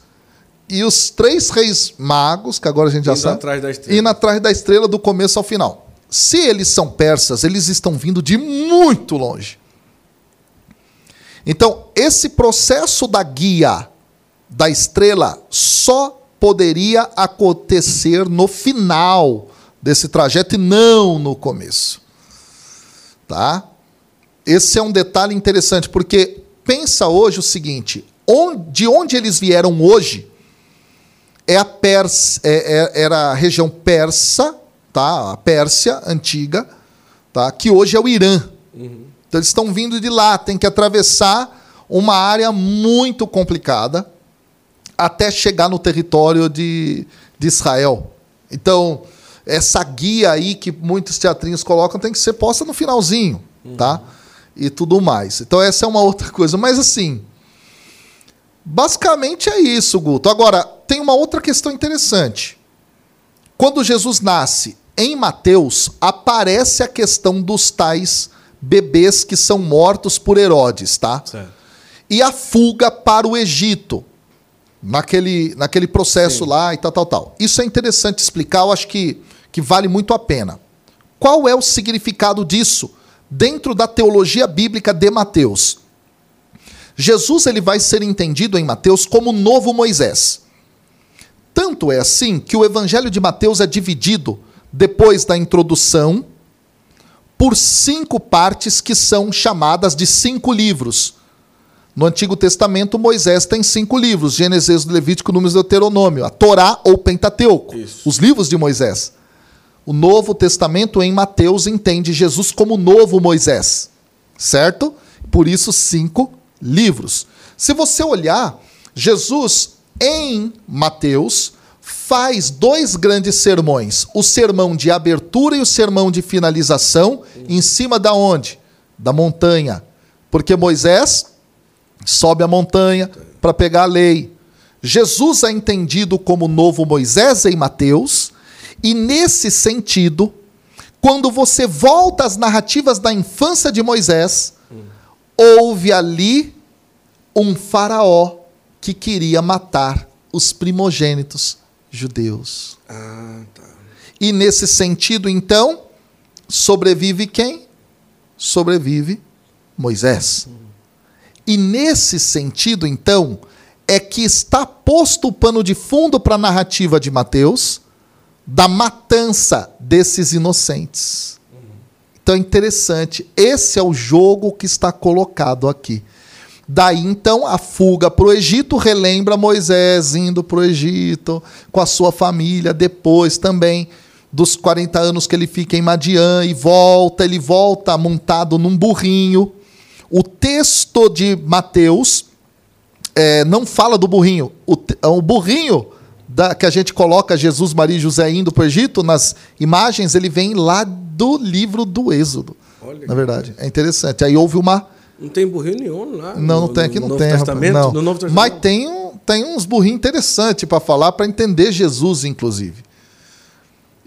e os três reis magos, que agora a gente já indo sabe, atrás da estrela. indo atrás da estrela do começo ao final. Se eles são persas, eles estão vindo de muito longe. Então, esse processo da guia da estrela só poderia acontecer no final desse trajeto e não no começo. Tá? Esse é um detalhe interessante, porque pensa hoje o seguinte: onde, de onde eles vieram hoje é a Pers, é, é, era a região persa, tá? a Pérsia antiga, tá? que hoje é o Irã. Uhum. Então eles estão vindo de lá, tem que atravessar uma área muito complicada até chegar no território de, de Israel. Então, essa guia aí que muitos teatrinhos colocam tem que ser posta no finalzinho, uhum. tá? E tudo mais. Então, essa é uma outra coisa. Mas, assim, basicamente é isso, Guto. Agora, tem uma outra questão interessante. Quando Jesus nasce em Mateus, aparece a questão dos tais bebês que são mortos por Herodes, tá? Certo. E a fuga para o Egito, naquele, naquele processo Sim. lá e tal, tal, tal. Isso é interessante explicar, eu acho que, que vale muito a pena. Qual é o significado disso dentro da teologia bíblica de Mateus? Jesus ele vai ser entendido em Mateus como o novo Moisés. Tanto é assim que o evangelho de Mateus é dividido depois da introdução por cinco partes que são chamadas de cinco livros. No Antigo Testamento, Moisés tem cinco livros: Gênesis, Levítico, Números e Deuteronômio, a Torá ou Pentateuco, Isso. os livros de Moisés. O Novo Testamento, em Mateus, entende Jesus como novo Moisés, certo? Por isso, cinco livros. Se você olhar, Jesus, em Mateus, faz dois grandes sermões: o sermão de abertura e o sermão de finalização, em cima da onde? Da montanha. Porque Moisés sobe a montanha para pegar a lei. Jesus é entendido como novo Moisés em Mateus, e nesse sentido, quando você volta às narrativas da infância de Moisés, houve ali um faraó que queria matar os primogênitos judeus. Ah, tá. E nesse sentido, então, sobrevive quem? Sobrevive Moisés. E nesse sentido, então, é que está posto o pano de fundo para a narrativa de Mateus da matança desses inocentes. Então é interessante, esse é o jogo que está colocado aqui. Daí então a fuga para o Egito relembra Moisés indo para o Egito com a sua família, depois também dos 40 anos que ele fica em Madian e volta, ele volta montado num burrinho. O texto de Mateus é, não fala do burrinho. O, o burrinho da, que a gente coloca Jesus, Maria e José indo para o Egito, nas imagens, ele vem lá do livro do Êxodo. Olha na verdade, é interessante. Aí houve uma não tem burrinho nenhum lá. Não, no, não tem aqui, não tem. Testamento, não. No Novo Testamento. Mas tem, um, tem uns burrinhos interessantes para falar, para entender Jesus, inclusive.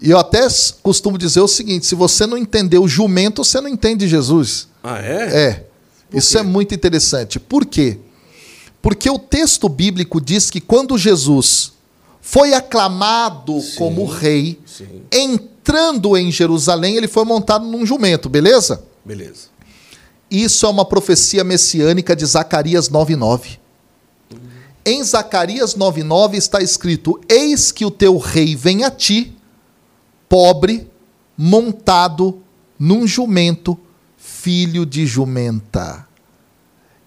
E eu até costumo dizer o seguinte: se você não entender o jumento, você não entende Jesus. Ah, é? É. Isso é muito interessante. Por quê? Porque o texto bíblico diz que quando Jesus foi aclamado sim, como rei, sim. entrando em Jerusalém, ele foi montado num jumento, beleza? Beleza. Isso é uma profecia messiânica de Zacarias 9:9. Em Zacarias 9:9 está escrito: Eis que o teu rei vem a ti, pobre, montado num jumento, filho de jumenta.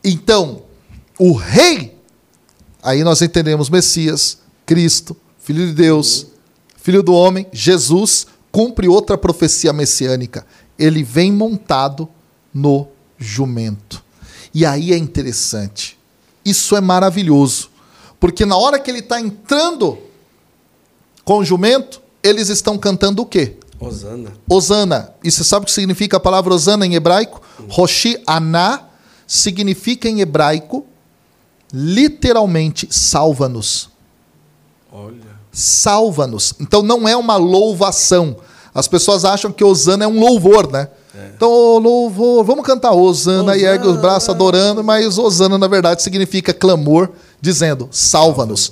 Então, o rei, aí nós entendemos Messias, Cristo, filho de Deus, filho do homem, Jesus, cumpre outra profecia messiânica. Ele vem montado no jumento. E aí é interessante. Isso é maravilhoso. Porque na hora que ele está entrando com o jumento, eles estão cantando o quê? Osana. Osana. E você sabe o que significa a palavra Osana em hebraico? Hum. Roshi Aná significa em hebraico literalmente salva-nos. Salva-nos. Então não é uma louvação. As pessoas acham que Osana é um louvor, né? É. Então, louvor, vamos cantar Osana, Osana, e ergue os braços adorando, mas Osana, na verdade, significa clamor, dizendo, salva-nos.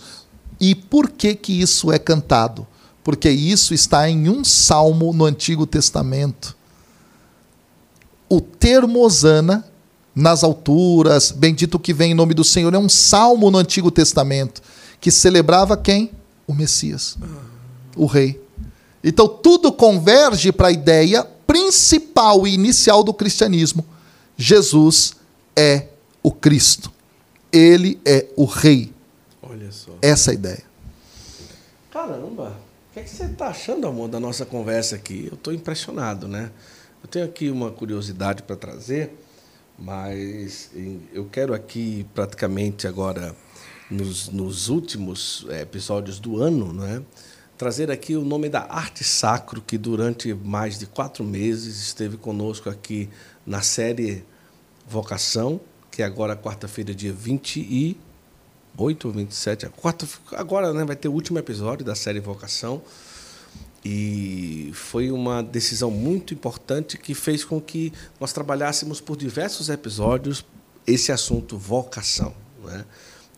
E por que que isso é cantado? Porque isso está em um salmo no Antigo Testamento. O termo Osana, nas alturas, bendito que vem em nome do Senhor, é um salmo no Antigo Testamento que celebrava quem? O Messias, o rei. Então tudo converge para a ideia principal e inicial do cristianismo: Jesus é o Cristo. Ele é o rei. Olha só. Essa é a ideia. Caramba, o que, é que você está achando, amor, da nossa conversa aqui? Eu estou impressionado, né? Eu tenho aqui uma curiosidade para trazer, mas eu quero aqui praticamente agora nos, nos últimos eh, episódios do ano, né, trazer aqui o nome da Arte Sacro, que durante mais de quatro meses esteve conosco aqui na série Vocação, que é agora quarta-feira, dia 28 ou 27, quarta, agora né, vai ter o último episódio da série Vocação. E foi uma decisão muito importante que fez com que nós trabalhássemos por diversos episódios esse assunto vocação. Né?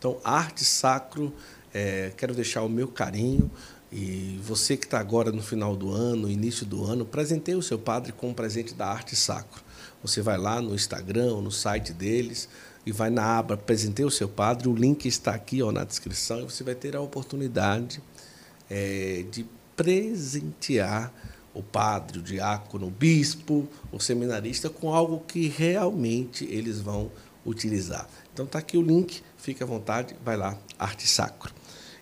Então, arte sacro, é, quero deixar o meu carinho. E você que está agora no final do ano, início do ano, presenteie o seu padre com um presente da arte sacro. Você vai lá no Instagram, no site deles, e vai na aba Presenteie o seu padre. O link está aqui ó, na descrição e você vai ter a oportunidade é, de presentear o padre, o diácono, o bispo, o seminarista com algo que realmente eles vão utilizar. Então está aqui o link, fique à vontade, vai lá, Arte Sacro.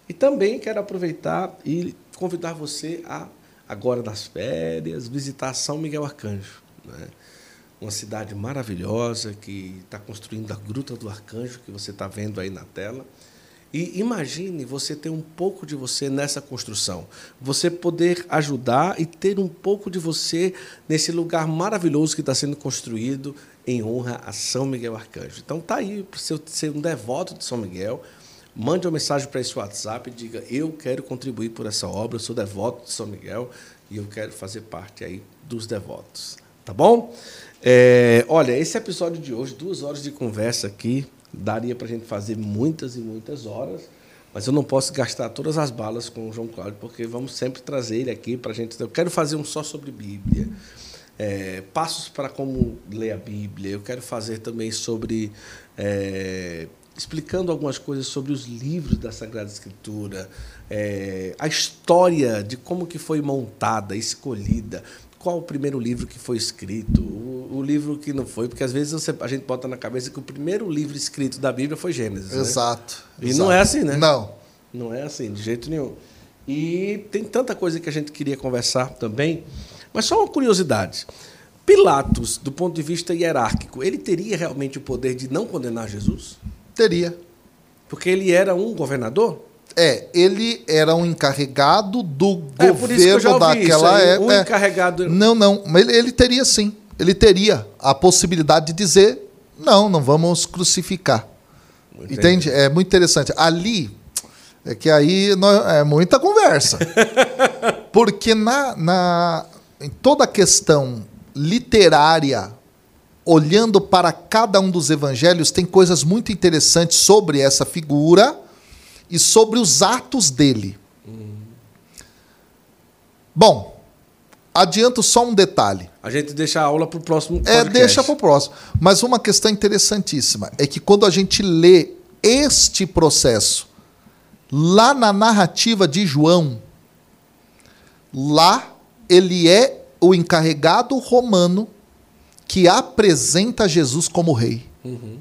E também quero aproveitar e convidar você a, agora nas férias, visitar São Miguel Arcanjo. Né? Uma cidade maravilhosa que está construindo a Gruta do Arcanjo, que você está vendo aí na tela. E imagine você ter um pouco de você nessa construção. Você poder ajudar e ter um pouco de você nesse lugar maravilhoso que está sendo construído em honra a São Miguel Arcanjo. Então tá aí para você ser um devoto de São Miguel. Mande uma mensagem para esse WhatsApp e diga: Eu quero contribuir por essa obra, eu sou devoto de São Miguel e eu quero fazer parte aí dos devotos. Tá bom? É, olha, esse episódio de hoje, duas horas de conversa aqui, daria para a gente fazer muitas e muitas horas, mas eu não posso gastar todas as balas com o João Cláudio, porque vamos sempre trazer ele aqui para a gente. Eu quero fazer um só sobre Bíblia é, passos para como ler a Bíblia. Eu quero fazer também sobre é, explicando algumas coisas sobre os livros da Sagrada Escritura, é, a história de como que foi montada, escolhida, qual o primeiro livro que foi escrito, o, o livro que não foi, porque às vezes você, a gente bota na cabeça que o primeiro livro escrito da Bíblia foi Gênesis. Né? Exato. Né? E exato. não é assim, né? Não. Não é assim, de jeito nenhum. E tem tanta coisa que a gente queria conversar também. Mas só uma curiosidade. Pilatos, do ponto de vista hierárquico, ele teria realmente o poder de não condenar Jesus? Teria. Porque ele era um governador? É, ele era um encarregado do é, governo daquela época. É. encarregado. Não, não, mas ele, ele teria sim. Ele teria a possibilidade de dizer: não, não vamos crucificar. Entendi. Entende? É muito interessante. Ali, é que aí é muita conversa. Porque na, na, em toda a questão literária, olhando para cada um dos evangelhos, tem coisas muito interessantes sobre essa figura e sobre os atos dele. Uhum. Bom, adianto só um detalhe. A gente deixa a aula para o próximo podcast. É, deixa para o próximo. Mas uma questão interessantíssima é que quando a gente lê este processo lá na narrativa de João, lá ele é o encarregado romano que apresenta Jesus como rei. Uhum.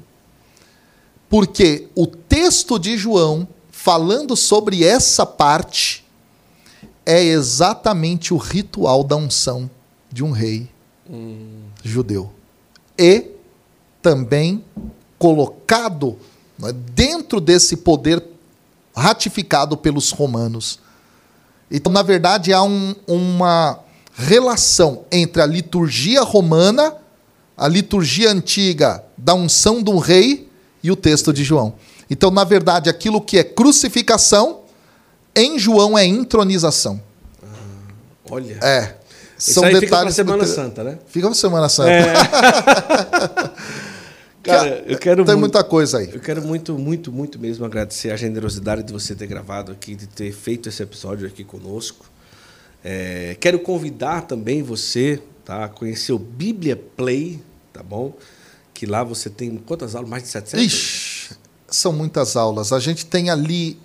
Porque o texto de João, falando sobre essa parte, é exatamente o ritual da unção de um rei uhum. judeu. E também colocado né, dentro desse poder ratificado pelos romanos. Então, na verdade, há um, uma relação entre a liturgia romana, a liturgia antiga da unção do rei e o texto de João. Então, na verdade, aquilo que é crucificação, em João é intronização. Ah, olha. É. São detalhes. Fica para Semana Santa, né? Fica para Semana Santa. É. Cara, eu quero Tem muito, muita coisa aí. Eu quero muito, muito, muito mesmo agradecer a generosidade de você ter gravado aqui, de ter feito esse episódio aqui conosco. É, quero convidar também você tá, a conhecer o Bíblia Play, tá bom? Que lá você tem quantas aulas? Mais de 700? Ixi, são muitas aulas. A gente tem ali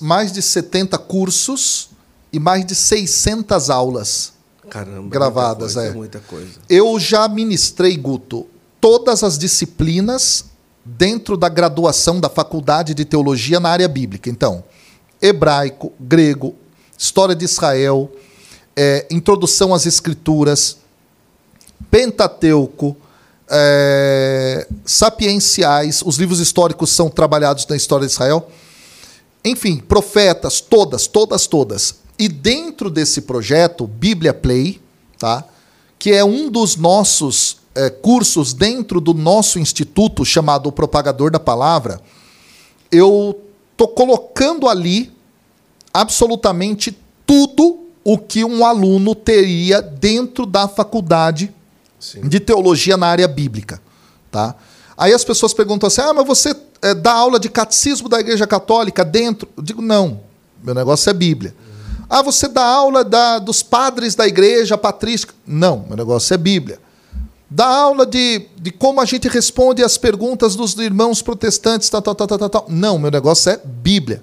mais de 70 cursos e mais de 600 aulas. Caramba, gravadas, muita coisa, é. Muita coisa. Eu já ministrei, Guto, todas as disciplinas dentro da graduação da Faculdade de Teologia na área bíblica. Então, hebraico, grego, história de Israel, é, introdução às escrituras, Pentateuco, é, sapienciais, os livros históricos são trabalhados na história de Israel. Enfim, profetas, todas, todas, todas. E dentro desse projeto, Bíblia Play, tá? que é um dos nossos é, cursos dentro do nosso instituto chamado o Propagador da Palavra, eu estou colocando ali absolutamente tudo o que um aluno teria dentro da faculdade Sim. de teologia na área bíblica. Tá? Aí as pessoas perguntam assim: ah, mas você é, dá aula de catecismo da Igreja Católica dentro? Eu digo: não, meu negócio é Bíblia. Uhum. Ah, você dá aula da, dos padres da Igreja Patrística? Não, meu negócio é Bíblia da aula de, de como a gente responde às perguntas dos irmãos protestantes, tal, tal, tal, tal, tal. Não, meu negócio é Bíblia.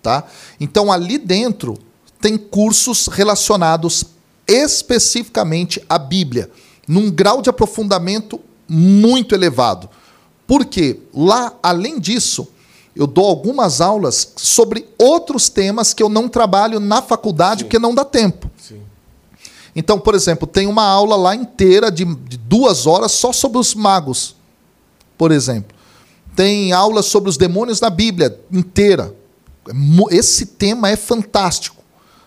Tá? Então, ali dentro tem cursos relacionados especificamente à Bíblia, num grau de aprofundamento muito elevado. Porque lá, além disso, eu dou algumas aulas sobre outros temas que eu não trabalho na faculdade, Sim. porque não dá tempo. Sim. Então, por exemplo, tem uma aula lá inteira de, de duas horas só sobre os magos, por exemplo. Tem aula sobre os demônios na Bíblia inteira. Esse tema é fantástico.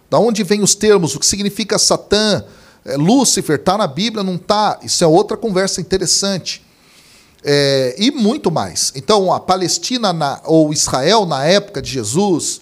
Da onde vêm os termos? O que significa Satã? É, Lúcifer está na Bíblia, não está? Isso é outra conversa interessante. É, e muito mais. Então, a Palestina na, ou Israel na época de Jesus.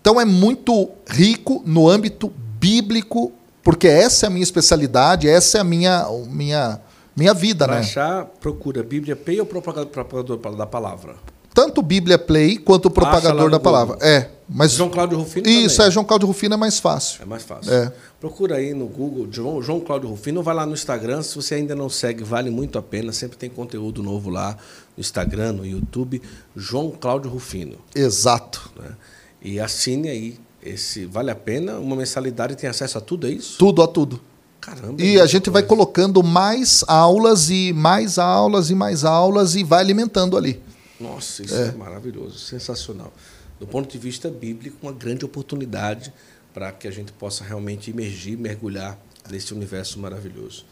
Então, é muito rico no âmbito bíblico porque essa é a minha especialidade, essa é a minha, minha, minha vida, pra né? achar, procura Bíblia Play ou propagador da palavra? Tanto Bíblia Play quanto o propagador da Google. palavra. É, mas João Cláudio Rufino Isso, também. é, João Cláudio Rufino é mais fácil. É mais fácil. É. Procura aí no Google João, João Cláudio Rufino, vai lá no Instagram, se você ainda não segue, vale muito a pena, sempre tem conteúdo novo lá no Instagram, no YouTube, João Cláudio Rufino. Exato. Né? E assine aí esse vale a pena? Uma mensalidade tem acesso a tudo, é isso? Tudo, a tudo. Caramba. E a gente coisa. vai colocando mais aulas e mais aulas e mais aulas e vai alimentando ali. Nossa, isso é, é maravilhoso, sensacional. Do ponto de vista bíblico, uma grande oportunidade para que a gente possa realmente imergir, mergulhar nesse universo maravilhoso.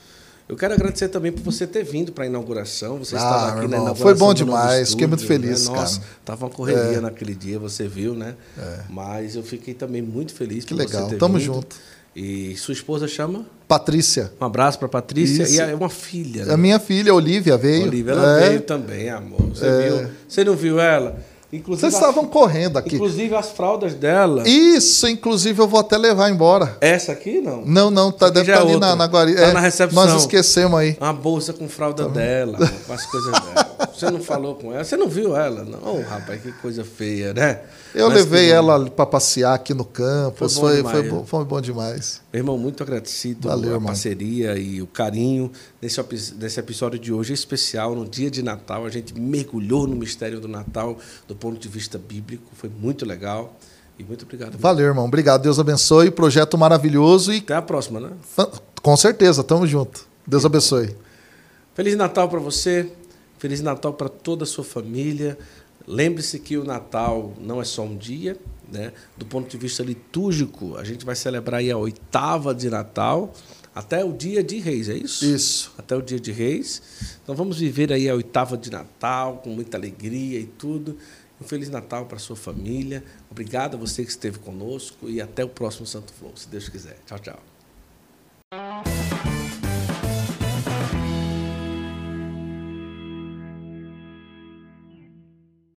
Eu quero agradecer também por você ter vindo para a inauguração. Você ah, estava aqui na inauguração. Foi bom demais, fiquei muito feliz. Né? Nossa, estava uma correria é. naquele dia, você viu, né? É. Mas eu fiquei também muito feliz que por legal. você ter Tamo vindo. junto. E sua esposa chama? Patrícia. Um abraço para Patrícia. Isso. E é uma filha. Né? A minha filha, Olivia, veio. Olivia, ela é. veio também, amor. Você é. viu? Você não viu ela? Inclusive, Vocês estavam correndo aqui. Inclusive as fraldas dela. Isso, inclusive eu vou até levar embora. Essa aqui não? Não, não, tá, deve estar tá é ali na, na guarida. Tá é, na recepção. Nós esquecemos aí. Uma bolsa com fralda tá dela, com as coisas dela. Você não falou com ela? Você não viu ela? Não, oh, rapaz, que coisa feia, né? Eu Mas levei ela para passear aqui no campo. Foi bom, foi, demais, foi, bom, foi bom demais. Meu irmão, muito agradecido Valeu, a irmão. parceria e o carinho nesse, nesse episódio de hoje especial, no dia de Natal. A gente mergulhou no mistério do Natal do ponto de vista bíblico. Foi muito legal. E muito obrigado. Valeu, irmão. Obrigado. Deus abençoe. Projeto maravilhoso. E... Até a próxima, né? Com certeza. Tamo junto. Deus abençoe. Feliz Natal para você. Feliz Natal para toda a sua família. Lembre-se que o Natal não é só um dia, né? Do ponto de vista litúrgico, a gente vai celebrar a oitava de Natal até o dia de Reis, é isso? Isso. Até o dia de Reis. Então vamos viver aí a oitava de Natal com muita alegria e tudo. Um feliz Natal para a sua família. Obrigado a você que esteve conosco e até o próximo Santo Flow, se Deus quiser. Tchau, tchau.